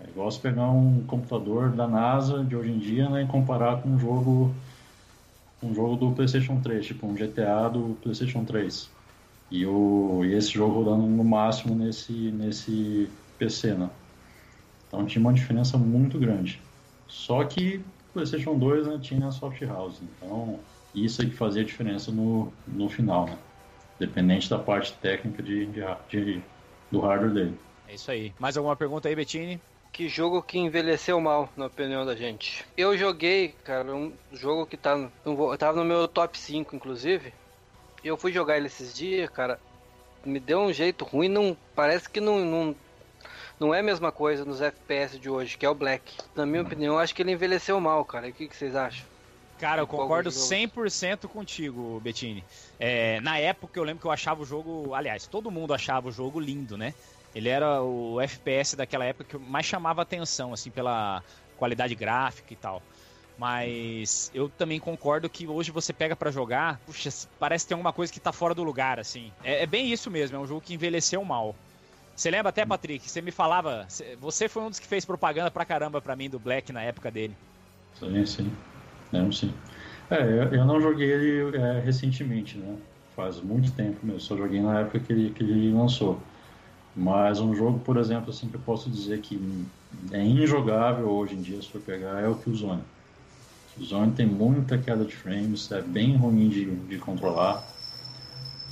É igual você pegar um computador da NASA de hoje em dia né, e comparar com um jogo, um jogo do PlayStation 3, tipo um GTA do PlayStation 3. E, o, e esse jogo rodando no máximo nesse, nesse PC, né? Então tinha uma diferença muito grande. Só que o PlayStation 2 né, tinha a soft house, então isso é que fazia diferença no, no final, né? Dependente da parte técnica de, de, de- do hardware dele. É isso aí. Mais alguma pergunta aí, Bettini? Que jogo que envelheceu mal, na opinião da gente? Eu joguei, cara, um jogo que tá no, tava no meu top 5, inclusive. Eu fui jogar ele esses dias, cara. Me deu um jeito ruim, não parece que não, não, não é a mesma coisa nos FPS de hoje, que é o Black. Na minha opinião, acho que ele envelheceu mal, cara. E o que, que vocês acham? Cara, eu concordo jogo? 100% contigo, Bettini. É, na época eu lembro que eu achava o jogo. Aliás, todo mundo achava o jogo lindo, né? Ele era o FPS daquela época que mais chamava atenção, assim, pela qualidade gráfica e tal. Mas eu também concordo que hoje você pega pra jogar, puxa, parece que tem alguma coisa que tá fora do lugar, assim. É, é bem isso mesmo, é um jogo que envelheceu mal. Você lembra até, Patrick, você me falava, você foi um dos que fez propaganda pra caramba pra mim do Black na época dele. Sim, sim. Lembro sim. É, eu não joguei ele é, recentemente, né? Faz muito tempo mesmo, só joguei na época que ele, que ele lançou. Mas um jogo, por exemplo, assim, que eu posso dizer que é injogável hoje em dia, se for pegar, é o Killzone. Killzone tem muita queda de frames, é bem ruim de, de controlar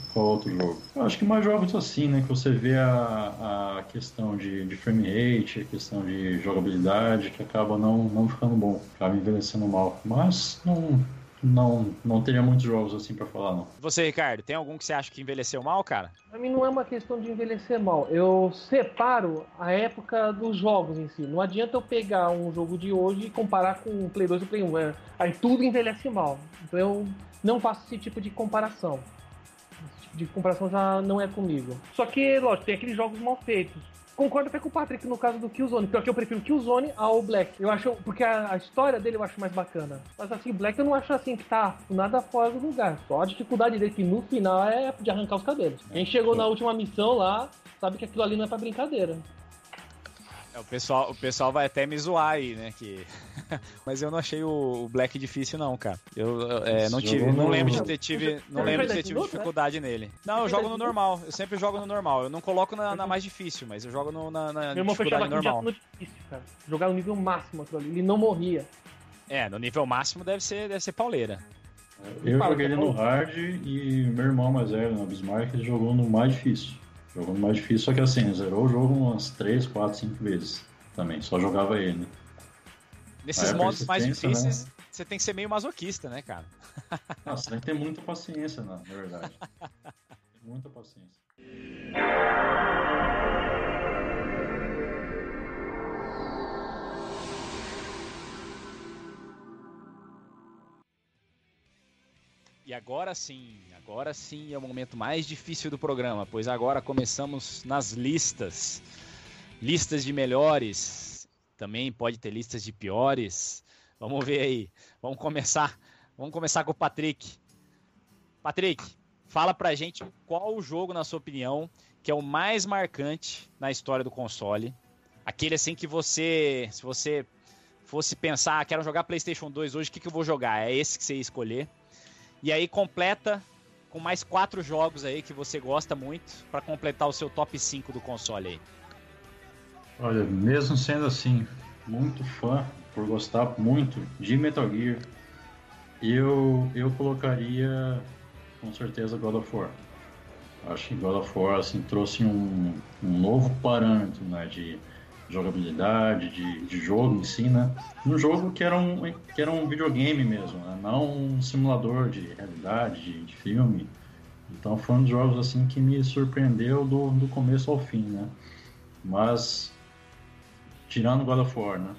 qual outro jogo? Eu acho que mais jogos assim, né? Que você vê a, a questão de, de frame rate, a questão de jogabilidade, que acaba não, não ficando bom, acaba envelhecendo mal. Mas não, não, não teria muitos jogos assim para falar, não. Você, Ricardo, tem algum que você acha que envelheceu mal, cara? Pra mim não é uma questão de envelhecer mal. Eu separo a época dos jogos em si. Não adianta eu pegar um jogo de hoje e comparar com o Play 2 e Play 1. É, aí tudo envelhece mal. Então eu não faço esse tipo de comparação de comparação já não é comigo. Só que, lógico, tem aqueles jogos mal feitos. Concordo até com o Patrick no caso do Killzone, porque eu prefiro Killzone ao Black. Eu acho, porque a, a, história dele eu acho mais bacana. Mas assim, Black eu não acho assim que tá nada fora do lugar. Só a dificuldade dele que no final é de arrancar os cabelos. Quem chegou na última missão lá sabe que aquilo ali não é pra brincadeira. É, o, pessoal, o pessoal vai até me zoar aí, né? Que... Mas eu não achei o, Black difícil, não, cara. Eu é, não tive, não lembro de ter tive, não lembro de ter tido dificuldade nele. Não, eu jogo no normal. Eu sempre jogo no normal. Eu não coloco na, na mais difícil, mas eu jogo no, na, na Meu irmão dificuldade normal. No difícil, cara. Jogar no nível máximo aquilo ali. Ele não morria. É, no nível máximo deve ser, deve ser pauleira. Eu joguei ele no hard e meu irmão mais velho, no Bismarck, ele jogou no mais difícil. Jogou no mais difícil, só que assim, zerou o jogo umas 3, 4, 5 vezes também. Só jogava ele. Nesses modos mais difíceis, né? você tem que ser meio masoquista, né, cara? Nossa, você tem que ter muita paciência, na verdade. muita paciência. E agora sim, agora sim é o momento mais difícil do programa, pois agora começamos nas listas. Listas de melhores, também pode ter listas de piores. Vamos ver aí. Vamos começar. Vamos começar com o Patrick. Patrick, fala pra gente qual o jogo, na sua opinião, que é o mais marcante na história do console. Aquele assim que você, se você fosse pensar, ah, quero jogar PlayStation 2 hoje, o que, que eu vou jogar? É esse que você ia escolher. E aí completa com mais quatro jogos aí que você gosta muito para completar o seu top 5 do console aí. Olha, mesmo sendo assim, muito fã, por gostar muito de Metal Gear, eu, eu colocaria com certeza God of War. Acho que God of War assim, trouxe um, um novo parâmetro né, de, jogabilidade, de, de jogo em si, né? Um jogo que era um, que era um videogame mesmo, né? não um simulador de realidade, de, de, filme. Então foi um dos jogos assim que me surpreendeu do, do começo ao fim, né? Mas tirando God of War, né?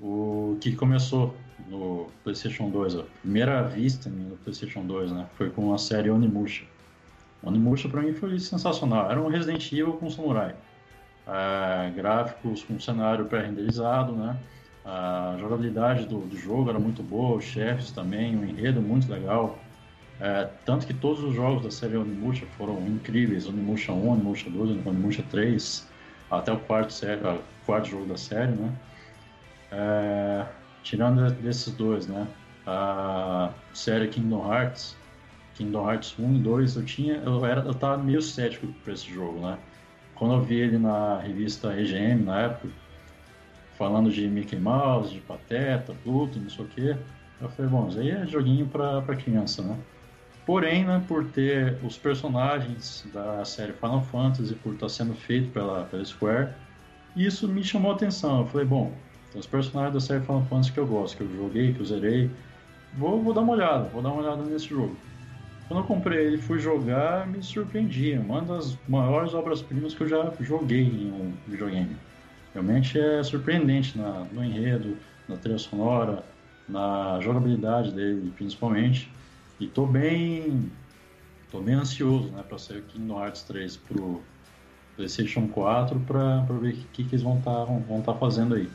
O que começou no PlayStation 2, a primeira vista no PlayStation 2, né? Foi com a série Onimusha. Onimusha para mim foi sensacional. Era um Resident Evil com samurai é, gráficos com cenário pré-renderizado, né? A jogabilidade do, do, jogo era muito boa, os chefes também, o enredo muito legal. É, tanto que todos os jogos da série Onimusha foram incríveis, Onimusha 1, Onimusha 2, Onimusha 3, até o quarto, série, quarto jogo da série, né? É, tirando desses dois, né? A série Kingdom Hearts, Kingdom Hearts 1 e 2, eu tinha, eu era, eu tava meio cético para esse jogo, né? Quando eu vi ele na revista EGM na época, falando de Mickey Mouse, de Pateta, Pluto, não sei o que, eu falei, bom, isso aí é joguinho para criança, né? Porém, né, por ter os personagens da série Final Fantasy, por estar sendo feito pela, pela Square, isso me chamou a atenção. Eu falei, bom, tem os personagens da série Final Fantasy que eu gosto, que eu joguei, que eu zerei, vou, vou dar uma olhada, vou dar uma olhada nesse jogo. Quando eu comprei ele fui jogar, me surpreendi. Uma das maiores obras-primas que eu já joguei em um videogame. Realmente é surpreendente na, no enredo, na trilha sonora, na jogabilidade dele, principalmente. E tô bem, tô bem ansioso, né, para sair o Kingdom Hearts 3 pro PlayStation 4 para ver o que, que eles vão estar tá, vão tá fazendo aí.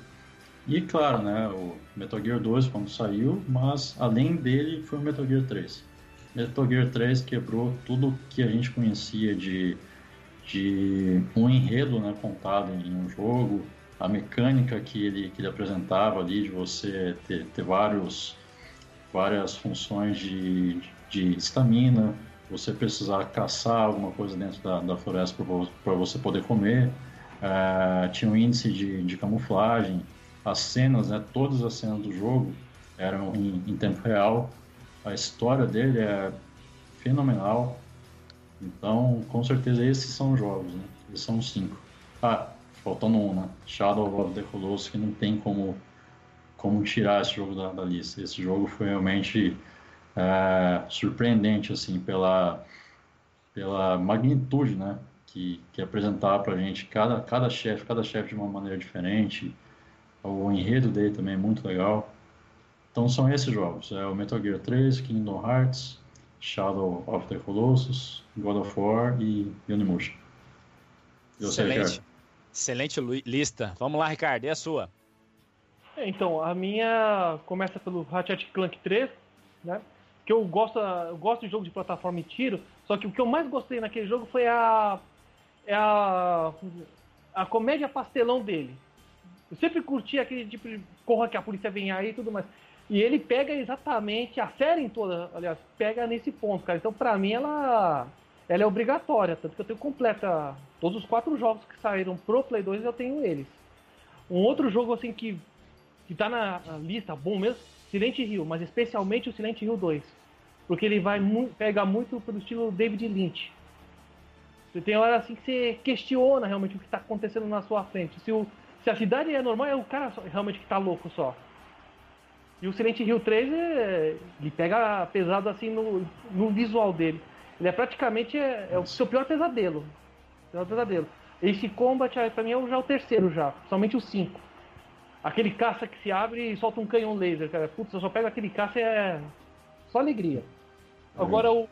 E claro, né, o Metal Gear 2 quando saiu, mas além dele foi o Metal Gear 3. Metal Gear 3 quebrou tudo que a gente conhecia de, de um enredo né, contado em um jogo, a mecânica que ele, que ele apresentava ali de você ter, ter vários, várias funções de estamina, você precisar caçar alguma coisa dentro da, da floresta para você poder comer. Uh, tinha um índice de, de camuflagem, as cenas, né, todas as cenas do jogo eram em, em tempo real. A história dele é fenomenal. Então, com certeza, esses são os jogos, né? Eles são cinco. Ah, faltando um, né? Shadow of the Colossus, que não tem como, como tirar esse jogo da, da lista. Esse jogo foi realmente é, surpreendente, assim, pela, pela magnitude, né? Que, que apresentava pra gente cada, cada chefe, cada chefe de uma maneira diferente. O enredo dele também é muito legal. Então são esses jogos, é o Metal Gear 3, Kingdom Hearts, Shadow of the Colossus, God of War e Unimusha. Excelente. Excelente lista. Vamos lá, Ricardo, e a sua? É, então, a minha começa pelo Ratchet Clank 3, né? Que eu gosto, eu gosto de jogo de plataforma e tiro, só que o que eu mais gostei naquele jogo foi a é a a comédia pastelão dele. Eu sempre curti aquele tipo de corra que a polícia vem aí e tudo mais. E ele pega exatamente, a série em toda, aliás, pega nesse ponto, cara. Então, pra mim, ela, ela é obrigatória. Tanto que eu tenho completa todos os quatro jogos que saíram pro Play 2, eu tenho eles. Um outro jogo, assim, que, que tá na lista, bom mesmo, Silent Hill, mas especialmente o Silent Hill 2. Porque ele vai mu pega muito pelo estilo David Lynch. Você tem hora assim que você questiona realmente o que está acontecendo na sua frente. Se, o, se a cidade é normal, é o cara realmente que está louco só. E o Silent Hill 3 é, ele pega pesado assim no, no visual dele. Ele é praticamente é, é o seu pior pesadelo. Pior pesadelo. Esse Combat pra mim é já o terceiro já, somente o 5. Aquele caça que se abre e solta um canhão laser, cara. Putz, eu só pego aquele caça é só alegria. Agora o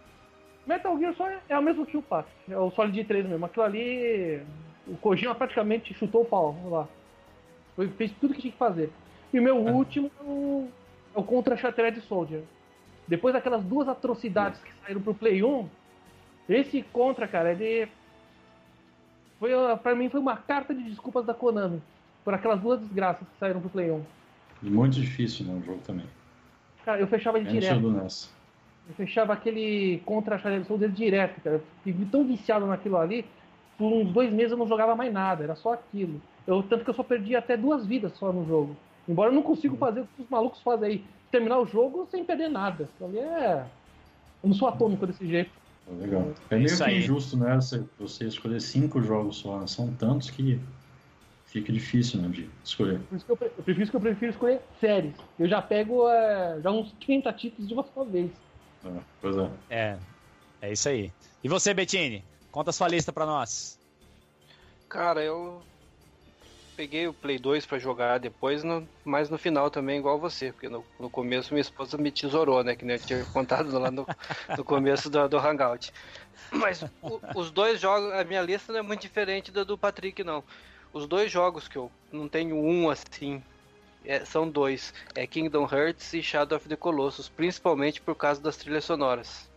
Metal Gear só é, é o mesmo que o Pax, é o Solid 3 mesmo. Aquilo ali, o Kojima praticamente chutou o pau, vamos lá. Foi, fez tudo que tinha que fazer. E o meu é. último é o Contra Shattered Soldier. Depois daquelas duas atrocidades que saíram pro Play 1, esse Contra, cara, ele. Foi, pra mim foi uma carta de desculpas da Konami. Por aquelas duas desgraças que saíram pro Play 1. E muito difícil, né? O jogo também. Cara, eu fechava ele direto. Eu fechava aquele Contra Shattered Soldier direto, cara. Eu fiquei tão viciado naquilo ali. Por uns dois meses eu não jogava mais nada, era só aquilo. Eu, tanto que eu só perdi até duas vidas só no jogo. Embora eu não consiga fazer o que os malucos fazem aí. Terminar o jogo sem perder nada. Isso ali é. Eu não sou atômico desse jeito. Legal. É meio que injusto, né? Você escolher cinco jogos só. São tantos que fica difícil, né, de escolher. Por isso que eu, eu prefiro que eu prefiro escolher séries. Eu já pego é, já uns 30 títulos de uma só vez. É, pois é. É, é isso aí. E você, Bettini? Conta a sua lista pra nós. Cara, eu peguei o Play 2 para jogar depois, no, mas no final também, igual você, porque no, no começo minha esposa me tesourou, né? Que nem eu tinha contado lá no, no começo do, do Hangout. Mas o, os dois jogos, a minha lista não é muito diferente da do Patrick, não. Os dois jogos que eu não tenho um assim, é, são dois: é Kingdom Hearts e Shadow of the Colossus, principalmente por causa das trilhas sonoras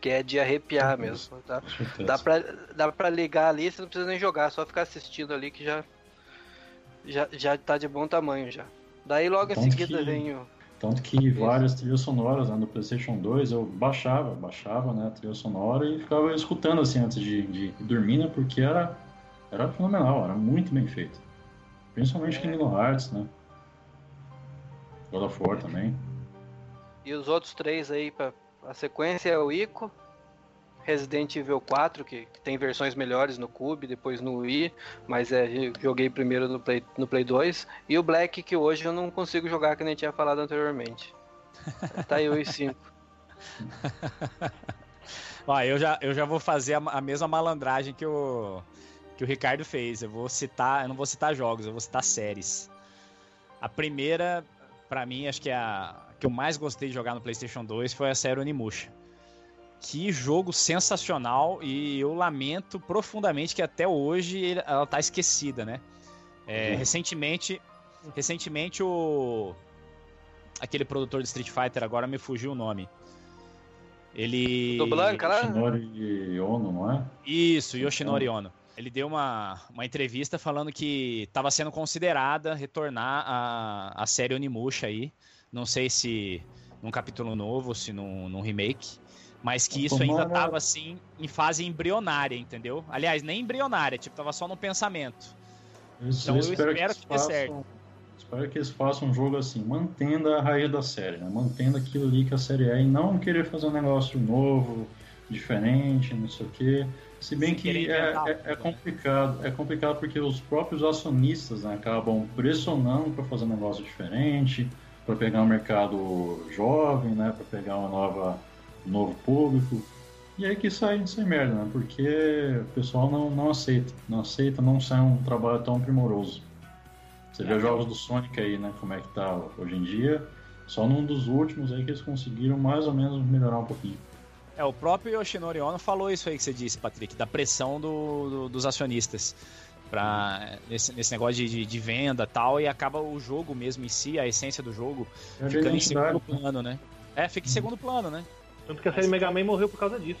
que é de arrepiar mesmo. Tá? Dá, pra, dá pra ligar ali, você não precisa nem jogar, só ficar assistindo ali que já, já, já tá de bom tamanho já. Daí logo tanto em seguida que, vem o. Tanto que várias trilhas sonoras né, no PlayStation 2 eu baixava, baixava né, a trilha sonora e ficava escutando assim antes de, de dormir, né, porque era, era fenomenal, era muito bem feito. Principalmente é. Kingdom Hearts, né? God of War também. E os outros três aí, pra, a sequência é o Ico, Resident Evil 4, que, tem versões melhores no Cube, depois no Wii, mas é, joguei primeiro no Play, no Play 2. E o Black, que hoje eu não consigo jogar, que nem tinha falado anteriormente. tá aí o 5. Ó, eu já, eu já vou fazer a, a, mesma malandragem que o, que o Ricardo fez. Eu vou citar, eu não vou citar jogos, eu vou citar séries. A primeira, para mim, acho que é a que eu mais gostei de jogar no PlayStation 2 foi a série Onimusha. Que jogo sensacional e eu lamento profundamente que até hoje ela tá esquecida, né? É, uhum. Recentemente, recentemente o aquele produtor de Street Fighter agora me fugiu o nome. Ele. Do Blanca lá? Yoshinori Ono, não é? Isso, Yoshinori Ono. Ele deu uma, uma entrevista falando que estava sendo considerada retornar a, a série Onimusha aí. Não sei se num capítulo novo, se num, num remake. Mas que isso ainda tava assim em fase embrionária, entendeu? Aliás, nem embrionária, tipo, tava só no pensamento. Eu, Então, eu espero eles que dê certo. Espero que eles façam um jogo assim, mantendo a raiz da série, né? Mantendo aquilo ali que a série é e não querer fazer um negócio novo, diferente, não sei o quê. Se bem Sem que é, é- é né? complicado, é complicado porque os próprios acionistas né, acabam pressionando para fazer um negócio diferente, para pegar um mercado jovem, né, para pegar uma nova, novo público. E aí que sai, sai merda, né? Porque o pessoal não, não aceita, não aceita, não sai um trabalho tão primoroso. Você vê os jogos do Sonic aí, né? Como é que tá hoje em dia. Só num dos últimos aí que eles conseguiram mais ou menos melhorar um pouquinho. É, o próprio Yoshinori Ono falou isso aí que você disse, Patrick, da pressão do- do- dos acionistas para nesse, nesse negócio de, de, venda e tal, e acaba o jogo mesmo em si, a essência do jogo, É ficando em segundo plano, né? É, fica em segundo plano, né? Tanto que a série Mega Man morreu por causa disso.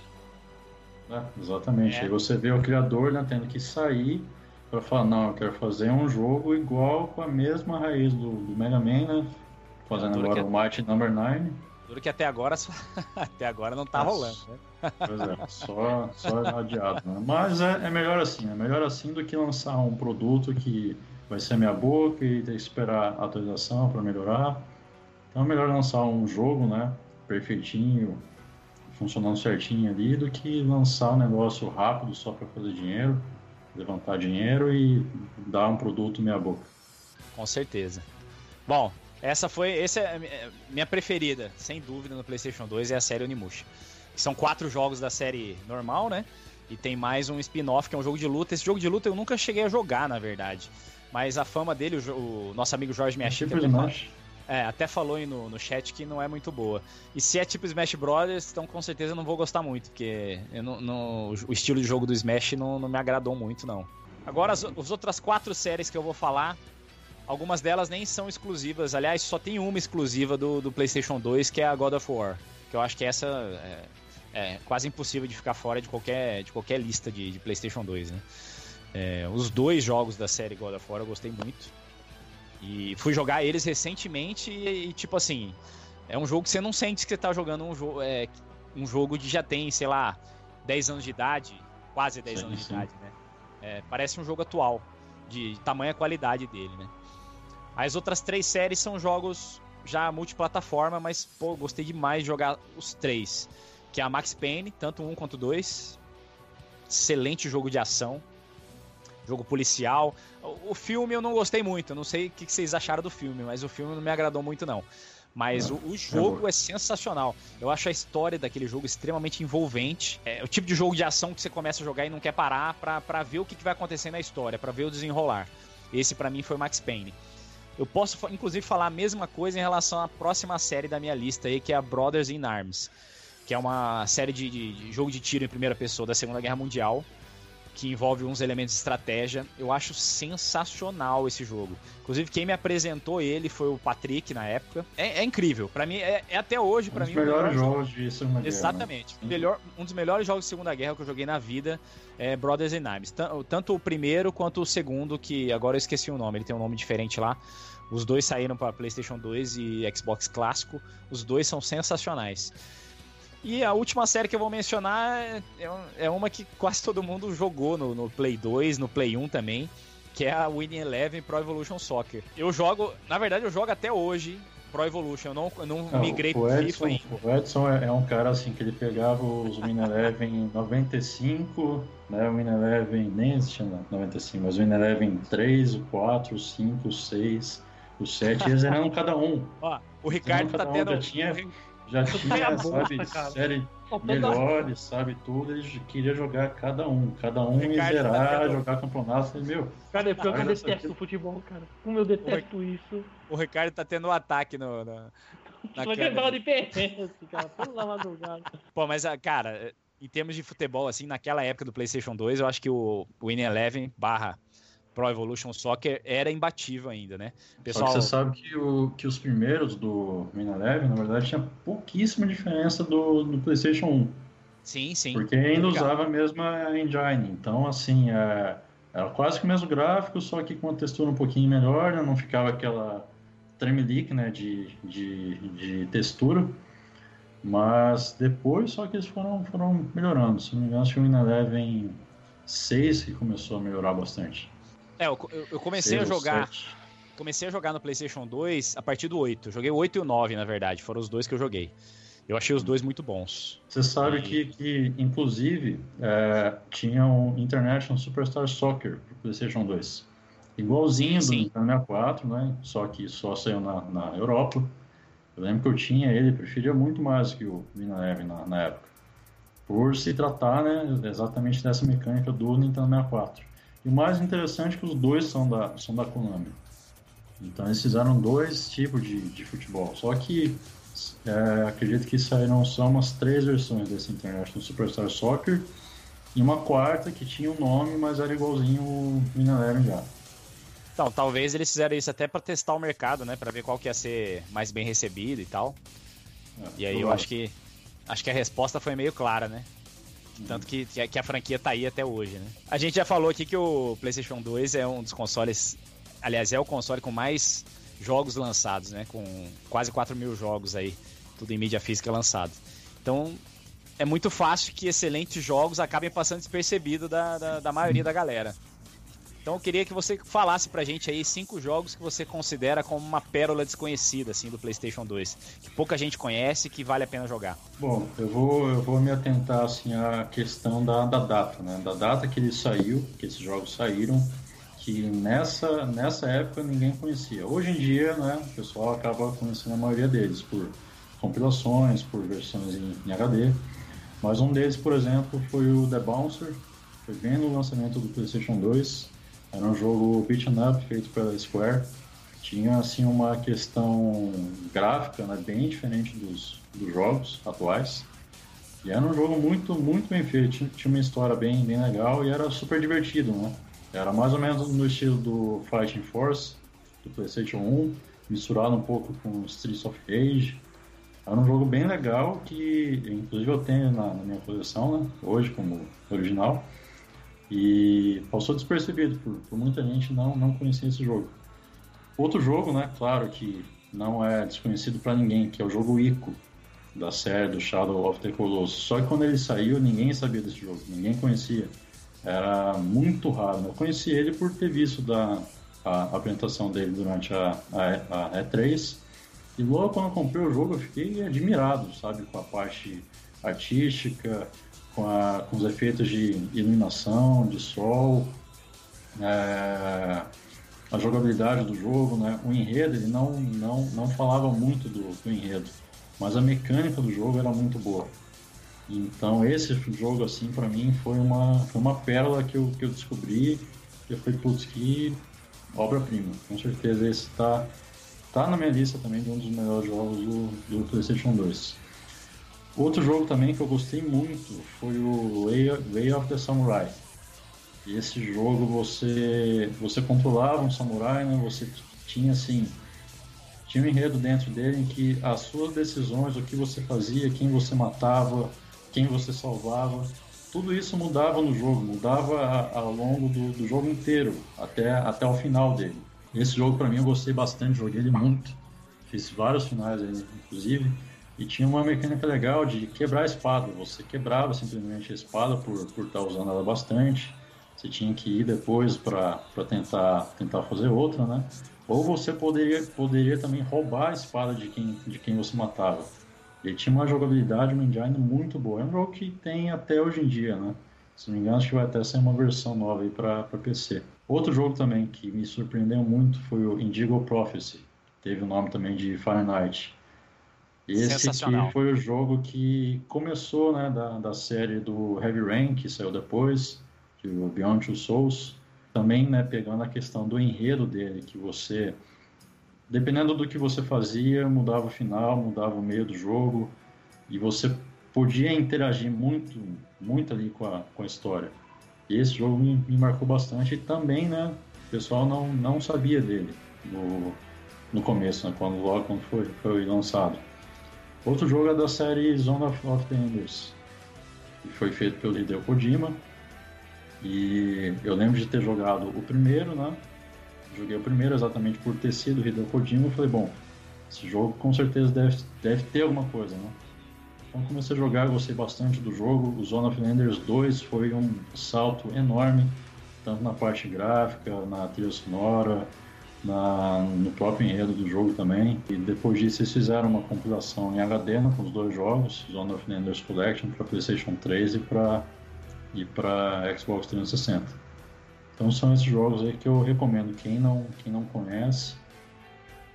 né? Exatamente. É. Aí você vê o criador né, tendo que sair para falar, não, eu quero fazer um jogo igual com a mesma raiz do, do Mega Man, né? Fazendo Duro agora que o Mighty Number 9. Duro que até agora, só- até agora não tá Nossa. rolando, né? Pois é, só, só adiado. Né? Mas é, é melhor assim, é melhor assim do que lançar um produto que vai ser meia boca e ter que esperar a atualização para melhorar. Então é melhor lançar um jogo, né, perfeitinho, funcionando certinho ali, do que lançar um negócio rápido só para fazer dinheiro, levantar dinheiro e dar um produto meia boca. Com certeza. Bom, essa foi. Essa é é minha preferida, sem dúvida, no PlayStation 2 é a série Onimusha. Que são quatro jogos da série normal, né? E tem mais um spin-off que é um jogo de luta. Esse jogo de luta eu nunca cheguei a jogar, na verdade. Mas a fama dele, o, o nosso amigo Jorge fa- Smash. É, até falou aí no, no chat que não é muito boa. E se é tipo Smash Brothers, então com certeza eu não vou gostar muito, porque não- não- o estilo de jogo do Smash não, não me agradou muito, não. Agora, as, as outras quatro séries que eu vou falar, algumas delas nem são exclusivas. Aliás, só tem uma exclusiva do, do PlayStation 2, que é a God of War. Que eu acho que essa é, é quase impossível de ficar fora de qualquer, de qualquer lista de, de PlayStation 2, né? É, os dois jogos da série God of War eu gostei muito. E fui jogar eles recentemente e, e, tipo assim, é um jogo que você não sente que você tá jogando um, jogo é, um jogo de já tem, sei lá, 10 anos de idade, quase 10 Sim, anos de sim. idade, né? É, parece um jogo atual, de tamanha qualidade dele, né? As outras três séries são jogos já multiplataforma, mas, pô, gostei demais de jogar os três. Que é a Max Payne, tanto um quanto dois. Excelente jogo de ação. Jogo policial. O, o filme eu não gostei muito. Eu não sei o que que vocês acharam do filme, mas o filme não me agradou muito, não. Mas o, o jogo é sensacional. Eu acho a história daquele jogo extremamente envolvente. É o tipo de jogo de ação que você começa a jogar e não quer parar pra, pra ver o que, que vai acontecer na história, pra ver o desenrolar. Esse pra mim foi Max Payne. Eu posso, inclusive, falar a mesma coisa em relação à próxima série da minha lista aí, que é a Brothers in Arms. Que é uma série de, de- de jogo de tiro em primeira pessoa da Segunda Guerra Mundial, que envolve uns elementos de estratégia. Eu acho sensacional esse jogo. Inclusive, quem me apresentou ele foi o Patrick na época. É, é incrível. Pra mim, é, é até hoje, Um pra dos mim, o melhores melhor jogos de Segunda Guerra. né? Exatamente. Sim. Melhor, um dos melhores jogos de Segunda Guerra que eu joguei na vida é Brothers in Arms. Tan- Tanto o primeiro quanto o segundo, que agora eu esqueci o nome, ele tem um nome diferente lá. Os dois saíram para PlayStation 2 e Xbox clássico. Os dois são sensacionais. E a última série que eu vou mencionar é- é, um- é uma que quase todo mundo jogou no, no Play 2, no Play 1 também, que é a Winning Eleven Pro Evolution Soccer. Eu jogo, na verdade, eu jogo até hoje Pro Evolution. Eu não, eu não Não, migrei pro FIFA Edson, ainda. o Edson é, é um cara assim que ele pegava os Win Eleven em 95, né? O Win Eleven nem existia em 95, mas o Win Eleven 3, o 4, o 5, o 6, o 7, eles eram cada um. Ó, o Ricardo tá um tendo. tinha- Já tinha, sabe, cara. série melhores, sabe, tudo. Ele queria jogar cada um, cada um e tá zerar, tendo- jogar campeonato. Falei, meu, Cara, é pior que eu detesto o futebol, cara. Como eu detesto isso. O Ricardo tá tendo um ataque no. no- eu tava de PS, cara. Toda madrugada. Pô, mas, ah, cara, em termos de futebol, assim, naquela época do PlayStation 2, eu acho que o Win Eleven barra Pro Evolution Soccer era imbatível ainda, né? Pessoal... Só que você sabe que, o, que os primeiros do Win Eleven, na verdade, tinha pouquíssima diferença do, do PlayStation 1. Sim, sim. Porque ainda usava a mesma engine. Então, assim, é, era quase que o mesmo gráfico, só que com uma textura um pouquinho melhor, né? não ficava aquela tremelique né? de, de, de textura. Mas depois, só que eles foram, foram melhorando. Se não me engano, acho que o Win Eleven 6 que começou a melhorar bastante. É, eu, eu comecei a jogar. Comecei a jogar no PlayStation 2 a partir do 8. Eu joguei o 8 e o 9, na verdade. Foram os dois que eu joguei. Eu achei os dois muito bons. Você sabe e... que, que, inclusive, é, tinha um International Superstar Soccer pro PlayStation 2. Igualzinho do Nintendo 64, né? Só que só saiu na, na Europa. Eu lembro que eu tinha ele, preferia muito mais que o Win Eleven na, na época. Por se tratar, né, exatamente dessa mecânica do Nintendo 64. E o mais interessante é que os dois são da, são da Konami. Então eles fizeram dois tipos de, de futebol. Só que é, acredito que saíram só umas três versões desse International Superstar Soccer e uma quarta que tinha o um nome, mas era igualzinho o Win Eleven já. Então, talvez eles fizeram isso até para testar o mercado, né, para ver qual que ia ser mais bem recebido e tal. É, e aí eu acho que acho que a resposta foi meio clara, né? Tanto que, que a franquia tá aí até hoje, né? A gente já falou aqui que o PlayStation 2 é um dos consoles. Aliás, é o console com mais jogos lançados, né? Com quase 4 mil jogos aí, tudo em mídia física lançado. Então, é muito fácil que excelentes jogos acabem passando despercebido da, da, da maioria da galera. Então eu queria que você falasse pra gente aí cinco jogos que você considera como uma pérola desconhecida assim do PlayStation 2, que pouca gente conhece e que vale a pena jogar. Bom, eu vou, eu vou me atentar assim à questão da, da data, né? Da data que ele saiu, que esses jogos saíram, que nessa, nessa época ninguém conhecia. Hoje em dia, né, o pessoal acaba conhecendo a maioria deles por compilações, por versões em, em HD. Mas um deles, por exemplo, foi o The Bouncer, foi bem no lançamento do PlayStation 2 era um jogo beat'em up feito pela Square. Tinha assim uma questão gráfica né, bem diferente dos, dos jogos atuais. E era um jogo muito, muito bem feito. Tinha, tinha uma história bem, bem legal e era super divertido, né? Era mais ou menos no estilo do Fighting Force, do PlayStation 1, misturado um pouco com Streets of Rage. Era um jogo bem legal que, inclusive, eu tenho na, na minha coleção, né? Hoje, como original. E passou despercebido por, por muita gente não, não conhecia esse jogo. Outro jogo, né, claro que não é desconhecido para ninguém, que é o jogo Ico, da série do Shadow of the Colossus. Só que quando ele saiu, ninguém sabia desse jogo, ninguém conhecia. Era muito raro. Eu conheci ele por ter visto da, a, apresentação dele durante a, a, a E3. E logo quando eu comprei o jogo, eu fiquei admirado, sabe, com a parte artística, com, a, com os efeitos de iluminação, de sol, é, a jogabilidade do jogo, né? O enredo, ele não, não, não falava muito do, do enredo, mas a mecânica do jogo era muito boa. Então esse jogo, assim, para mim foi uma, foi uma pérola que eu, que eu descobri eu falei, putz, que obra-prima. Com certeza esse tá, tá na minha lista também de um dos melhores jogos do, do PlayStation 2. Outro jogo também que eu gostei muito foi o Way, Way of the Samurai. Esse jogo você você controlava um samurai, né? Você tinha assim tinha um enredo dentro dele em que as suas decisões, o que você fazia, quem você matava, quem você salvava, tudo isso mudava no jogo, mudava ao longo do, do jogo inteiro, até, até o final dele. Esse jogo para mim eu gostei bastante, joguei ele muito, fiz vários finais inclusive. E tinha uma mecânica legal de quebrar a espada. Você quebrava simplesmente a espada por, por estar usando ela bastante. Você tinha que ir depois para tentar, tentar fazer outra, né? Ou você poderia, poderia também roubar a espada de quem, de quem você matava. Ele tinha uma jogabilidade, uma engine muito boa. É um jogo que tem até hoje em dia, né? Se não me engano, acho que vai até ser uma versão nova aí para PC. Outro jogo também que me surpreendeu muito foi o Indigo Prophecy. Teve o nome também de Fahrenheit. Esse que foi o jogo que começou né, da, da série do Heavy Rain, que saiu depois, o Beyond Two Souls. Também né, pegando a questão do enredo dele, que você, dependendo do que você fazia, mudava o final, mudava o meio do jogo, e você podia interagir muito, muito ali com a, com a história. E esse jogo me, me marcou bastante e também, né, o pessoal não, não sabia dele no, no começo, né, quando logo quando foi, foi lançado. Outro jogo é da série Zone of, of the Enders, que foi feito pelo Hideo Kojima. E eu lembro de ter jogado o primeiro, né? Joguei o primeiro exatamente por ter sido Hideo Kojima. Eu falei, bom, esse jogo com certeza deve, deve ter alguma coisa, né? Então comecei a jogar, gostei bastante do jogo. O Zone of Enders 2 foi um salto enorme, tanto na parte gráfica, na trilha sonora, na, no próprio enredo do jogo também. E depois disso eles fizeram uma compilação em HD né, com os dois jogos, Zone of Enders Collection para PlayStation 3 e para e para Xbox 360. Então são esses jogos aí que eu recomendo. Quem não, quem não conhece,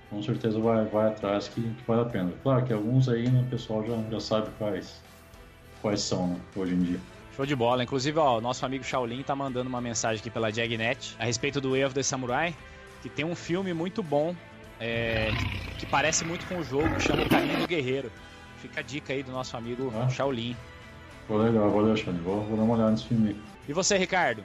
com certeza vai, vai atrás que, que vale a pena. Claro que alguns aí né, o pessoal já, já sabe quais, quais são né, hoje em dia. Show de bola. Inclusive, ó, o nosso amigo Shaolin tá mandando uma mensagem aqui pela Jagnet a respeito do Way of the Samurai que tem um filme muito bom, é, que parece muito com o jogo, que chama O Caminho do Guerreiro. Fica a dica aí do nosso amigo ah. Shaolin. Pô, legal, valeu, Alexandre. Vou, vou dar uma olhada nesse filme. E você, Ricardo?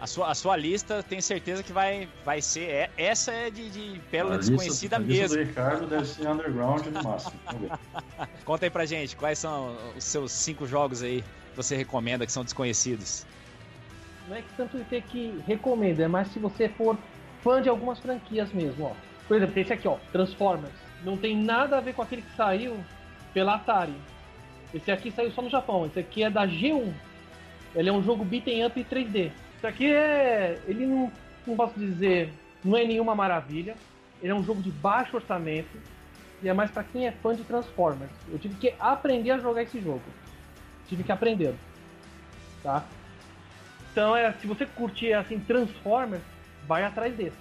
A sua, a sua lista, tenho certeza que vai, vai ser. É, essa é de, de pérola a desconhecida lista, mesmo. A lista do Ricardo deve ser underground no máximo. Conta aí pra gente, quais são os seus cinco jogos aí que você recomenda que são desconhecidos? Não é que tanto ter que recomenda, é mais se você for fã de algumas franquias mesmo, ó. Por exemplo, esse aqui, ó, Transformers. Não tem nada a ver com aquele que saiu pela Atari. Esse aqui saiu só no Japão. Esse aqui é da G1. Ele é um jogo beaten up 3D. Esse aqui é. Ele não, não posso dizer. Não é nenhuma maravilha. Ele é um jogo de baixo orçamento. E é mais para quem é fã de Transformers. Eu tive que aprender a jogar esse jogo. Tive que aprender. Tá? Então é, se você curtir assim Transformers, vai atrás desse.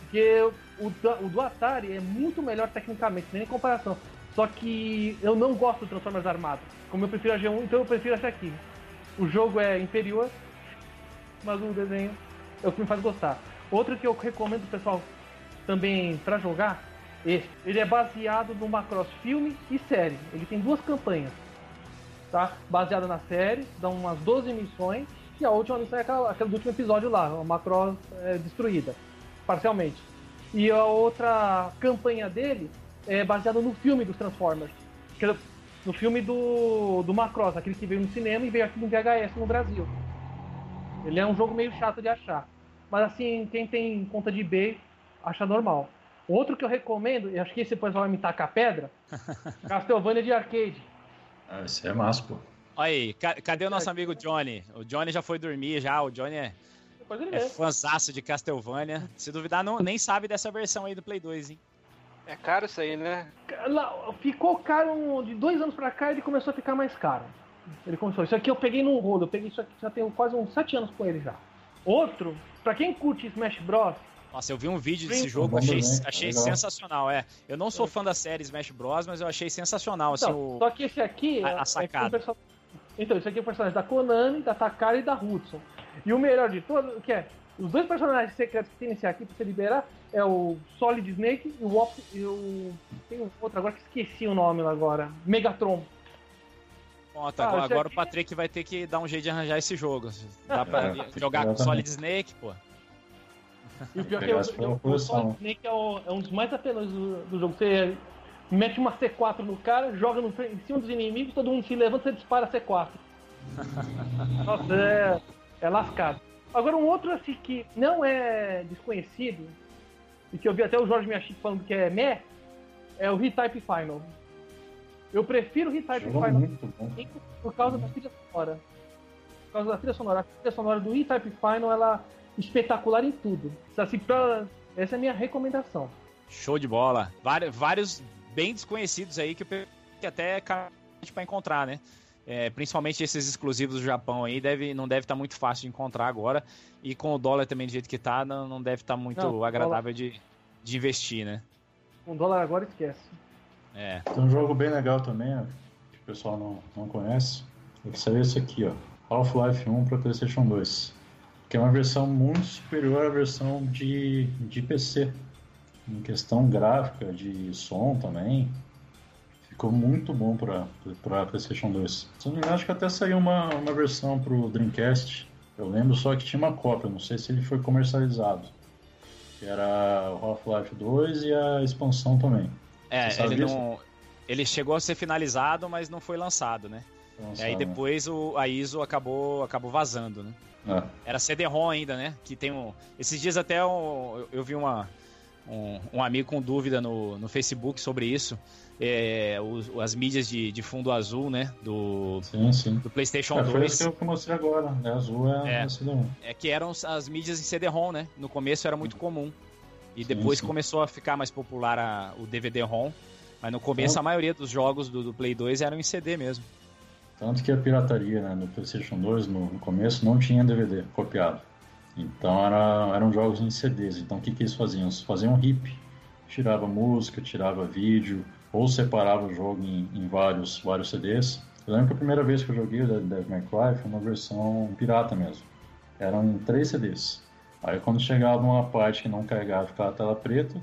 Porque o, o do Atari é muito melhor tecnicamente, nem em comparação. Só que eu não gosto do Transformers armado. Como eu prefiro a G1, então eu prefiro essa aqui. O jogo é inferior, mas o desenho é o que me faz gostar. Outro que eu recomendo pessoal também para jogar, esse. Ele é baseado no Macross filme e série. Ele tem duas campanhas. Tá? Baseado na série, dão umas 12 missões e a última missão é aquela, aquela do último episódio lá, a Macross é, destruída, parcialmente. E a outra campanha dele é baseada no filme dos Transformers. É no filme do, do Macross, aquele que veio no cinema e veio aqui no VHS no Brasil. Ele é um jogo meio chato de achar. Mas assim, quem tem conta de eBay acha normal. Outro que eu recomendo, e acho que esse depois vai me tacar pedra, Castlevania de arcade. Ah, esse é massa, pô. Olha aí, cadê o nosso amigo Johnny? O Johnny já foi dormir já, o Johnny é, é fãzaço de Castlevania. Se duvidar, não, nem sabe dessa versão aí do Play 2, hein? É caro isso aí, né? Ficou caro de dois anos pra cá ele começou a ficar mais caro. Ele começou. Isso aqui eu peguei no rolo, eu peguei isso aqui já tenho quase uns sete anos com ele já. Outro, pra quem curte Smash Bros. Nossa, eu vi um vídeo desse jogo, achei, achei sensacional, é. Eu não sou fã da série Smash Bros, mas eu achei sensacional, assim, então, o... Só que esse aqui a, a é sacada. É então, isso aqui é o personagem da Konami, da Takara e da Hudson. E o melhor de tudo, que é, os dois personagens secretos que tem nesse aqui pra você liberar é o Solid Snake e o, Op, e o tem um outro agora que esqueci o nome agora, Megatron. Pronto, ah, agora, agora o Patrick vai ter que dar um jeito de arranjar esse jogo. Dá pra é, jogar com o Solid Snake, pô. E o pior é que o, o, o Solid Snake é, o, é, um dos mais apelões do, do jogo. Você mete uma C4 no cara, joga no, em cima dos inimigos, todo mundo se levanta e dispara C4. Nossa, é, é lascado. Agora, um outro assim que não é desconhecido, e que eu vi até o Jorge Miyashiki falando que é meh, é o Retype Final. Eu prefiro o Retype Final por causa da trilha sonora. Por causa da trilha sonora. A trilha sonora do Retype Final, ela é espetacular em tudo. Assim, pra, essa é a minha recomendação. Show de bola. Vários, vários bem desconhecidos aí que, que até é para encontrar, né? É, principalmente esses exclusivos do Japão aí, deve, não deve estar tá muito fácil de encontrar agora. E com o dólar também do jeito que está, não, não deve estar tá muito não, agradável de, de investir, né? Com o dólar agora esquece. É. Tem um jogo bem legal também, ó, que o pessoal não, não conhece. Que saiu esse aqui, ó. Half-Life 1 para PlayStation 2. Que é uma versão muito superior à versão de, de PC em questão gráfica, de som também, ficou muito bom para PlayStation 2. Se não me engano, acho que até saiu uma, uma versão para o Dreamcast Eu lembro só que tinha uma cópia, não sei se ele foi comercializado. Que era o Half-Life 2 e a expansão também. É, ele não. Ele chegou a ser finalizado, mas não foi lançado, né? Lançado, e aí depois o, a ISO acabou, acabou vazando, né? É. Era CD-ROM ainda, né? Que tem um. Esses dias até um, eu, eu vi uma, um, um, amigo com dúvida no, no Facebook sobre isso. É, os, as mídias de, de, fundo azul, né? Do, sim, sim. do PlayStation é, 2. Foi isso que eu mostrei agora, né? Azul é, é, CD-ROM. É que eram as mídias em CD-ROM, né? No começo era muito comum. E depois sim, sim. começou a ficar mais popular a, o DVD-ROM. Mas no começo então, a maioria dos jogos do, do, Play 2 eram em CD mesmo. Tanto que a pirataria né, no PlayStation 2 no, no começo não tinha DVD copiado. Então era, eram jogos em CDs. Então o que, que eles faziam? Eles faziam um RIP, tirava música, tirava vídeo, ou separava o jogo em, em vários, vários CDs. Eu lembro que a primeira vez que eu joguei o Devil May Cry foi uma versão pirata mesmo. Eram três CDs. Aí quando chegava uma parte que não carregava ficava a tela preta,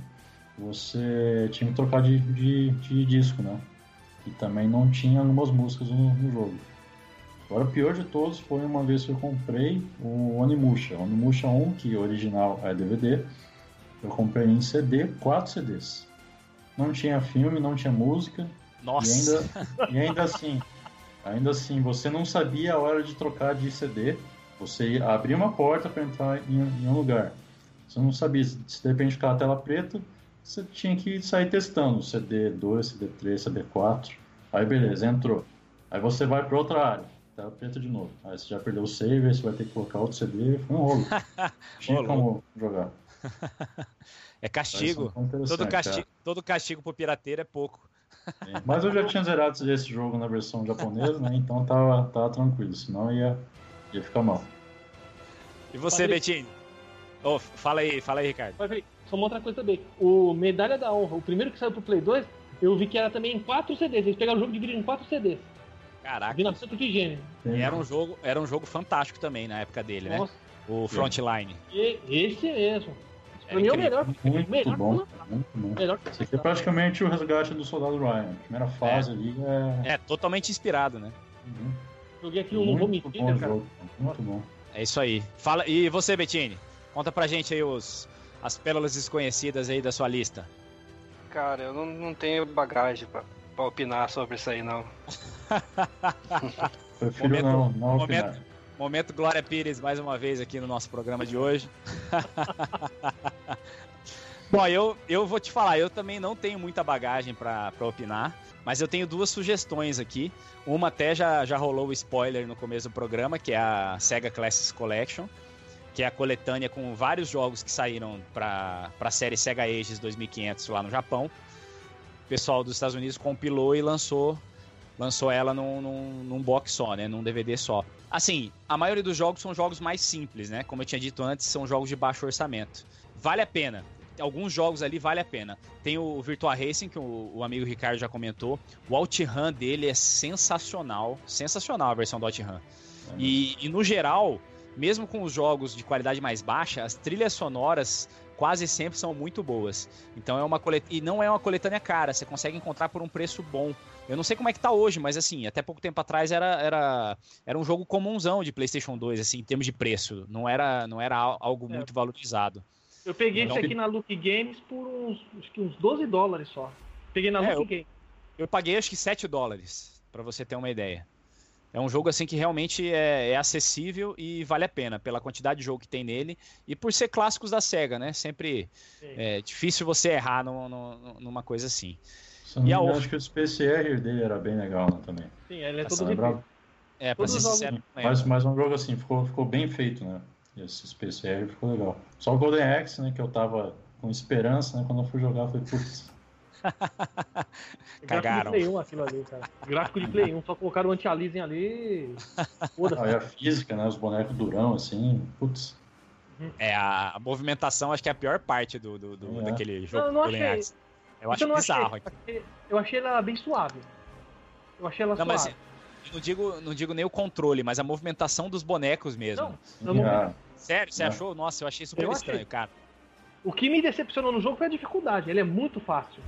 você tinha que trocar de, de, de disco, né? E também não tinha algumas músicas no, no jogo. Agora, o pior de todos foi uma vez que eu comprei o Onimusha. O Onimusha 1, que original é DVD. Eu comprei em CD, 4 CDs. Não tinha filme, não tinha música. Nossa! E ainda, e ainda assim, ainda assim, você não sabia a hora de trocar de CD. Você abria uma porta para entrar em, em, um lugar. Você não sabia se de repente ficava a tela preta, você tinha que sair testando CD 2, CD 3, CD 4. Aí beleza, entrou. Aí você vai para outra área, tela preta de novo. Aí você já perdeu o save, aí você vai ter que colocar outro CD. Foi um rolo. Tinha como jogar. É castigo. Todo castigo, é. todo castigo pro pirateiro é pouco. É, mas eu já tinha zerado esse jogo na versão japonesa, né? Então tava, tava tranquilo, senão ia, ia ficar mal. E você, Betinho? Oh, fala aí, fala aí, Ricardo. Só uma outra coisa também. O Medalha da Honra, o primeiro que saiu pro Play 2, eu vi que era também em 4 CDs. Eles pegaram o jogo e dividiram em 4 CDs. Caraca. Vi na Santo de Gênero. E era um, jogo, era um jogo fantástico também na época dele, né? Nossa. né? O Frontline. E, esse mesmo. Pra mim é o melhor. Muito melhor bom. Muito bom. Melhor Esse aqui é praticamente o resgate do Soldado Ryan. A primeira fase é. ali é. É, totalmente inspirado, né? Uhum. Joguei aqui um Homicida, cara. Jogo. Muito bom. É isso aí. Fala, e você, Bettini? Conta pra gente aí os, as pérolas desconhecidas aí da sua lista. Cara, eu não, não tenho bagagem pra, pra opinar sobre isso aí, não. Prefiro momento, não, não momento, momento Glória Pires mais uma vez aqui no nosso programa de hoje. Bom, eu, eu vou te falar, eu também não tenho muita bagagem para opinar, mas eu tenho duas sugestões aqui. Uma até já, já rolou o spoiler no começo do programa, que é a Sega Classics Collection que é a coletânea com vários jogos que saíram para a série Sega Ages 2500 lá no Japão. O pessoal dos Estados Unidos compilou e lançou lançou ela num, num, num, box só, né, num DVD só. Assim, a maioria dos jogos são jogos mais simples, né? Como eu tinha dito antes, são jogos de baixo orçamento. Vale a pena. Alguns jogos ali vale a pena. Tem o Virtua Racing, que o, o amigo Ricardo já comentou. O OutRun dele é sensacional. Sensacional a versão do OutRun. E, e no geral, mesmo com os jogos de qualidade mais baixa, as trilhas sonoras quase sempre são muito boas. Então é uma colet... e não é uma coletânea cara, você consegue encontrar por um preço bom. Eu não sei como é que tá hoje, mas assim, até pouco tempo atrás era, era, era um jogo comunzão de PlayStation 2, assim, em termos de preço. Não era, não era algo é. muito valorizado. Eu peguei então, esse aqui na Look Games por uns, acho que uns 12 dólares só. Peguei na é, Look Games. Eu paguei acho que 7 dólares, para você ter uma ideia. É um jogo assim que realmente é, é, acessível e vale a pena pela quantidade de jogo que tem nele e por ser clássicos da Sega, né? Sempre é difícil você errar no, no, numa coisa assim. e a outra... acho que o Space Harrier dele era bem legal né, também. Sim, ele é todo lembrava... É, pra ser sincero. Mas, mas um jogo assim, ficou, ficou bem feito, né? Esse Space Harrier ficou legal. Só o Golden Axe, né? Que eu tava com esperança, né? Quando eu fui jogar, foi putz. Cagaram. Gráfico de Play 1 aquilo ali, cara. Gráfico de Play 1, só colocaram o anti-aliasing ali. Foda-se. Ah, a física, né? Os bonecos durão, assim, putz. É, a, a, movimentação acho que é a pior parte do, do, do é. daquele jogo. Não, não achei. Eu acho eu bizarro. Achei. Eu achei ela bem suave. Eu achei ela não, suave. Mas, não digo, não digo nem o controle, mas a movimentação dos bonecos mesmo. Não, não ah. Sério, você é. achou? Nossa, eu achei super eu estranho, achei. cara. O que me decepcionou no jogo foi a dificuldade. Ele é muito fácil.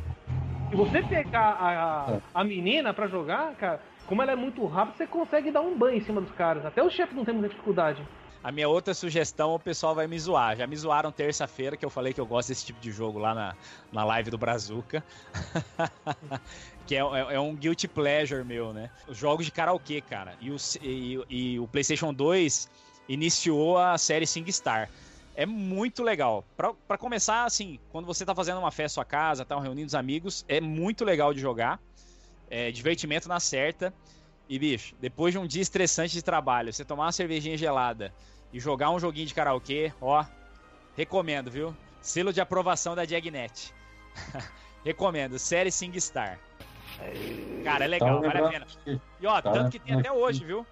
Se você pegar a, a, a menina para jogar, cara, como ela é muito rápida, você consegue dar um banho em cima dos caras. Até o chefe não tem muita dificuldade. A minha outra sugestão, o pessoal vai me zoar. Já me zoaram terça-feira, que eu falei que eu gosto desse tipo de jogo lá na, na live do Brazuca. que é, é, é, um guilty pleasure meu, né? Os jogos de karaokê, cara. E o, e, e o PlayStation 2 iniciou a série SingStar. É muito legal. Para começar, assim, quando você tá fazendo uma festa sua casa, tá reunindo os amigos, é muito legal de jogar. É divertimento na certa. E, bicho, depois de um dia estressante de trabalho, você tomar uma cervejinha gelada e jogar um joguinho de karaokê, ó, recomendo, viu? Selo de aprovação da Jagnet. recomendo, série SingStar. Cara, é legal, tá vale a pena. E ó, tá tanto que tem até hoje, viu?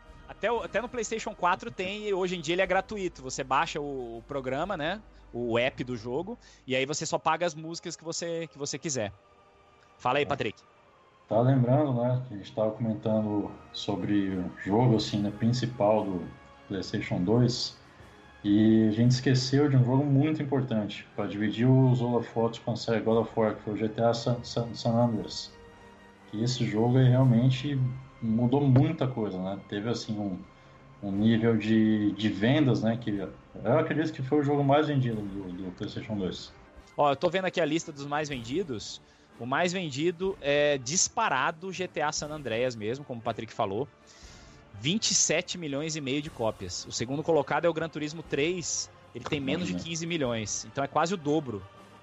Até, até no PlayStation 4 tem, hoje em dia ele é gratuito. Você baixa o, o, programa, né? O app do jogo, e aí você só paga as músicas que você, que você quiser. Fala aí, é. Patrick. Tá lembrando, né? Que a gente estava comentando sobre o jogo assim, né, principal do PlayStation 2. E a gente esqueceu de um jogo muito importante para dividir os holofotes com a série God of War, que foi o GTA San, San, San Andreas. E esse jogo aí realmente mudou muita coisa, né? Teve assim um, um nível de, de vendas, né? Que eu acredito que foi o jogo mais vendido do, do PlayStation 2. Ó, eu tô vendo aqui a lista dos mais vendidos. O mais vendido é disparado GTA San Andreas mesmo, como o Patrick falou. 27 milhões e meio de cópias. O segundo colocado é o Gran Turismo 3, ele tem menos de 15 milhões, então é quase o dobro.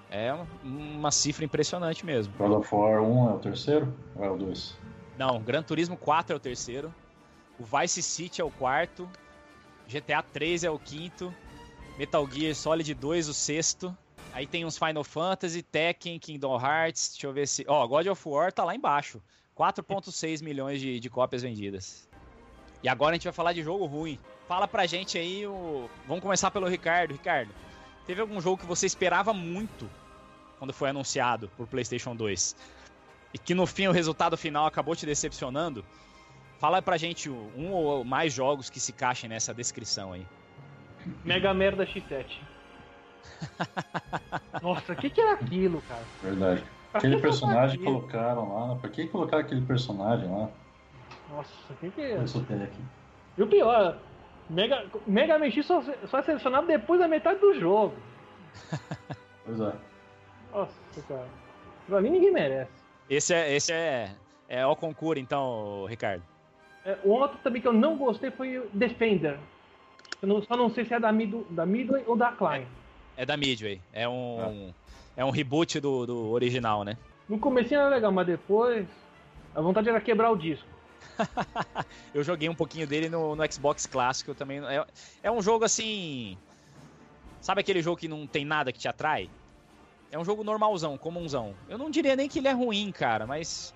É uma cifra impressionante mesmo. God of War 1 é o terceiro ou é o 2? Não, Gran Turismo 4 é o terceiro, o Vice City é o quarto, GTA 3 é o quinto, Metal Gear Solid 2 o sexto, aí tem uns Final Fantasy, Tekken, Kingdom Hearts, deixa eu ver se... Ó, oh, God of War tá lá embaixo, 4.6 milhões de, de cópias vendidas. E agora a gente vai falar de jogo ruim. Fala pra gente aí o. Vamos começar pelo Ricardo. Ricardo, teve algum jogo que você esperava muito quando foi anunciado por PlayStation 2 e que no fim o resultado final acabou te decepcionando? Fala pra gente um ou mais jogos que se encaixem nessa descrição aí. Mega Merda X7. Nossa, o que, que era aquilo, cara? Verdade. Aquele personagem que colocaram lá, pra que colocaram aquele personagem lá? Nossa, o que, que é? Eu tem aqui. E o pior, Mega, Mega Man X só, só é selecionado depois da metade do jogo. pois é. Nossa, cara. Pra mim ninguém merece. Esse é, esse é, é o concurso, então, Ricardo. É, o outro também que eu não gostei foi o Defender. Eu não, só não sei se é da, Mid, da Midway ou da Klein. É, é da Midway. É um, ah. é um reboot do, do original, né? No começo era legal, mas depois a vontade era quebrar o disco. eu joguei um pouquinho dele no, no Xbox clássico também. É, é um jogo assim. Sabe aquele jogo que não tem nada que te atrai? É um jogo normalzão, comunzão. Eu não diria nem que ele é ruim, cara, mas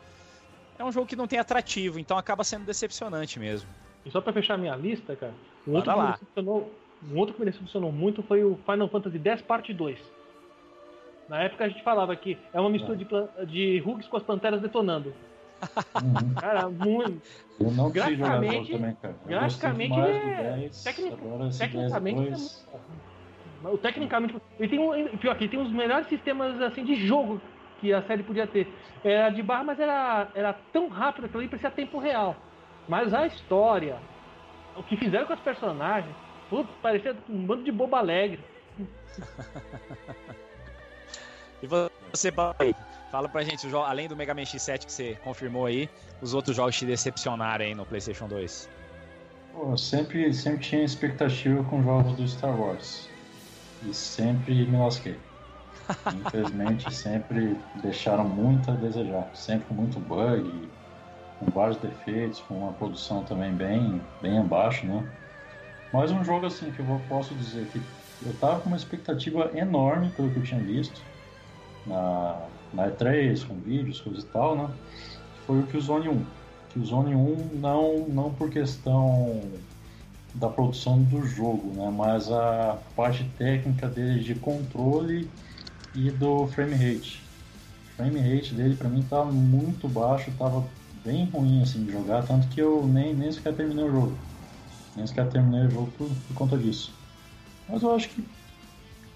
é um jogo que não tem atrativo, então acaba sendo decepcionante mesmo. E só para fechar minha lista, cara, um outro, lá. um outro que me decepcionou muito foi o Final Fantasy X Parte 2. Na época a gente falava que é uma mistura de, de Rugs com as Panteras detonando. Uhum. Cara, muito. Eu não graficamente, também, cara. Eu graficamente é. 10, tecnic, tecnicamente 10, é muito O tecnicamente. Ele tem um. Pior que tem os melhores sistemas assim de jogo que a série podia ter. Era de barra, mas era, era tão rápido que ali parecia tempo real. Mas a história, o que fizeram com os personagens, putz, parecia um bando de bobo alegre. e você, Pai? Fala pra gente, além do Mega Man X7 que você confirmou aí, os outros jogos te decepcionaram aí no PlayStation 2? Pô, eu sempre, sempre tinha expectativa com jogos do Star Wars. E sempre me lasquei. Infelizmente, sempre deixaram muito a desejar. Sempre com muito bug, com vários defeitos, com uma produção também bem, bem abaixo, né? Mas um jogo assim que eu posso dizer que eu tava com uma expectativa enorme pelo que eu tinha visto na, na E3, com vídeos, coisa e tal, né? Foi o Killzone 1. Killzone 1 não, não por questão da produção do jogo, né? Mas a parte técnica dele de controle e do frame rate. O frame rate dele para mim tava muito baixo, tava bem ruim assim de jogar, tanto que eu nem, nem sequer terminei o jogo. Nem sequer terminei o jogo por, por conta disso. Mas eu acho que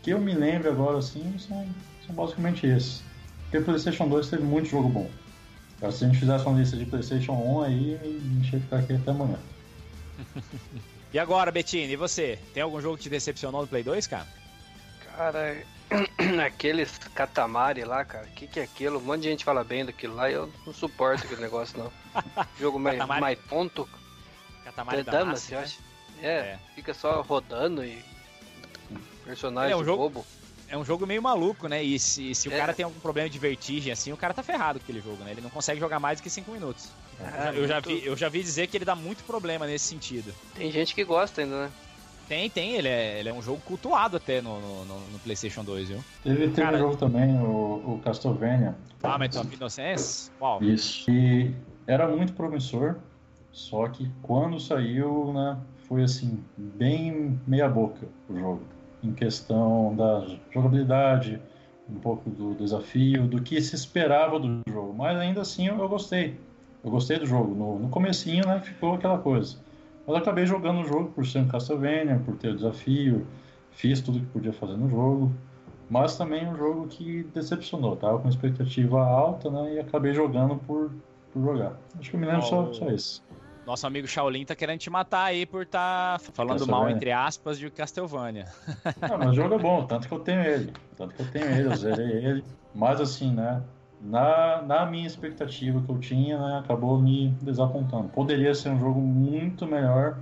que eu me lembro agora assim são, são basicamente esses. Porque o PlayStation 2 teve muito jogo bom. Se a gente fizesse uma lista de PlayStation 1 aí, a gente ia ficar aqui até amanhã. E agora, Bettini, e você? Tem algum jogo que te decepcionou no Play 2, cara? Cara, aqueles Katamari lá, cara, o que, que é aquilo? Um monte de gente fala bem daquilo lá e eu não suporto aquele negócio, não. Jogo mais, Katamari- mais tonto. Katamari Dama, Damacy, você né? acha? É, É. fica só rodando e. Personagem É um jogo- bobo. É um jogo meio maluco, né? E se, se o É. cara tem algum problema de vertigem, assim, o cara tá ferrado com aquele jogo, né? Ele não consegue jogar mais do que 5 minutos. Ah, eu, já vi, eu já vi dizer que ele dá muito problema nesse sentido. Tem gente que gosta ainda, né? Tem, tem, ele é, ele é um jogo cultuado até no, no, no- no PlayStation 2, viu? Teve, teve Cara- um jogo também, o, o Castlevania. Ah, mas of Innocence? Qual? Isso. E era muito promissor, só que quando saiu, né, foi assim, bem meia boca o jogo. Em questão da jogabilidade, um pouco do desafio, do que se esperava do jogo. Mas ainda assim eu, eu gostei. Eu gostei do jogo. No, no comecinho, né, ficou aquela coisa. Mas acabei jogando o jogo por ser um Castlevania, por ter o desafio, fiz tudo que podia fazer no jogo. Mas também um jogo que decepcionou. Tava com expectativa alta, né? E acabei jogando por, por jogar. Acho que eu me lembro só, Oh. só isso. Nosso amigo Shaolin tá querendo te matar aí por tá falando mal, entre aspas, de Castlevania. Não, mas o jogo é bom, tanto que eu tenho ele. Tanto que eu tenho ele, eu zerei ele. Mas assim, né? Na, na minha expectativa que eu tinha, né? Acabou me desapontando. Poderia ser um jogo muito melhor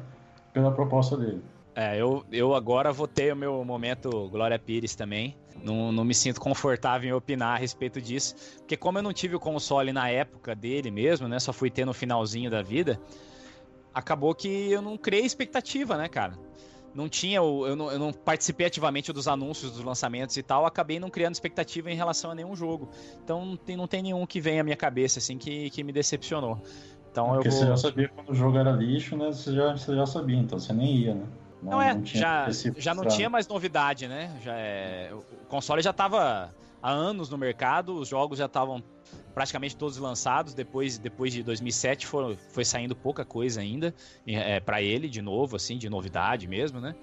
pela proposta dele. É, eu, eu agora vou ter o meu momento Glória Pires também. Não, não me sinto confortável em opinar a respeito disso. Porque como eu não tive o console na época dele mesmo, né? Só fui ter no finalzinho da vida. Acabou que eu não criei expectativa, né, cara? Não tinha o. Eu não, eu não participei ativamente dos anúncios, dos lançamentos e tal. Acabei não criando expectativa em relação a nenhum jogo. Então não tem, não tem nenhum que venha à minha cabeça, assim, que, que me decepcionou. Então Porque eu você vou. já sabia quando o jogo era lixo, né? Você já, você já sabia, então você nem ia, né? Não, é, tinha já, já não tinha mais novidade, né? Já é, o console já estava há anos no mercado, os jogos já estavam praticamente todos lançados. Depois, depois de 2007 foi, foi saindo pouca coisa ainda é, para ele, de novo, assim, de novidade mesmo, né?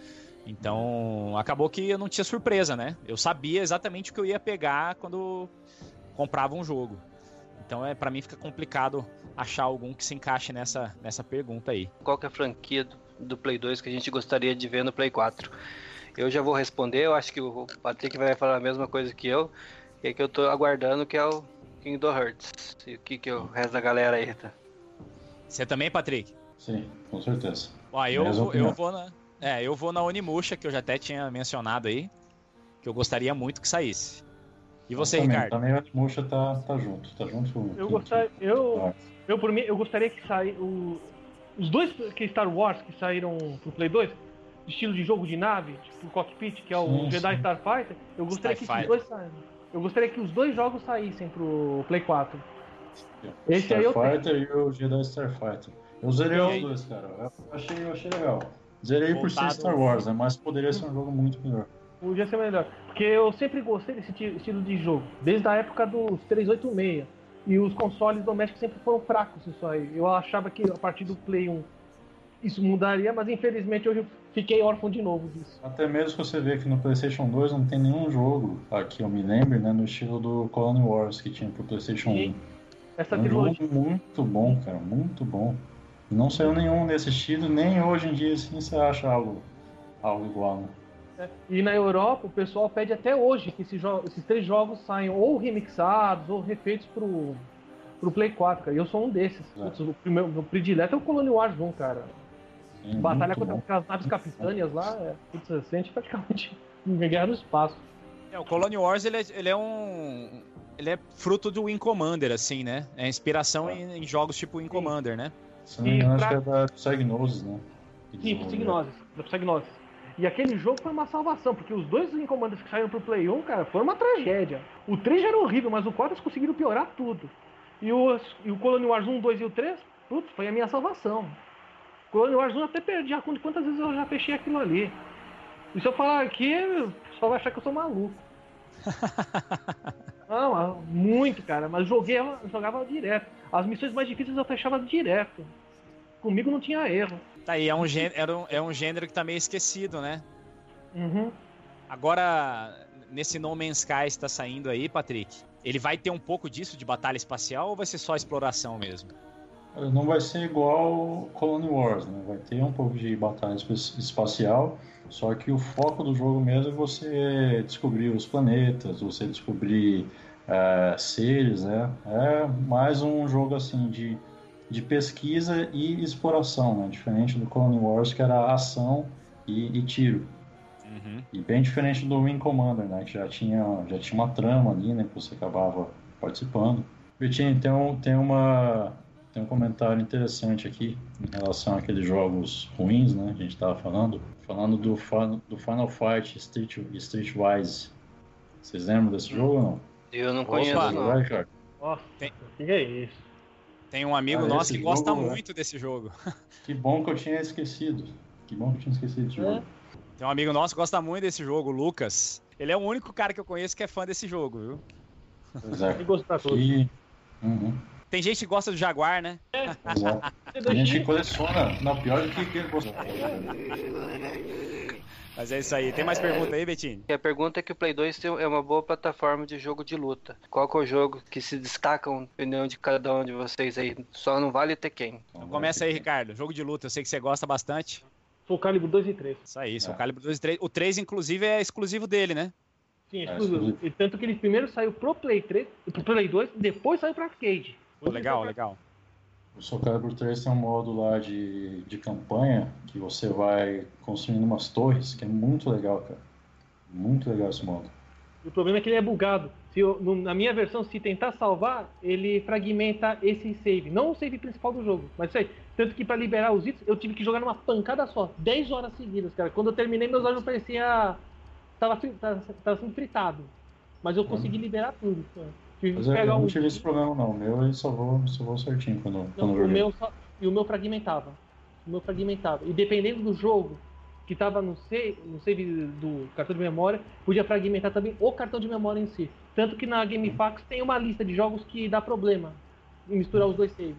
Então acabou que eu não tinha surpresa, né? Eu sabia exatamente o que eu ia pegar quando comprava um jogo. Então é para mim fica complicado achar algum que se encaixe nessa, nessa pergunta aí. Qual que é a franquia do, do Play 2 que a gente gostaria de ver no Play 4? Eu já vou responder, eu acho que o Patrick vai falar a mesma coisa que eu. E é que eu tô aguardando que é o Kingdom Hearts. E o que, que o resto da galera aí tá? Você também, Patrick? Sim, com certeza. Ó, eu, eu vou na. É, eu vou na Onimusha, que eu já até tinha mencionado aí. Que eu gostaria muito que saísse. E você, também, Ricardo? Também o Murcha tá, tá junto, tá junto com Eu gostaria. Eu, Ah, eu, por mim, eu gostaria que saísse. Os dois que Star Wars que saíram pro Play 2, de estilo de jogo de nave, tipo cockpit, que é o Sim, Jedi sim. Starfighter, eu gostaria que esses Starfighter. dois saíssem. Eu gostaria que os dois jogos saíssem pro Play 4. Esse aí eu tenho. Starfighter e o Jedi Starfighter. Eu zerei os dois, cara. Eu achei, eu achei legal. Zerei por ser Voltado- Star Wars, né? Mas poderia ser um jogo muito melhor. Podia ser melhor. Porque eu sempre gostei desse ti- estilo de jogo. Desde a época dos 386. E os consoles domésticos sempre foram fracos isso aí. Eu achava que a partir do Play 1 isso mudaria, mas infelizmente eu fiquei órfão de novo disso. Até mesmo que você vê que no PlayStation 2 não tem nenhum jogo, aqui eu me lembro, né? No estilo do Clone Wars que tinha pro PlayStation 1. Sim. Essa É um trilogia. jogo muito bom, cara, muito bom. Não saiu nenhum desse estilo, nem hoje em dia assim você acha algo, algo igual, né? né? E na Europa o pessoal pede até hoje que esses, jo- esses três jogos saiam ou remixados ou refeitos pro, pro Play 4, cara. E eu sou um desses. É. Putz, o meu, meu predileto é o Clone Wars 1, cara. Sim, Batalha muito contra bom. aquelas naves capitâneas lá, é, você sente praticamente guerra no espaço. É, o Clone Wars ele é, ele é um. Ele é fruto do Wing Commander, assim, né? É inspiração É. em, em jogos tipo Wing Sim. Commander, né? Engano, E acho pra- que é da Psygnosis, né? Sim. Psygnosis, da Psygnosis. E aquele jogo foi uma salvação, porque os dois encomandas que saíram pro Play 1, cara, foi uma tragédia. O 3 já era horrível, mas o 4 eles conseguiram piorar tudo. E o, e o Colony Wars 1, 2 e o 3, putz, foi a minha salvação. O Colony Wars 1 eu até perdi a conta de quantas vezes eu já fechei aquilo ali. E se eu falar aqui, o pessoal vai achar que eu sou maluco. Não, ah, muito, cara, mas joguei, eu jogava direto. As missões mais difíceis eu fechava direto. Comigo não tinha erro. Tá aí, é um, gê- era um- é um gênero que tá meio esquecido, né? Uhum. Agora, nesse No Man's Sky está saindo aí, Patrick, ele vai ter um pouco disso de batalha espacial ou vai ser só exploração mesmo? Não vai ser igual Colony Wars, né? Vai ter um pouco de batalha espacial, só que o foco do jogo mesmo é você descobrir os planetas, você descobrir é, seres, né? É mais um jogo assim de, de pesquisa e exploração, né? Diferente do Colony Wars, que era ação e, e tiro. Uhum. E bem diferente do Wing Commander, né? Que já tinha, já tinha uma trama ali, né? Que você acabava participando. Betinho, tem, um, tem, uma, tem um comentário interessante aqui em relação àqueles jogos ruins, né? A gente estava falando. Falando do, do Final Fight Street, Streetwise. Vocês lembram desse jogo ou não? Eu não conheço, Opa, não. Vai, Nossa, tem... que é isso? Tem um amigo ah, nosso que gosta jogo, muito né? desse jogo. Que bom que eu tinha esquecido. Que bom que eu tinha esquecido desse é? jogo. Tem um amigo nosso que gosta muito desse jogo, o Lucas. Ele é o único cara que eu conheço que é fã desse jogo, viu? Exato. E gosta e... Uhum. Tem gente que gosta do Jaguar, né? É. Tem gente que coleciona. Não, pior do que quem gosta. Mas é isso aí. Tem mais pergunta aí, Betinho? A pergunta é que o Play 2 é uma boa plataforma de jogo de luta. Qual é o jogo que se destaca, opinião de cada um de vocês aí? Só não vale ter quem. Então começa aí, Ricardo. Jogo de luta, eu sei que você gosta bastante. Soul Calibur 2 e 3. Isso aí, Soul é. Calibur 2 e 3. O 3, inclusive, é exclusivo dele, né? Sim, é exclusivo. E tanto que ele primeiro saiu pro Play 3, pro Play 2, depois saiu pro arcade. Pô, legal, legal. O Soul Calibur 3 tem um modo lá de, de campanha que você vai construindo umas torres, que é muito legal, cara. Muito legal esse modo. O problema é que ele é bugado. Se eu, na minha versão, se tentar salvar, ele fragmenta esse save. Não o save principal do jogo, mas isso aí. Tanto que para liberar os itens, eu tive que jogar numa pancada só. 10 horas seguidas, cara. Quando eu terminei, meus olhos pareciam. Tava, tava, tava sendo fritado. Mas eu consegui uhum. liberar tudo. Cara. Tive mas eu, eu não tive esse problema, não. O meu ele salvou, salvou certinho quando, não, quando o meu E o meu fragmentava. O meu fragmentava. E dependendo do jogo, que estava no, save, no save do cartão de memória, podia fragmentar também o cartão de memória em si. Tanto que na GameFAQs tem uma lista de jogos que dá problema em misturar os dois saves.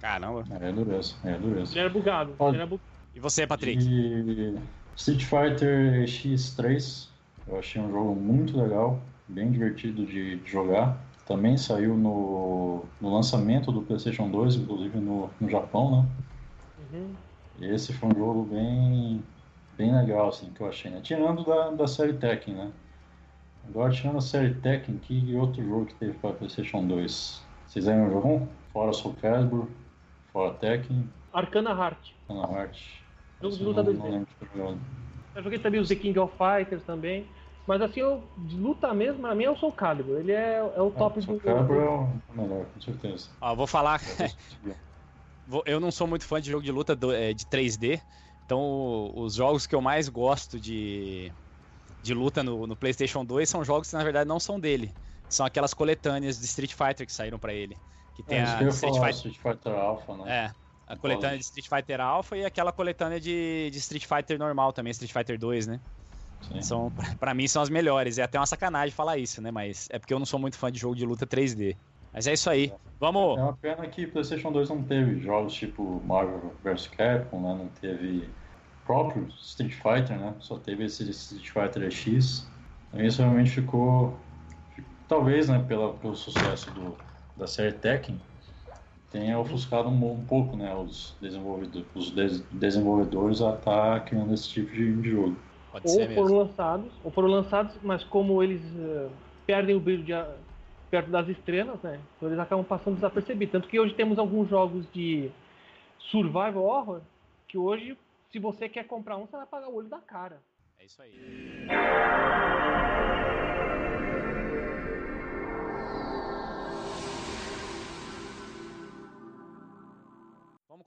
Caramba. É dureza, é dureza. Ele era bugado. Ele era E você, Patrick? E... Street Fighter X3, eu achei um jogo muito legal, bem divertido de jogar. Também saiu no, no lançamento do PlayStation 2, inclusive no, no Japão, né? Uhum. Esse foi um jogo bem, bem legal, assim, que eu achei, né? Tirando da, da série Tekken, né? Agora, tirando a série Tekken, que outro jogo que teve para PlayStation 2? Vocês lembram o jogo? Fora Soul Calibur, fora Tekken. Arcana Heart. Arcana Heart. Jogo de luta 2D. Eu joguei também os The King of Fighters também. Mas assim, eu, de luta mesmo, pra mim é o Soul Calibur. Ele é, é o top é, do. Soul Calibur é o melhor, com certeza. Ó, vou falar. eu não sou muito fã de jogo de luta é, de 3D. Então, os jogos que eu mais gosto de, de luta no, no, PlayStation 2 são jogos que na verdade não são dele. São aquelas coletâneas de Street Fighter que saíram para ele. Que tem é, a Street, Fighter... Street Fighter Alpha, né? É. A coletânea de Street Fighter Alpha e aquela coletânea de, de Street Fighter normal também, Street Fighter 2, né? Sim. São, para mim são as melhores. É até uma sacanagem falar isso, né? Mas é porque eu não sou muito fã de jogo de luta 3D. Mas é isso aí. Vamos. É uma pena que PlayStation 2 não teve jogos tipo Marvel vs Capcom, né? Não teve próprio Street Fighter, né? Só teve esse Street Fighter X. Então isso realmente ficou, talvez, né? Pela, pelo sucesso do, da série Tekken, tenha ofuscado um, um pouco, né? Os desenvolvedores, os des, desenvolvedores a estar tá criando esse tipo de, de jogo. Pode ou foram lançados, ou foram lançados, mas como eles uh, perdem o brilho de, perto das estrelas, né? Então eles acabam passando desapercebidos. Tanto que hoje temos alguns jogos de survival horror que hoje, se você quer comprar um, você vai pagar o olho da cara. É isso aí.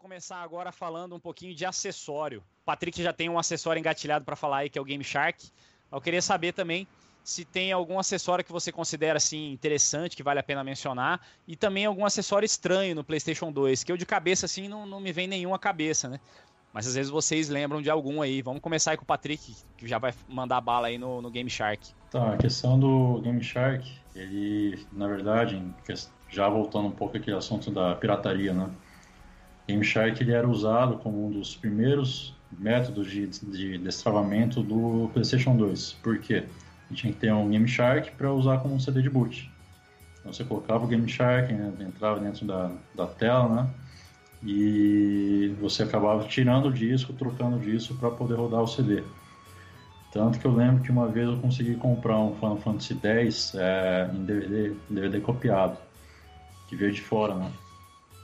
Começar agora falando um pouquinho de acessório. O Patrick já tem um acessório engatilhado para falar aí, que é o Game Shark. Eu queria saber também se tem algum acessório que você considera assim interessante, que vale a pena mencionar, e também algum acessório estranho no PlayStation 2, que eu de cabeça assim não, não me vem nenhum à cabeça, né? Mas às vezes vocês lembram de algum aí. Vamos começar aí com o Patrick, que já vai mandar bala aí no, no Game Shark. Tá, a questão do Game Shark, ele, na verdade, já voltando um pouco aquele assunto da pirataria, né? Game Shark ele era usado como um dos primeiros métodos de, de destravamento do PlayStation 2. Por quê? tinha que ter um Game Shark para usar como um CD de boot. Então você colocava o Game Shark, né, entrava dentro da, da tela, né? e você acabava tirando o disco, trocando o disco para poder rodar o CD. Tanto que eu lembro que uma vez eu consegui comprar um Final Fantasy X é, em DVD, DVD copiado, que veio de fora, né?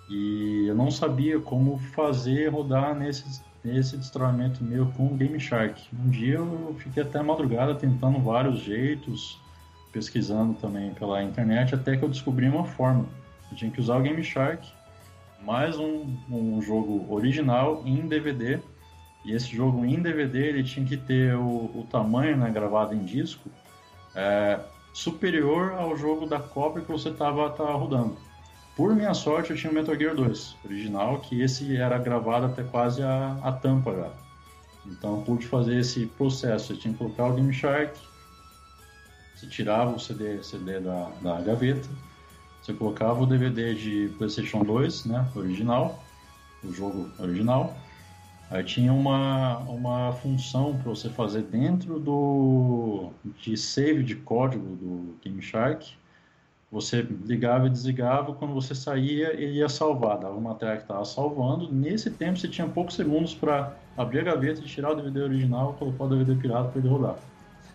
E eu não sabia como fazer rodar nesse, nesse destravamento meu com o Game Shark. Um dia eu fiquei até madrugada tentando vários jeitos, pesquisando também pela internet, até que eu descobri uma forma. Eu tinha que usar o Game Shark mais um, um jogo original em DVD. E esse jogo em DVD ele tinha que ter o, o tamanho né, gravado em disco é, superior ao jogo da cópia que você estava rodando. Por minha sorte, eu tinha o Metal Gear 2 original, que esse era gravado até quase a, a tampa já. Então pude fazer esse processo. Eu tinha que colocar o Game Shark, você tirava o CD, CD da, da gaveta, você colocava o DVD de PlayStation 2, né, original, o jogo original. Aí tinha uma, uma função para você fazer dentro do de save de código do Game Shark. Você ligava e desligava, quando você saía, ele ia salvar, dava uma tela que estava salvando. Nesse tempo você tinha poucos segundos para abrir a gaveta, tirar o DVD original, colocar o DVD pirata para ele rodar.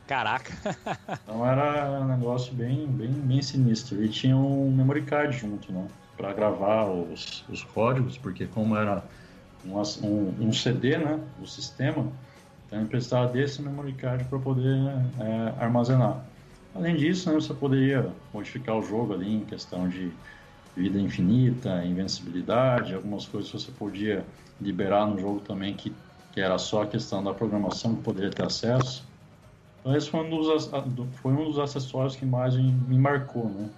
Caraca. então era um negócio bem, bem, bem sinistro. E tinha um memory card junto, né? Para gravar os, os códigos, porque como era um, um, um, CD, né? O sistema, então ele precisava desse memory card para poder é, armazenar. Além disso, né, você poderia modificar o jogo ali em questão de vida infinita, invencibilidade, algumas coisas que você podia liberar no jogo também que, que era só a questão da programação que poderia ter acesso. Então esse foi um dos, foi um dos acessórios que mais me marcou, né?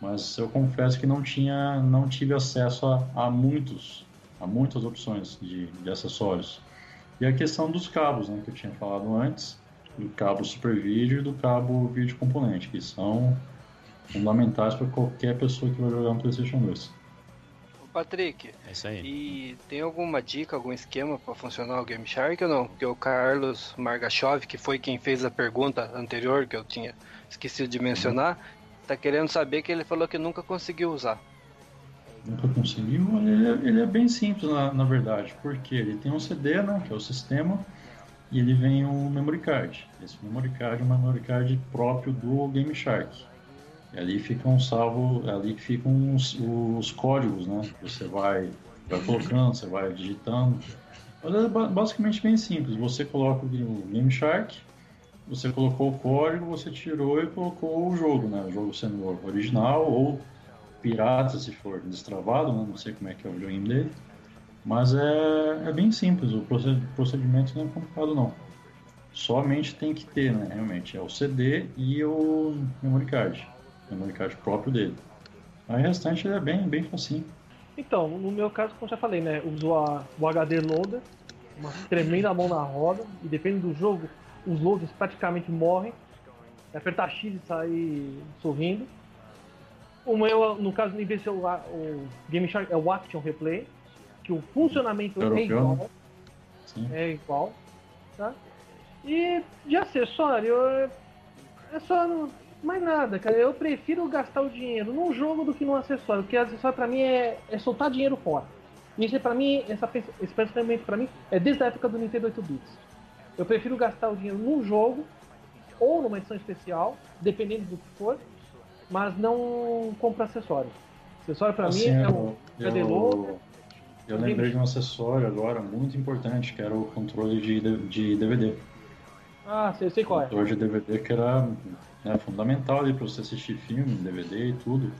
Mas eu confesso que não tinha, não tive acesso a, a muitos, a muitas opções de, de, acessórios. E a questão dos cabos, né, que eu tinha falado antes, do cabo Super Vídeo e do cabo Vídeo Componente, que são fundamentais para qualquer pessoa que vai jogar no PlayStation 2. Patrick, é isso aí. E tem alguma dica, algum esquema para funcionar o Game Shark ou não? Porque o Carlos Margachov, que foi quem fez a pergunta anterior, que eu tinha esquecido de mencionar, tá querendo saber que ele falou que nunca conseguiu usar. Nunca conseguiu? Ele é, ele é bem simples, na, na, verdade, porque ele tem um CD, né, que é o sistema, e ele vem um memory card. Esse memory card é um memory card próprio do Game Shark. E ali ficam salvo, ali ficam os, os códigos, né? Você vai, vai colocando, você vai digitando. Mas é basicamente bem simples. Você coloca o Game Shark, você colocou o código, você tirou e colocou o jogo, né? O jogo sendo original ou pirata, se for destravado, né? não sei como é que é o videogame dele. Mas é, é bem simples, o procedimento não é complicado não. Somente tem que ter, né? Realmente, é o CD e o memory card memory card próprio dele. Aí o restante é bem, bem facinho. Então, no meu caso, como já falei, né? Uso a, o HD loader, uma tremenda mão na roda, e depende do jogo, os loaders praticamente morrem. É apertar X e sair sorrindo. O meu, no caso, em vez de o, o Game Shark é o Action Replay, que o funcionamento é igual. Sim. É igual. Tá? E de acessório, é só mais nada, cara. Eu prefiro gastar o dinheiro num jogo do que num acessório. Porque acessório pra mim é, é soltar dinheiro fora. E isso pra mim, essa, esse pensamento pra mim é desde a época do Nintendo 8 bits. Eu prefiro gastar o dinheiro num jogo ou numa edição especial, dependendo do que for, mas não comprar acessório. Acessório pra assim, mim é o CD Eu, eu lembrei de um acessório agora muito importante, que era o controle de, de DVD. Ah, sei, sei qual é. O controle de DVD que era né, fundamental para você assistir filme, DVD e tudo.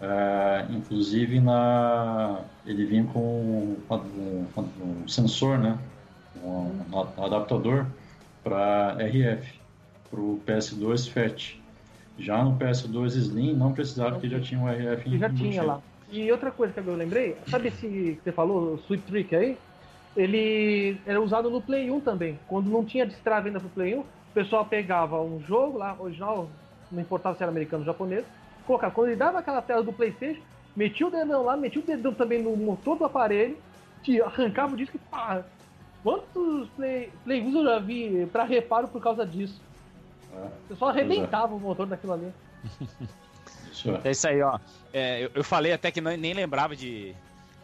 É, inclusive na ele vinha com um, um, um sensor, né, um, um adaptador para RF, para o PS2 FAT. Já no PS2 Slim não precisava porque já tinha um RF. Já tinha lá. E outra coisa que eu lembrei, sabe esse que você falou, o Sweet Trick aí? Ele era usado no Play 1 também. Quando não tinha destrave ainda pro Play 1, o pessoal pegava um jogo lá, original, não importava se era americano ou japonês, colocava. Quando ele dava aquela tela do PlayStation, metia o dedão lá, metia o dedão também no motor do aparelho, arrancava o disco e pá! Quantos play, play eu já vi para reparo por causa disso? É, o pessoal arrebentava é. o motor daquilo ali. Isso é. é isso aí, ó. É, eu, eu, falei até que não, nem lembrava de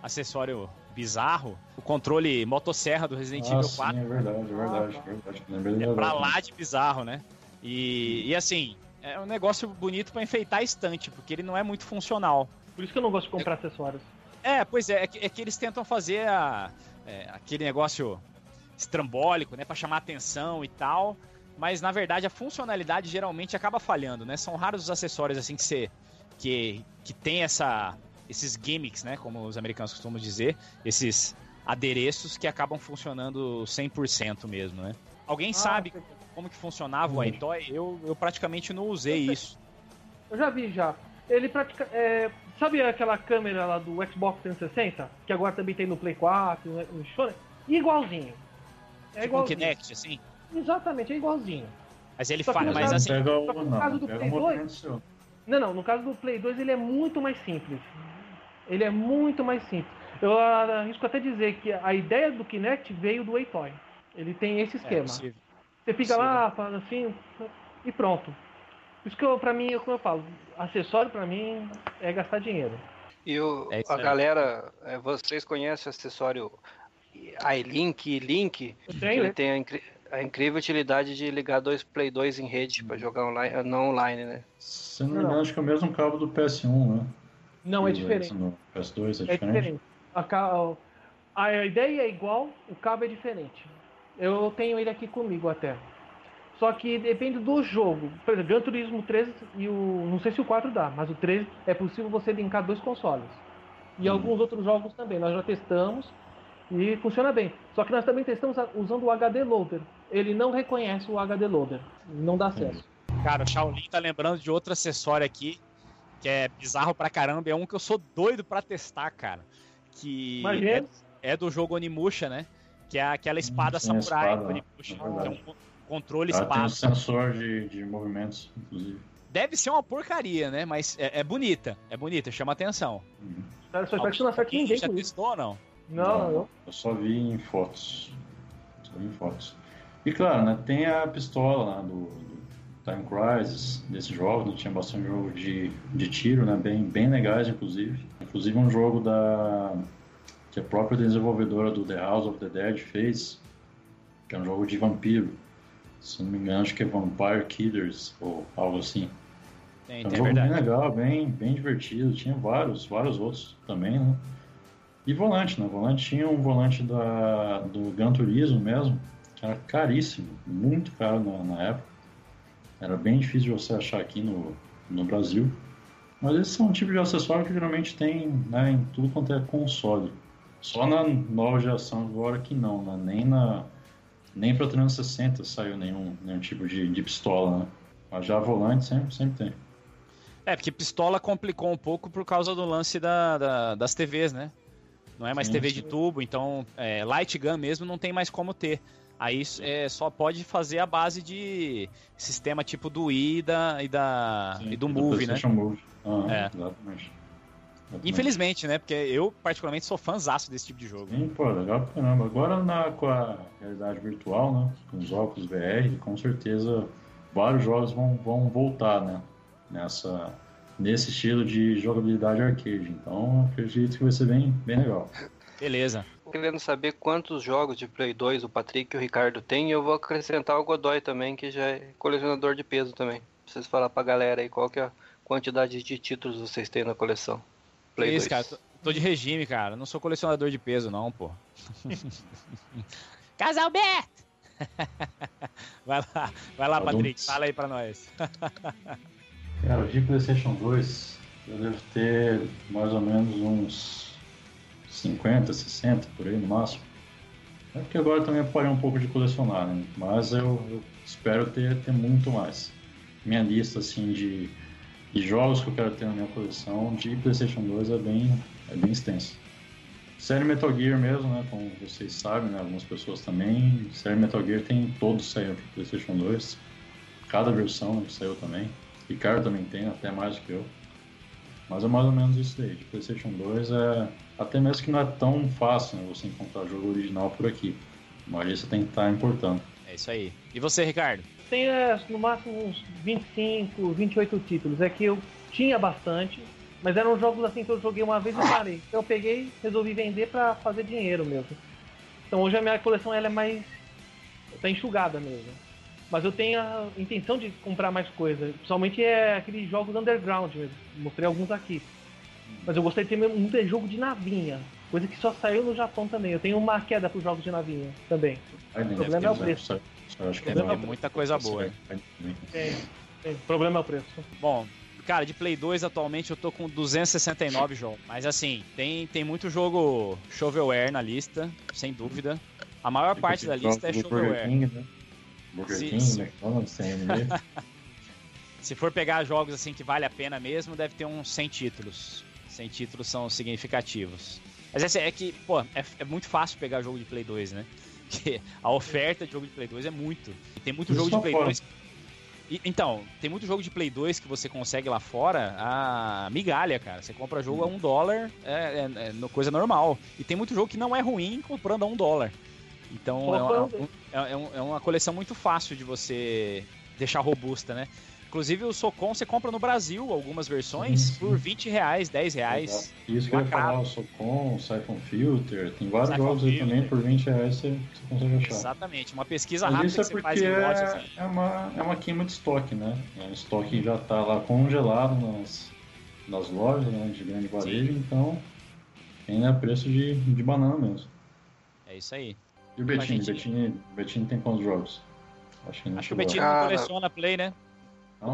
acessório bizarro, o controle motosserra do Resident Ah, Evil sim, 4 é verdade, é verdade, é verdade. É pra lá de bizarro, né? E, e assim, é um negócio bonito pra enfeitar a estante, porque ele não é muito funcional. Por isso que eu não gosto de comprar acessórios. É, pois é, é que, é que eles tentam fazer a- é, aquele negócio estrambólico, né, Pra chamar atenção e tal, mas na verdade a funcionalidade geralmente acaba falhando, né? São raros os acessórios assim que você que que tem essa esses gimmicks, né, como os americanos costumam dizer, esses adereços que acabam funcionando 100% mesmo, né? Alguém sabe Ah, como que funcionava o iToy? Eu, eu praticamente não usei isso. Eu já vi já. Ele pratica. é, sabe aquela câmera lá do Xbox 360? Que agora também tem no Play 4, no no Sony? Igualzinho. É Tipo um igualzinho. Kinect, assim. Exatamente, é igualzinho. Mas ele fala, no mas assim, Pega só o, que no não, caso do pega Play o 2, movimento seu. Não, não, no caso do Play 2 ele é muito mais simples. Ele é muito mais simples. Eu arrisco até dizer que a ideia do Kinect veio do Atoy. Ele tem esse é esquema. possível. Você fica lá, faz assim, e pronto. Por isso que eu, pra mim, é como eu falo, acessório pra mim é gastar dinheiro. E o, É a galera, é, vocês conhecem o acessório iLink e Link? Ele né? tem a, a incrível utilidade de ligar dois Play 2 em rede para jogar online, não online, né? Se não me Não. engano, acho que é o mesmo cabo do PS1, né? Não, é E diferente. No PS2 é É diferente. diferente. A, ca- a ideia é igual, o cabo é diferente. Eu tenho ele aqui comigo até. Só que depende do jogo. Por exemplo, Gran Turismo 3 e o. Não sei se o 4 dá, mas o 3 é possível você linkar dois consoles. E Hum. alguns outros jogos também. Nós já testamos e funciona bem. Só que nós também testamos usando o HD Loader. Ele não reconhece o HD Loader. Não dá acesso. Cara, o Shaolin tá lembrando de outro acessório aqui, que é bizarro pra caramba. É um que eu sou doido pra testar, cara. Que Imagina. é, é do jogo Onimusha, né? Que é aquela espada sim, samurai espada, do Onimusha. é que é um controle Ela tem um espada. sensor de, de movimentos, inclusive. Deve ser uma porcaria, né? Mas é, é bonita. É bonita, chama atenção. Uhum. Cara, só espero que você não acerte Alguém ninguém isso. testou ou não? Não, não. Eu só vi em fotos. Só vi em fotos. E claro, né, tem a pistola lá do, do Time Crisis, desses jogos, né, tinha bastante jogo de, de tiro, né, bem, bem legais, inclusive. Inclusive um jogo da que a própria desenvolvedora do The House of the Dead fez, que é um jogo de vampiro. Se não me engano, acho que é Vampire Killers, ou algo assim. Tem, É um tem, jogo bem verdade. legal, bem, bem divertido. Tinha vários, vários outros também, né? E volante, né? Volante tinha um volante da, do Gran Turismo mesmo, era caríssimo, muito caro na, na época. Era bem difícil de você achar aqui no, no Brasil. Mas esses são um tipo de acessório que geralmente tem né, em tudo quanto é console. Só na nova geração agora que não, né? Nem na. Nem pra 360 saiu nenhum, nenhum tipo de, de pistola, né? Mas já volante sempre, sempre tem. É, porque pistola complicou um pouco por causa do lance da, da- das TVs, né? Não é mais Sim, TV de tubo, então é, light gun mesmo não tem mais como ter. Aí é, só pode fazer a base de sistema tipo do Wii e, da, e, da, Sim, e do Move, né? Move. Ah, É. Exatamente. Exatamente. Infelizmente, né? Porque eu, particularmente, sou fãzaço desse tipo de jogo. Sim, pô, legal pra caramba. Agora na, com a realidade virtual, né? Com os óculos VR, com certeza vários jogos vão, vão voltar, né? Nessa, nesse estilo de jogabilidade arcade. Então acredito que vai ser bem, bem legal. Beleza. Querendo saber quantos jogos de Play 2 o Patrick e o Ricardo têm e eu vou acrescentar o Godoy também, que já é colecionador de peso também. Preciso falar pra galera aí qual que é a quantidade de títulos vocês têm na coleção. Play Isso, 2. cara. Tô, tô de regime, cara. Não sou colecionador de peso, não, pô. Casal Beto! vai lá, vai lá, Patrick. Fala aí pra nós. Cara, de PlayStation 2, eu devo ter mais ou menos uns 50, 60 por aí no máximo. É porque agora também parei um pouco de colecionar, né? Mas eu, eu espero ter, ter muito mais. Minha lista assim de, de jogos que eu quero ter na minha coleção de PlayStation 2 é bem, é bem extensa. Série Metal Gear mesmo, né? Como vocês sabem, né? algumas pessoas também. Série Metal Gear tem todos saíram para PlayStation 2. Cada versão né, saiu também. Ricardo também tem, até mais do que eu. Mas é mais ou menos isso daí. De PlayStation 2 é. Até mesmo que não é tão fácil né, você encontrar o jogo original por aqui. Mas isso tem que estar importando. É isso aí. E você, Ricardo? Tem é, no máximo uns 25, 28 títulos. É que eu tinha bastante, Mas eram jogos assim que eu joguei uma vez e parei. Então eu peguei, resolvi vender pra fazer dinheiro mesmo. Então hoje a minha coleção ela é mais. tá enxugada mesmo. Mas eu tenho a intenção de comprar mais coisa. Principalmente é aqueles jogos underground mesmo. Mostrei alguns aqui. Mas eu gostaria de ter muito jogo de navinha. Coisa que só saiu no Japão também. Eu tenho uma queda para os jogos de navinha também. O problema é o preço. Acho que é muita coisa boa. Tem, tem. O problema é o preço. Bom, cara, de Play 2 atualmente eu tô com 269 jogos. Mas assim, tem, tem muito jogo shovelware na lista, sem dúvida. A maior parte da lista é shovelware. King, né? King. McDonald's, CMD. Se for pegar jogos assim que vale a pena mesmo, deve ter uns 100 títulos. 100 títulos são significativos. Mas assim, é que, pô, é, é muito fácil pegar jogo de Play 2, né? Porque a oferta de jogo de Play 2 é muito. E tem muito Isso jogo de Play fora. 2. E- então, tem muito jogo de Play 2 que você consegue lá fora a migalha, cara. Você compra jogo a um dólar, é, é- é coisa normal. E tem muito jogo que não é ruim comprando a um dólar. Então é uma, é- é é uma coleção muito fácil de você deixar robusta, né? Inclusive o Socom você compra no Brasil algumas versões Sim, sim. por 20 reais, 10 reais. Exato. Isso que eu ia falar, o Socom, o Siphon Filter, tem vários Siphon jogos aí Filter. também, por 20 reais você, você consegue achar. Exatamente, uma pesquisa Mas rápida isso é que você faz porque em lojas. é, assim. é, uma, é uma queima de estoque, né? É, O estoque já está lá congelado nas, nas lojas né, de grande varejo, então ainda é preço de, de banana mesmo. É isso aí. E o Betinho? gente- Betinho, Betinho tem quantos jogos? Acho que não Acho que o Betinho coleciona Play, né?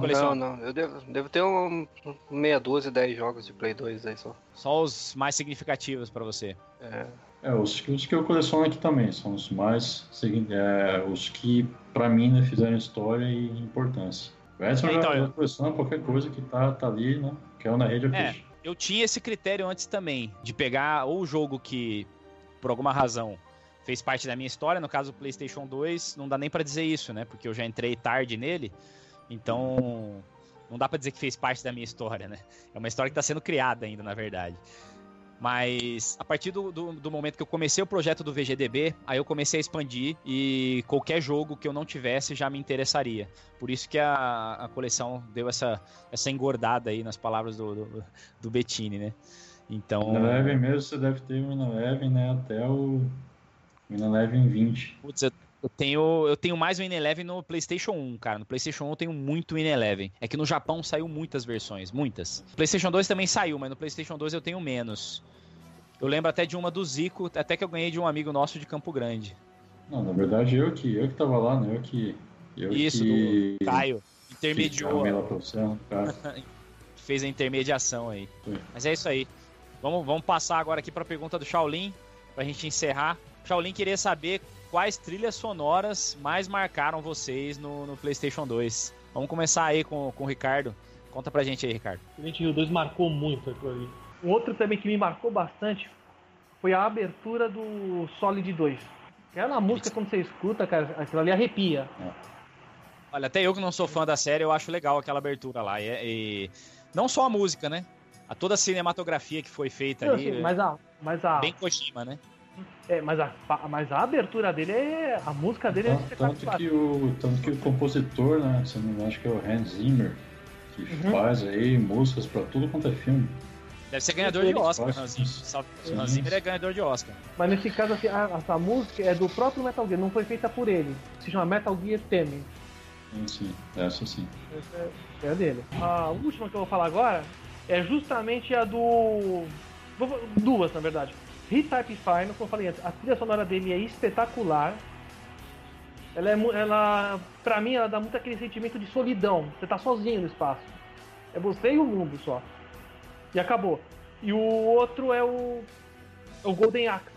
Não? Não, não. Eu devo, devo ter um, um meia dúzia, dez jogos de Play 2 aí só. Só os mais significativos pra você. É. É, os, que- os que eu coleciono aqui também são os mais. É, os que, pra mim, né, fizeram história e importância. O Edson É, então, já, eu- já coleciona qualquer coisa que tá, tá ali, né? Que é na rede é É. Eu tinha esse critério antes também, de pegar ou o jogo que, por alguma razão, fez parte da minha história, no caso o PlayStation 2, não dá nem pra dizer isso, né? Porque eu já entrei tarde nele, então não dá pra dizer que fez parte da minha história, né? É uma história que tá sendo criada ainda, na verdade. Mas a partir do, do, do momento que eu comecei o projeto do VGDB, aí eu comecei a expandir e qualquer jogo que eu não tivesse já me interessaria. Por isso que a, a coleção deu essa, essa engordada aí nas palavras do, do, do Bettini, né? Então. Na Eleven mesmo você deve ter o Eleven, né? Até o o Eleven 20. Putz, eu, eu tenho, eu tenho mais o In-Eleven no PlayStation 1, cara. No PlayStation 1 eu tenho muito In-Eleven. É que no Japão saiu muitas versões, muitas. PlayStation 2 também saiu, mas no PlayStation 2 eu tenho menos. Eu lembro até de uma do Zico, até que eu ganhei de um amigo nosso de Campo Grande. Não, na verdade eu que, eu que tava lá, né? Eu que. Eu Isso, que do Caio. Intermediou, cara. fez a intermediação aí. Foi. Mas é isso aí. Vamos, vamos passar agora aqui para a pergunta do Shaolin, pra gente encerrar. Shaolin queria saber quais trilhas sonoras mais marcaram vocês no, no PlayStation 2. Vamos começar aí com, com o Ricardo. Conta pra gente aí, Ricardo. Resident Evil 2 marcou muito aquilo ali. Um outro também que me marcou bastante foi a abertura do Solid 2. Aquela música, quando você escuta, cara, aquilo ali arrepia. Olha, até eu que não sou fã da série, eu acho legal aquela abertura lá. E, e não só a música, né? A toda a cinematografia que foi feita Não, ali. assim, mas a, mas a, Bem Kojima, né? É, mas a, mas a abertura dele é. A música dele é Tanto, que o, tanto que o compositor, né? Se não me engano, acho que é o Hans Zimmer, que Uhum. faz aí músicas pra tudo quanto é filme. Deve ser ganhador de Oscar, Hans Zimmer. Hans Zimmer é ganhador de Oscar. Mas nesse caso, assim, a- essa música é do próprio Metal Gear, não foi feita por ele. Se chama Metal Gear Theme. Sim, sim, essa sim. Essa é, é a dele. A última que eu vou falar agora é justamente a do. Duas, na verdade. Retype Final, como eu falei antes, a trilha sonora dele é espetacular. Ela é, ela, pra mim, ela dá muito aquele sentimento de solidão. Você tá sozinho no espaço. É você e o mundo só. E acabou. E o outro é o, é o Golden Axe,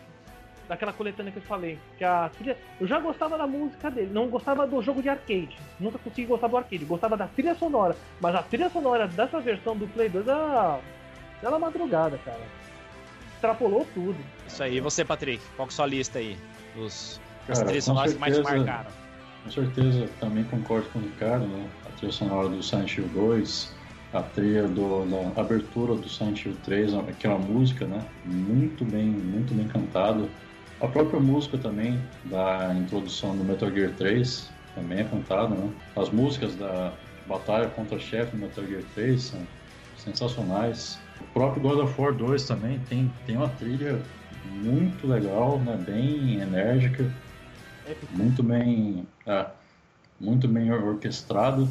daquela coletânea que eu falei. Que a trilha, eu já gostava da música dele, não gostava do jogo de arcade. Nunca consegui gostar do arcade, gostava da trilha sonora. Mas a trilha sonora dessa versão do Play 2 era, era madrugada, cara. Extrapolou tudo. Isso aí. E você, Patrick? Qual que é a sua lista aí? Dos, trilhas com sonoras que mais te marcaram? Com certeza, também concordo com o Ricardo, né? A trilha sonora do Silent Hill 2, a trilha do, da abertura do Silent Hill 3, aquela música, né? Muito bem, muito bem cantada. A própria música também da introdução do Metal Gear 3 também é cantada, né? As músicas da batalha contra o chefe do Metal Gear 3 são sensacionais. O próprio God of War 2 também tem, tem uma trilha muito legal, né? bem enérgica, muito bem, é, muito bem orquestrado.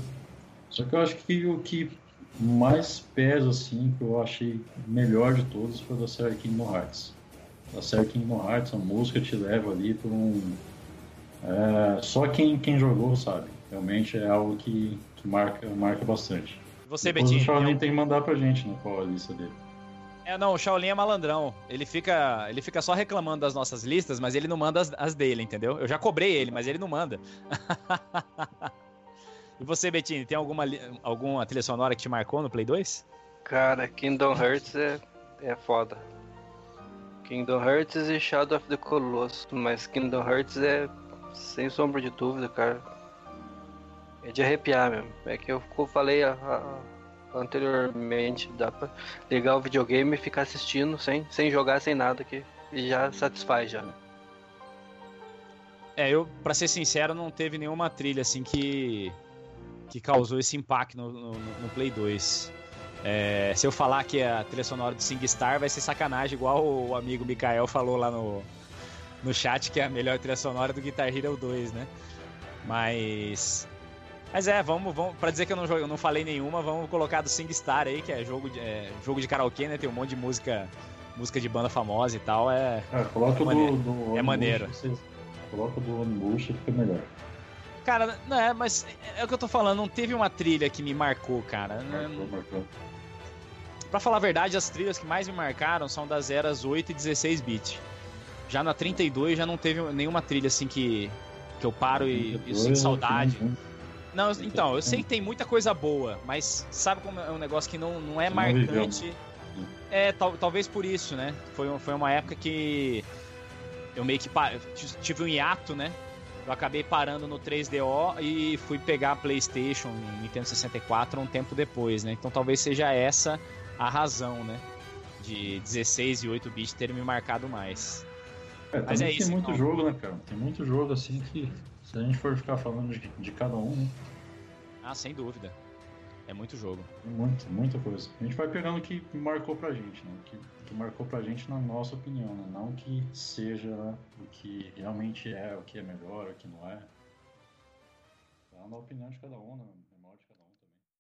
Só que eu acho que o que mais pesa, assim, que eu achei melhor de todos foi da série Kingdom Hearts. Da série Kingdom Hearts, a música te leva ali para um. É, só quem, quem jogou sabe. Realmente é algo que, que marca, marca bastante. Você, Depois Betinho? o Shaolin eu- tem que mandar pra gente, né, qual a lista dele. É, não, o Shaolin é malandrão. Ele fica, ele fica só reclamando das nossas listas, mas ele não manda as, as dele, entendeu? Eu já cobrei ele, mas ele não manda. e você, Betinho, tem alguma, alguma trilha sonora que te marcou no Play 2? Cara, Kingdom Hearts é, é foda. Kingdom Hearts e Shadow of the Colossus, mas Kingdom Hearts é sem sombra de dúvida, cara. É de arrepiar mesmo. É que eu falei a- a- anteriormente, dá pra ligar o videogame e ficar assistindo sem, sem jogar, sem nada, que e já satisfaz já. É, eu, pra ser sincero, não teve nenhuma trilha assim que que causou esse impacto no, no- no Play 2. É, se eu falar que a trilha sonora do SingStar vai ser sacanagem, igual o amigo Mikael falou lá no, no chat, que é a melhor trilha sonora do Guitar Hero 2, né? Mas. Mas é, vamos, vamos. Pra dizer que eu não, joguei- eu não falei nenhuma, vamos colocar do SingStar aí, que é jogo de, é, jogo de karaokê, né? Tem um monte de música, música de banda famosa e tal. É, Ah, coloca É maneiro. do, do É maneiro. vocês- Coloca do Onimusha, fica melhor. Cara, não é, mas é o que eu tô falando, não teve uma trilha que me marcou, cara. Marcou, Não- marcou. Pra falar a verdade, as trilhas que mais me marcaram são das eras 8 e 16 bit. Já na 32 já não teve nenhuma trilha assim que, que eu paro e, e sinto saudade. Não, então, eu sei que tem muita coisa boa, mas sabe como é um negócio que não, não é viveu. marcante? É, tal- talvez por isso, né? Foi, foi uma época que eu meio que tive um hiato, né? Eu acabei parando no 3DO e fui pegar a PlayStation, Nintendo 64 um tempo depois, né? Então talvez seja essa a razão, né? De 16 e 8 bits terem me marcado mais. É, Mas é isso, Tem muito então. jogo, né, cara? Tem muito jogo assim que se a gente for ficar falando de, de cada um, né? Ah, sem dúvida. É muito jogo. Tem muita, muita coisa. A gente vai pegando o que marcou pra gente, né? O que, que marcou pra gente na nossa opinião, né? Não que seja o que realmente é, o que é melhor, o que não é. Tá na opinião de cada um, né?